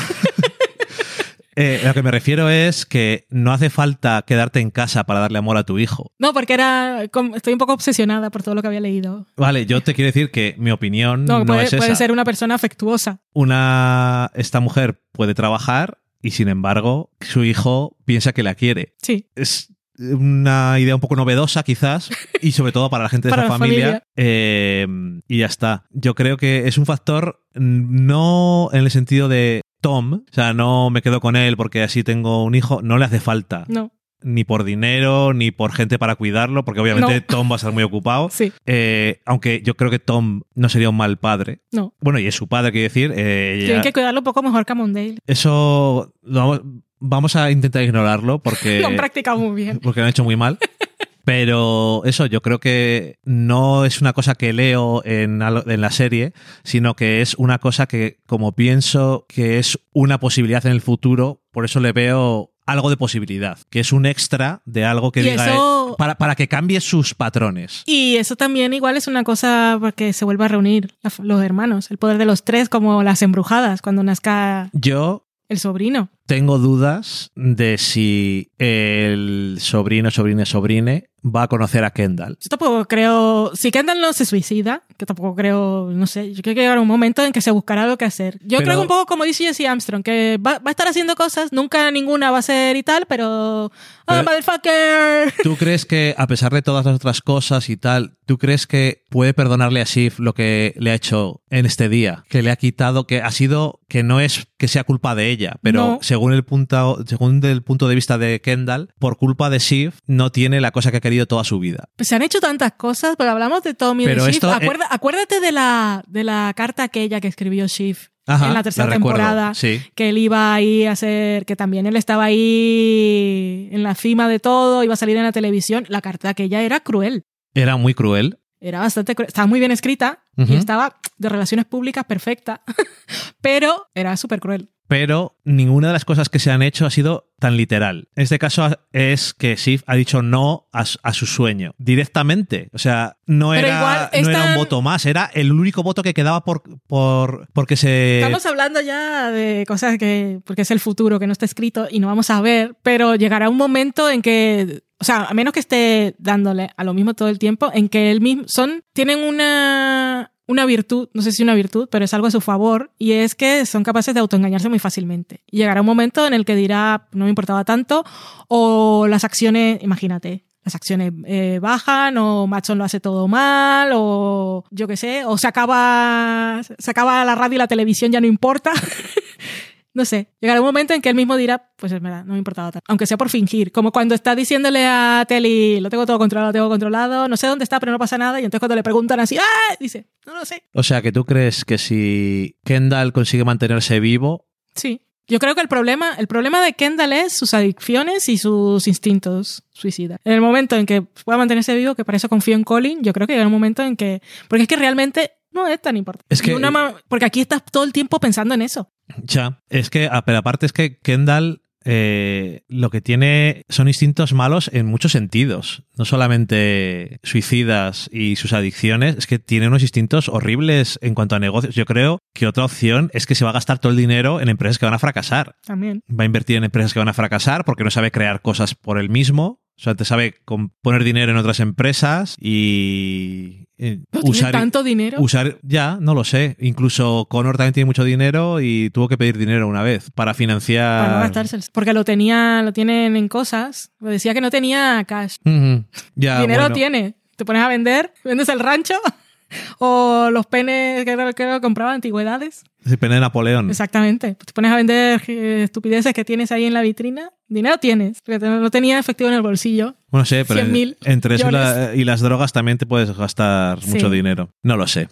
Speaker 1: Eh, lo que me refiero es que no hace falta quedarte en casa para darle amor a tu hijo.
Speaker 2: No, porque era. Estoy un poco obsesionada por todo lo que había leído.
Speaker 1: Vale, yo te quiero decir que mi opinión
Speaker 2: No,
Speaker 1: no,
Speaker 2: puede,
Speaker 1: es esa.
Speaker 2: puede ser una persona afectuosa.
Speaker 1: Una, esta mujer puede trabajar y sin embargo su hijo piensa que la quiere.
Speaker 2: Sí.
Speaker 1: es una idea un poco novedosa quizás y sobre todo para la gente de esa
Speaker 2: la
Speaker 1: familia,
Speaker 2: familia.
Speaker 1: Eh, y ya está yo creo que es un factor no en el sentido de Tom o sea no me quedo con él porque así tengo un hijo no le hace falta
Speaker 2: No.
Speaker 1: Ni por dinero ni por gente para cuidarlo porque obviamente
Speaker 2: No.
Speaker 1: Tom va a estar muy ocupado
Speaker 2: Sí.
Speaker 1: Eh, aunque yo creo que Tom no sería un mal padre
Speaker 2: No.
Speaker 1: bueno y es su padre quiero decir eh,
Speaker 2: Tienen que cuidarlo un poco mejor que a Mondale.
Speaker 1: eso lo vamos, vamos a intentar ignorarlo porque
Speaker 2: Lo han practicado muy bien.
Speaker 1: porque lo han hecho muy mal. Pero eso, yo creo que no es una cosa que leo en la serie, sino que es una cosa que, como pienso que es una posibilidad en el futuro, por eso le veo algo de posibilidad, que es un extra de algo que
Speaker 2: Y
Speaker 1: diga
Speaker 2: eso-
Speaker 1: eh, para, para que cambie sus patrones.
Speaker 2: Y eso también igual es una cosa para que se vuelva a reunir los hermanos. El poder de los tres, como las embrujadas, cuando nazca
Speaker 1: Yo
Speaker 2: el sobrino.
Speaker 1: Tengo dudas de si el sobrino, sobrine, sobrine va a conocer a Kendall.
Speaker 2: Yo tampoco creo. Si Kendall no se suicida, que tampoco creo, no sé, yo creo que llegará un momento en que se buscará lo que hacer. Yo
Speaker 1: Pero-
Speaker 2: creo que un poco como dice Jesse Armstrong, que va, va a estar haciendo cosas, nunca ninguna va a ser y tal, pero. ¡Ah,
Speaker 1: Pero-
Speaker 2: motherfucker!
Speaker 1: ¿Tú crees que, a pesar de todas las otras cosas y tal, ¿tú crees que puede perdonarle a Sif lo que le ha hecho en este día? Que le ha quitado, que ha sido, que no es que sea culpa de ella, pero
Speaker 2: No.
Speaker 1: Según el punto, según el punto de vista de Kendall, por culpa de Sif, no tiene la cosa que ha querido toda su vida.
Speaker 2: Pues se han hecho tantas cosas, pero hablamos de Tommy y
Speaker 1: Pero
Speaker 2: de Shift.
Speaker 1: eh,
Speaker 2: Acuérdate de la, de la carta aquella que escribió Shift
Speaker 1: Ajá,
Speaker 2: en la tercera temporada.
Speaker 1: Sí.
Speaker 2: que él iba ahí a hacer, que también él estaba ahí en la cima de todo, iba a salir en la televisión. La carta aquella era cruel.
Speaker 1: Era muy cruel.
Speaker 2: Era bastante cruel. Estaba muy bien escrita y estaba de relaciones públicas perfecta, pero era súper cruel.
Speaker 1: Pero ninguna de las cosas que se han hecho ha sido tan literal. En este caso es que Sif ha dicho no a, su- a su sueño directamente. O sea, no, era, no era un voto más, era el único voto que quedaba por, por porque se...
Speaker 2: Estamos hablando ya de cosas que, porque es el futuro, que no está escrito y no vamos a ver, pero llegará un momento en que, o sea, a menos que esté dándole a lo mismo todo el tiempo, en que él mismo, son, tienen una, una virtud, no sé si una virtud, pero es algo a su favor, y es que son capaces de autoengañarse muy fácilmente. Llegará un momento en el que dirá, no me importaba tanto, o las acciones, imagínate, las acciones eh, bajan, o Matson lo hace todo mal, o yo qué sé, o se acaba, se acaba la radio y la televisión, ya no importa. No sé, llegará un momento en que él mismo dirá, pues es verdad, no me importaba tanto. Aunque sea por fingir. Como cuando está diciéndole a Telly, lo tengo todo controlado, lo tengo controlado, no sé dónde está, pero no pasa nada. Y entonces cuando le preguntan así, ¡ah! Dice, no lo sé.
Speaker 1: O sea, que tú crees que si Kendall consigue mantenerse vivo,
Speaker 2: Sí. Yo creo que el problema, el problema de Kendall es sus adicciones y sus instintos suicidas. En el momento en que pueda mantenerse vivo, que para eso confío en Colin, yo creo que llegará un momento en que. Porque es que realmente no es tan importante.
Speaker 1: Es que-
Speaker 2: una porque aquí estás todo el tiempo pensando en eso.
Speaker 1: Ya, es que, pero aparte es que Kendall eh, lo que tiene son instintos malos en muchos sentidos. No solamente suicidas y sus adicciones, es que tiene unos instintos horribles en cuanto a negocios. Yo creo que otra opción es que se va a gastar todo el dinero en empresas que van a fracasar.
Speaker 2: También.
Speaker 1: Va a invertir en empresas que van a fracasar porque no sabe crear cosas por él mismo. O sea, te sabe poner dinero en otras empresas y eh,
Speaker 2: ¿No tiene
Speaker 1: usar
Speaker 2: tanto dinero?
Speaker 1: usar ya, no lo sé. Incluso Connor también tiene mucho dinero y tuvo que pedir dinero una vez para financiar.
Speaker 2: Para no gastarse. el- Porque lo tenía, lo tienen en cosas. Lo decía que no tenía cash.
Speaker 1: Ya,
Speaker 2: dinero
Speaker 1: bueno.
Speaker 2: tiene. Te pones a vender, vendes el rancho o los penes que que compraba antigüedades.
Speaker 1: Se pene de Napoleón.
Speaker 2: Exactamente. Te pones a vender eh, estupideces que tienes ahí en la vitrina. Dinero tienes. Porque no tenía efectivo en el bolsillo.
Speaker 1: Bueno, sé, pero
Speaker 2: 100.000
Speaker 1: entre eso y, la- y las drogas también te puedes gastar
Speaker 2: Sí.
Speaker 1: mucho dinero. No lo sé.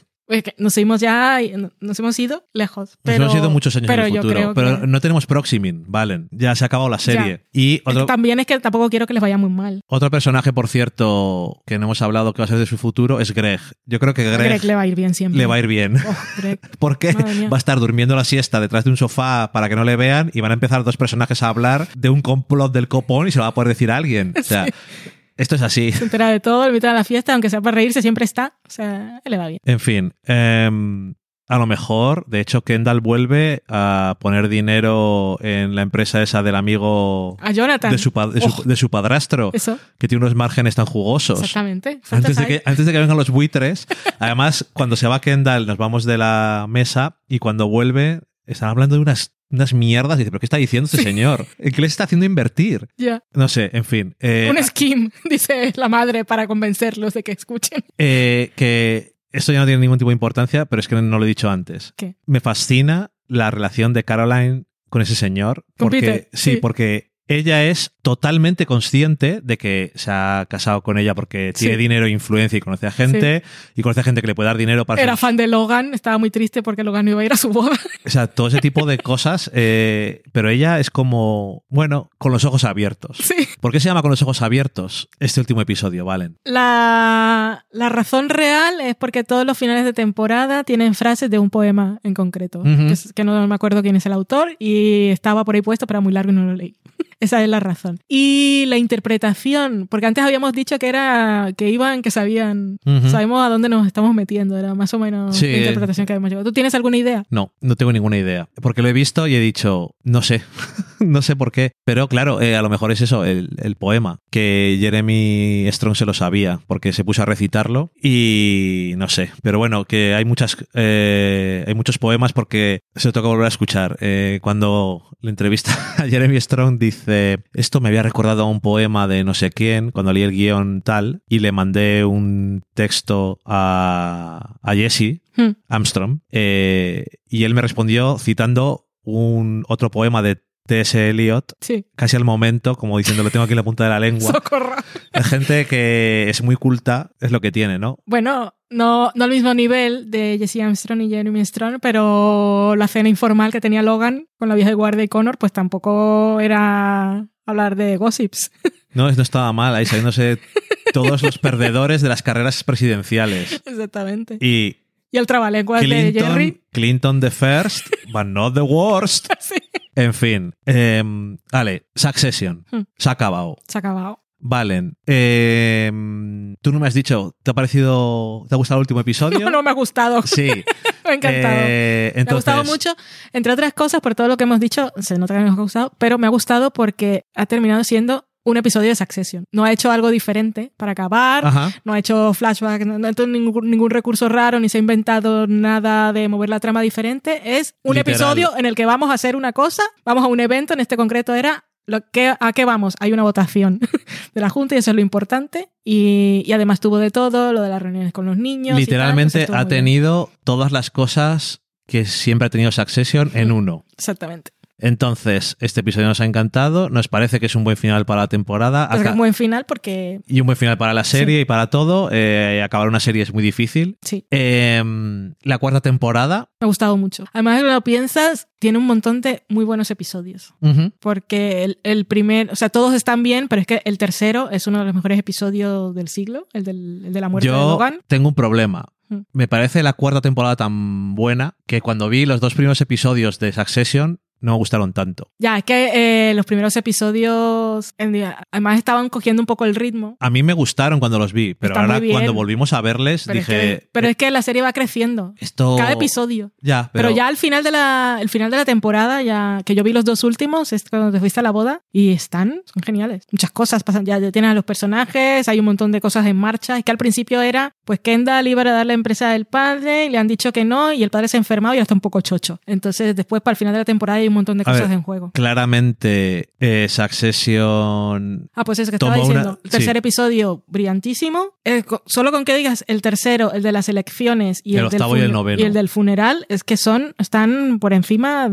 Speaker 2: Nos hemos ya, nos hemos ido lejos.
Speaker 1: Nos hemos ido muchos años
Speaker 2: pero
Speaker 1: en el futuro. pero
Speaker 2: que-
Speaker 1: no tenemos Proximin, Valen. Ya se ha acabado la serie. Y otro,
Speaker 2: también es que tampoco quiero que les vaya muy mal.
Speaker 1: otro personaje, por cierto, que no hemos hablado que va a ser de su futuro es Greg. Yo creo que Greg,
Speaker 2: Greg le va a ir bien siempre.
Speaker 1: le va a ir bien.
Speaker 2: Oh, Greg.
Speaker 1: Porque va a estar durmiendo la siesta detrás de un sofá para que no le vean y van a empezar dos personajes a hablar de un complot del copón y se lo va a poder decir a alguien. O sea, esto es así.
Speaker 2: Se entera de todo, le invita a la fiesta, aunque sea para reírse, siempre está. O sea, le va bien.
Speaker 1: En fin, em, a lo mejor, de hecho, Kendall vuelve a poner dinero en la empresa esa del amigo
Speaker 2: A Jonathan.
Speaker 1: de su, pa- de su-
Speaker 2: Oh,
Speaker 1: de su padrastro,
Speaker 2: Eso,
Speaker 1: que tiene unos márgenes tan jugosos.
Speaker 2: exactamente.
Speaker 1: Antes de, que, antes de que vengan los buitres, además, cuando se va Kendall, nos vamos de la mesa y cuando vuelve, están hablando de unas, unas mierdas. Y dice, ¿pero qué está diciendo este señor? ¿En qué les está haciendo invertir?
Speaker 2: Ya.
Speaker 1: No sé, en fin. eh,
Speaker 2: Un scheme, dice la madre, para convencerlos de que escuchen.
Speaker 1: eh, que esto ya no tiene ningún tipo de importancia, pero es que no lo he dicho antes.
Speaker 2: ¿Qué?
Speaker 1: Me fascina la relación de Caroline con ese señor.
Speaker 2: Con
Speaker 1: Porque,
Speaker 2: Peter,
Speaker 1: sí,
Speaker 2: sí.
Speaker 1: porque ella es totalmente consciente de que se ha casado con ella porque tiene
Speaker 2: Sí.
Speaker 1: dinero e influencia y conoce a gente y conoce a gente que le puede dar dinero para
Speaker 2: Era fan de Logan, estaba muy triste porque Logan no iba a ir a su boda.
Speaker 1: O sea, todo ese tipo de cosas. eh, pero ella es como, bueno, con los ojos abiertos.
Speaker 2: Sí.
Speaker 1: ¿Por qué se llama con los ojos abiertos este último episodio, Valen?
Speaker 2: La, la razón real es porque todos los finales de temporada tienen frases de un poema en concreto,
Speaker 1: Ujú.
Speaker 2: que, es- que no me acuerdo quién es el autor y estaba por ahí puesto, pero era muy largo y no lo leí. Esa es la razón. Y la interpretación, porque antes habíamos dicho que era que iban, que sabían, sabemos a dónde nos estamos metiendo, era más o menos
Speaker 1: Sí.
Speaker 2: la interpretación que habíamos llegado. ¿Tú tienes alguna idea?
Speaker 1: No, no tengo ninguna idea. Porque lo he visto y he dicho, no sé, no sé por qué. Pero claro, eh, a lo mejor es eso, el, el poema, que Jeremy Strong se lo sabía, porque se puso a recitarlo y no sé. Pero bueno, que hay muchas, eh, hay muchos poemas porque se toca volver a escuchar. Eh, cuando le entrevista a Jeremy Strong dice, esto me había recordado a un poema de no sé quién, cuando leí el guion tal, y le mandé un texto a, a Jesse,
Speaker 2: Hmm.
Speaker 1: Armstrong, eh, y él me respondió citando un otro poema de T.S. Eliot,
Speaker 2: Sí.
Speaker 1: casi al momento, como diciendo lo tengo aquí en la punta de la lengua.
Speaker 2: Socorro.
Speaker 1: Hay gente que es muy culta, es lo que tiene, ¿no?
Speaker 2: Bueno, no, no al mismo nivel de Jesse Armstrong y Jeremy Strong, pero la cena informal que tenía Logan con la vieja guardia y Connor, pues tampoco era hablar de gossips.
Speaker 1: No, no estaba mal, ahí saliéndose todos los perdedores de las carreras presidenciales.
Speaker 2: Exactamente.
Speaker 1: Y
Speaker 2: Y el trabalenguas de Jerry.
Speaker 1: Clinton the first, but not the worst.
Speaker 2: Sí,
Speaker 1: En fin, em, vale, Succession,
Speaker 2: Hmm.
Speaker 1: se ha acabado.
Speaker 2: se ha acabado.
Speaker 1: Valen, em, tú no me has dicho, ¿te ha parecido, te ha gustado el último episodio?
Speaker 2: No, no me ha gustado.
Speaker 1: Sí.
Speaker 2: me ha encantado.
Speaker 1: Eh,
Speaker 2: Me ha gustado mucho, entre otras cosas, por todo lo que hemos dicho, se nota que nos ha gustado, pero me ha gustado porque ha terminado siendo un episodio de Succession. No ha hecho algo diferente para acabar,
Speaker 1: Ajá.
Speaker 2: no ha hecho flashback, no, no ha hecho ningún, ningún recurso raro, ni se ha inventado nada de mover la trama diferente. Es un
Speaker 1: Literal.
Speaker 2: episodio en el que vamos a hacer una cosa, vamos a un evento, en este concreto era lo que, ¿A qué vamos? Hay una votación de la Junta y eso es lo importante. Y, y además tuvo de todo, lo de las reuniones con los niños. tal,
Speaker 1: Literalmente ha
Speaker 2: bien.
Speaker 1: tenido todas las cosas que siempre ha tenido Succession en uno.
Speaker 2: Exactamente.
Speaker 1: Entonces, este episodio nos ha encantado, nos parece que es un buen final para la temporada
Speaker 2: es un buen final porque
Speaker 1: y un buen final para la serie y para todo. Eh, acabar una serie es muy difícil.
Speaker 2: sí,
Speaker 1: Em, la cuarta temporada.
Speaker 2: me ha gustado mucho. Además, lo piensas, tiene un montón de muy buenos episodios. Porque el, el primer, o sea, todos están bien, pero es que el tercero es uno de los mejores episodios del siglo, el, del, el de la muerte de Logan.
Speaker 1: tengo un problema.
Speaker 2: Mm.
Speaker 1: Me parece la cuarta temporada tan buena que cuando vi los dos primeros episodios de Succession no me gustaron tanto.
Speaker 2: Ya, es que eh, los primeros episodios, además estaban cogiendo un poco el ritmo.
Speaker 1: A mí me gustaron cuando los vi, pero
Speaker 2: Está
Speaker 1: ahora cuando volvimos a verles
Speaker 2: Pero, es
Speaker 1: dije,
Speaker 2: que, pero es que la serie va creciendo.
Speaker 1: esto...
Speaker 2: Cada episodio.
Speaker 1: Ya,
Speaker 2: Pero,
Speaker 1: pero,
Speaker 2: ya al final de la, el final de la temporada, ya que yo vi los dos últimos, es cuando te fuiste a la boda, y están, son geniales. Muchas cosas pasan, ya tienen a los personajes, hay un montón de cosas en marcha. Es que al principio era, pues Kendall iba a dar la empresa del padre, y le han dicho que no, y el padre se ha enfermado y ahora está un poco chocho. Entonces, después, para el final de la temporada, hay un montón de
Speaker 1: ver,
Speaker 2: cosas en juego.
Speaker 1: claramente eh, Succession...
Speaker 2: Ah, pues eso que estaba
Speaker 1: una-
Speaker 2: diciendo. El tercer
Speaker 1: sí.
Speaker 2: episodio, brillantísimo. Solo con que digas el tercero, el de las elecciones y
Speaker 1: El
Speaker 2: el, del
Speaker 1: octavo y el
Speaker 2: fune-
Speaker 1: noveno.
Speaker 2: y el del funeral, es que son, están por encima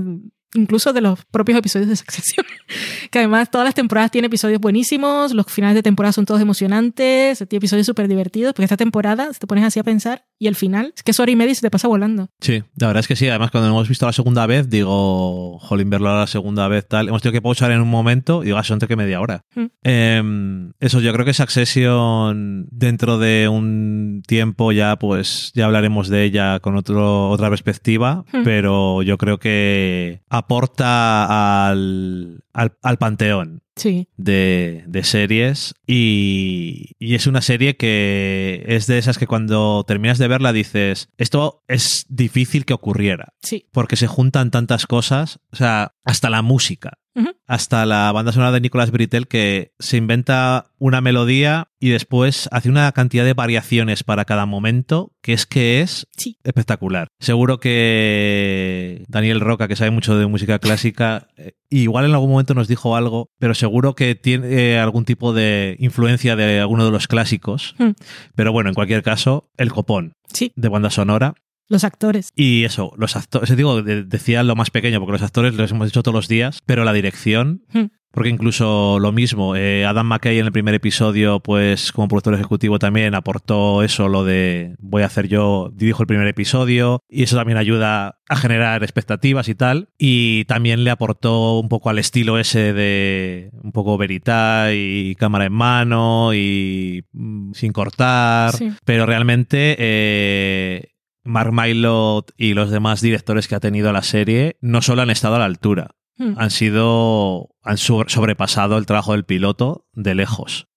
Speaker 2: incluso de los propios episodios de Succession. que además todas las temporadas tienen episodios buenísimos, los finales de temporada son todos emocionantes, tiene episodios súper divertidos, porque esta temporada, si te pones así a pensar, y el final, es que es hora y media y se te pasa volando.
Speaker 1: Sí, la verdad es que sí. Además, cuando hemos visto la segunda vez, digo, jolín, verlo a la segunda vez, tal. Hemos tenido que pausar en un momento y digo, ah, son que media hora.
Speaker 2: Mm.
Speaker 1: Eh, eso, yo creo que Succession, dentro de un tiempo ya, pues, ya hablaremos de ella con otro, otra perspectiva,
Speaker 2: Mm.
Speaker 1: pero yo creo que aporta al, al, al panteón
Speaker 2: Sí.
Speaker 1: de, de series y, y es una serie que es de esas que cuando terminas de verla dices, esto es difícil que ocurriera,
Speaker 2: Sí.
Speaker 1: porque se juntan tantas cosas, o sea, hasta la música. Hasta la banda sonora de Nicolas Britell que se inventa una melodía y después hace una cantidad de variaciones para cada momento que es que es
Speaker 2: Sí.
Speaker 1: espectacular. Seguro que Daniel Roca, que sabe mucho de música clásica, eh, igual en algún momento nos dijo algo, pero seguro que tiene eh, algún tipo de influencia de alguno de los clásicos.
Speaker 2: Mm.
Speaker 1: Pero bueno, en cualquier caso, el copón
Speaker 2: Sí.
Speaker 1: de banda sonora.
Speaker 2: Los actores.
Speaker 1: Y eso, los actores, digo, de- decía lo más pequeño, porque los actores los hemos hecho todos los días, pero la dirección,
Speaker 2: Mm.
Speaker 1: porque incluso lo mismo, eh, Adam McKay en el primer episodio, pues como productor ejecutivo también aportó eso, lo de voy a hacer yo, dirijo el primer episodio, y eso también ayuda a generar expectativas y tal, y también le aportó un poco al estilo ese de un poco verita y cámara en mano y mm, sin cortar,
Speaker 2: Sí.
Speaker 1: pero realmente... eh, Mark Mylod y los demás directores que ha tenido la serie no solo han estado a la altura,
Speaker 2: Mm.
Speaker 1: han sido. han so- sobrepasado el trabajo del piloto de lejos.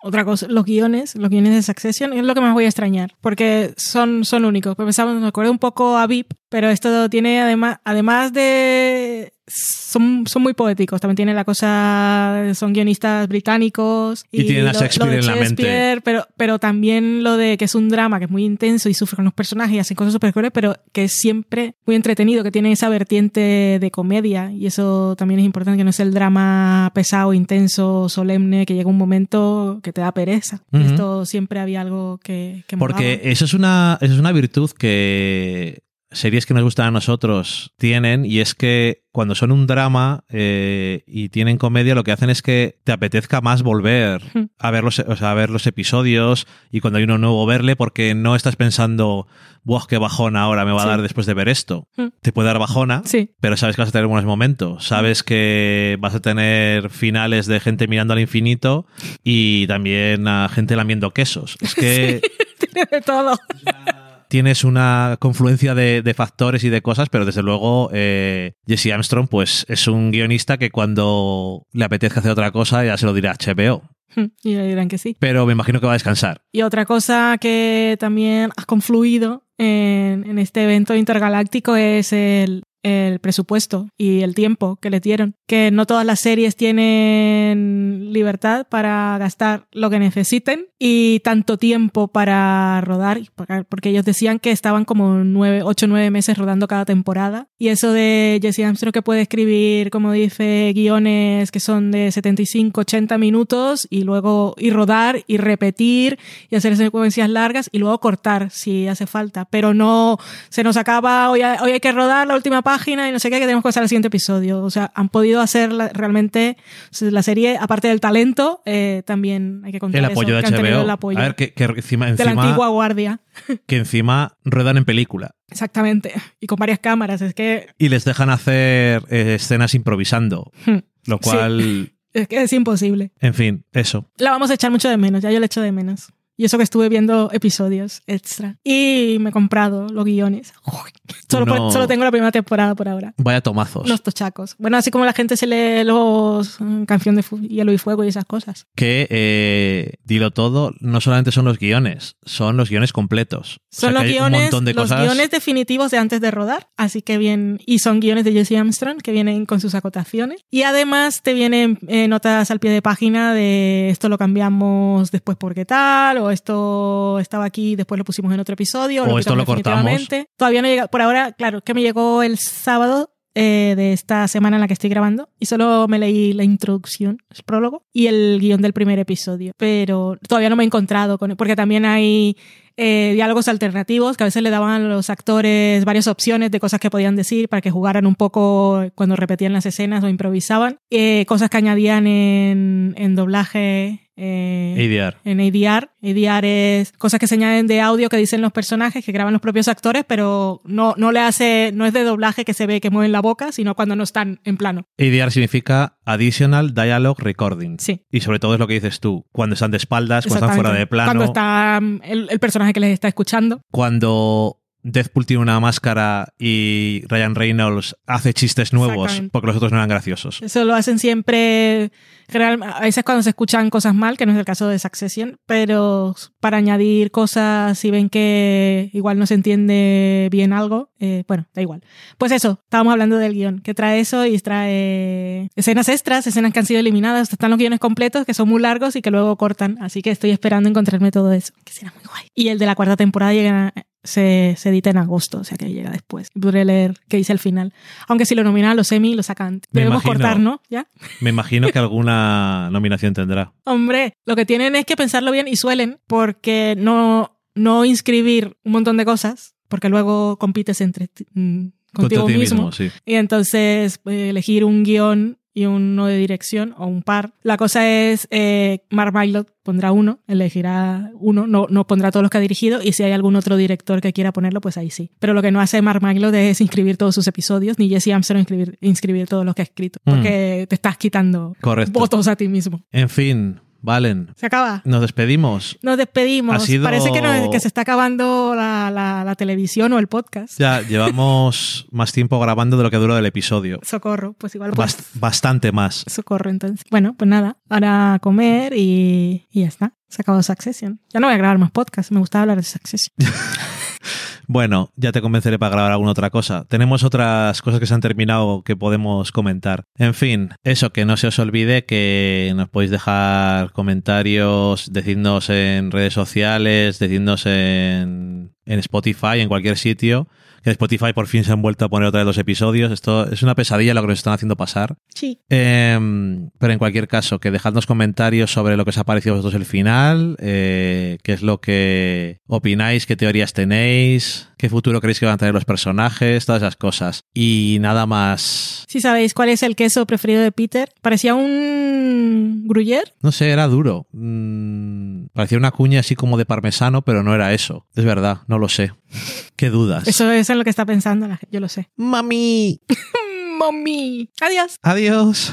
Speaker 2: Otra cosa, los guiones, los guiones de Succession, es lo que más voy a extrañar, porque son, son únicos. Pensaba, me acuerdo un poco a VIP, pero esto tiene además, además de... Son, son muy poéticos, también tiene la cosa, son guionistas británicos.
Speaker 1: Y tienen a Shakespeare
Speaker 2: lo de
Speaker 1: en la mente.
Speaker 2: Shakespeare, Pero, pero también lo de que es un drama que es muy intenso y sufre con los personajes y hacen cosas súper crueles, pero que es siempre muy entretenido, que tiene esa vertiente de comedia y eso también es importante, que no es el drama pesado, intenso, solemne, que llega un momento que te da pereza. Esto siempre había algo que, que
Speaker 1: Porque eso es una, eso es una virtud que series que nos gustan a nosotros tienen, y es que cuando son un drama eh, y tienen comedia, lo que hacen es que te apetezca más volver a ver los, o sea, a ver los episodios y cuando hay uno nuevo verle, porque no estás pensando, ¡buah, qué bajona ahora me va
Speaker 2: Sí.
Speaker 1: a dar después de ver esto! Te puede dar bajona,
Speaker 2: Sí,
Speaker 1: pero sabes que vas a tener buenos momentos. Sabes que vas a tener finales de gente mirando al infinito y también a gente lamiendo quesos. Es que
Speaker 2: tiene de todo.
Speaker 1: Tienes una confluencia de, de factores y de cosas, pero desde luego eh, Jesse Armstrong pues es un guionista que cuando le apetezca hacer otra cosa ya se lo dirá HBO.
Speaker 2: Y le dirán que sí.
Speaker 1: Pero me imagino que va a descansar.
Speaker 2: Y otra cosa que también ha confluido en, en este evento intergaláctico es el, el presupuesto y el tiempo que le dieron. Que no todas las series tienen libertad para gastar lo que necesiten y tanto tiempo para rodar, porque ellos decían que estaban como nueve, ocho nueve meses rodando cada temporada. Y eso de Jesse Armstrong que puede escribir, como dice, guiones que son de 75, 80 minutos y luego y rodar y repetir y hacer secuencias largas y luego cortar si hace falta. Pero no se nos acaba, hoy hoy hay que rodar la última página y no sé qué, que tenemos que pasar al siguiente episodio. O sea, han podido hacer la- realmente la serie, aparte del talento, eh, también hay que contar
Speaker 1: El
Speaker 2: eso,
Speaker 1: apoyo de
Speaker 2: que
Speaker 1: HBO.
Speaker 2: el apoyo
Speaker 1: a ver, que, que encima,
Speaker 2: de la
Speaker 1: encima,
Speaker 2: antigua guardia.
Speaker 1: que encima ruedan en película.
Speaker 2: Exactamente. Y con varias cámaras. Es que,
Speaker 1: Y les dejan hacer eh, escenas improvisando.
Speaker 2: hmm,
Speaker 1: Lo
Speaker 2: Sí.
Speaker 1: cual,
Speaker 2: es que es imposible.
Speaker 1: en fin, eso.
Speaker 2: La vamos a echar mucho de menos, ya yo la echo de menos. Y eso que estuve viendo episodios extra. Y me he comprado los guiones. Solo,
Speaker 1: No.
Speaker 2: por- solo tengo la primera temporada por ahora.
Speaker 1: Vaya tomazos.
Speaker 2: Los tochacos. Bueno, así como la gente se lee los mm, canción de hielo y fuego y esas cosas.
Speaker 1: Que, eh, dilo todo, no solamente son los guiones, son los guiones completos. O sea
Speaker 2: Son los guiones,
Speaker 1: un montón de
Speaker 2: los
Speaker 1: cosas.
Speaker 2: guiones definitivos de antes de rodar, así que bien, y son guiones de Jesse Armstrong que vienen con sus acotaciones. Y además te vienen eh, notas al pie de página de esto lo cambiamos después porque tal, o esto estaba aquí, después lo pusimos en otro episodio,
Speaker 1: O
Speaker 2: lo
Speaker 1: esto lo cortamos.
Speaker 2: Todavía no llega, por ahora, claro, que me llegó el sábado eh, de esta semana en la que estoy grabando y solo me leí la introducción, el prólogo y el guion del primer episodio, pero todavía no me he encontrado con porque también hay eh, diálogos alternativos que a veces le daban a los actores varias opciones de cosas que podían decir para que jugaran un poco cuando repetían las escenas o improvisaban, Eh, cosas que añadían en, en doblaje. Eh,
Speaker 1: ADR.
Speaker 2: en ADR. ADR es cosas que se añaden de audio que dicen los personajes, que graban los propios actores, pero no, no le hace, no es de doblaje que se ve que mueven la boca, sino cuando no están en plano.
Speaker 1: ADR significa Additional Dialogue Recording.
Speaker 2: Sí.
Speaker 1: Y sobre todo es lo que dices tú, cuando están de espaldas, cuando están fuera de plano,
Speaker 2: Cuando está mm, el, el personaje que les está escuchando.
Speaker 1: cuando Deathpool tiene una máscara y Ryan Reynolds hace chistes nuevos porque los otros no eran graciosos.
Speaker 2: Eso lo hacen siempre, a veces cuando se escuchan cosas mal, que no es el caso de Succession, pero para añadir cosas, si ven que igual no se entiende bien algo, eh, bueno, da igual. Pues eso, estábamos hablando del guion, que trae eso y trae escenas extras, escenas que han sido eliminadas, están los guiones completos, que son muy largos y que luego cortan, así que estoy esperando encontrarme todo eso, que será muy guay. Y el de la cuarta temporada llega... Se, se edita en agosto, o sea que llega después. Podré leer qué dice al final. Aunque si lo nominan a los Emmy, lo sacan. Debemos
Speaker 1: imagino.
Speaker 2: cortar, ¿no? ¿Ya?
Speaker 1: Me imagino que alguna nominación tendrá.
Speaker 2: Hombre, lo que tienen es que pensarlo bien y suelen, porque no, no inscribir un montón de cosas, porque luego compites entre ti- mm, contigo
Speaker 1: ti
Speaker 2: mismo.
Speaker 1: sí.
Speaker 2: Y entonces eh, elegir un guion y uno de dirección o un par. La cosa es, eh, Mark Mylod pondrá uno, elegirá uno, no, no pondrá todos los que ha dirigido y si hay algún otro director que quiera ponerlo, pues ahí sí. Pero lo que no hace Mark Mylod es inscribir todos sus episodios, ni Jesse Armstrong inscribir, inscribir todos los que ha escrito,
Speaker 1: Mm.
Speaker 2: porque te estás quitando
Speaker 1: Correcto.
Speaker 2: votos a ti mismo.
Speaker 1: En fin, Valen,
Speaker 2: Se acaba.
Speaker 1: nos despedimos.
Speaker 2: Nos despedimos.
Speaker 1: Ha sido-
Speaker 2: Parece que, no- que se está acabando la, la- la televisión o el podcast.
Speaker 1: Ya llevamos más tiempo grabando de lo que duró el episodio.
Speaker 2: Socorro, pues igual pues,
Speaker 1: Bast- bastante más.
Speaker 2: socorro entonces. Bueno, pues nada, ahora a comer y, y ya está. Se acabó Succession. Ya no voy a grabar más podcast, me gustaba hablar de Succession.
Speaker 1: Bueno, ya te convenceré para grabar alguna otra cosa. Tenemos otras cosas que se han terminado que podemos comentar. En fin, eso, que no se os olvide que nos podéis dejar comentarios, decidnos en redes sociales, decidnos en, en Spotify, en cualquier sitio. Que Spotify por fin se han vuelto a poner otra vez los episodios. Esto es una pesadilla lo que nos están haciendo pasar.
Speaker 2: Sí.
Speaker 1: Em, pero en cualquier caso, que dejadnos comentarios sobre lo que os ha parecido a vosotros el final, eh, qué es lo que opináis, qué teorías tenéis, qué futuro creéis que van a tener los personajes, todas esas cosas. Y nada más.
Speaker 2: Si sabéis cuál es el queso preferido de Peter, parecía un gruyère.
Speaker 1: No sé, era duro. Mm, parecía una cuña así como de parmesano, pero no era eso. Es verdad, no lo sé. ¿Qué dudas?
Speaker 2: Eso es en lo que está pensando la gente, yo lo sé.
Speaker 1: ¡Mami!
Speaker 2: ¡Mami! Adiós.
Speaker 1: Adiós.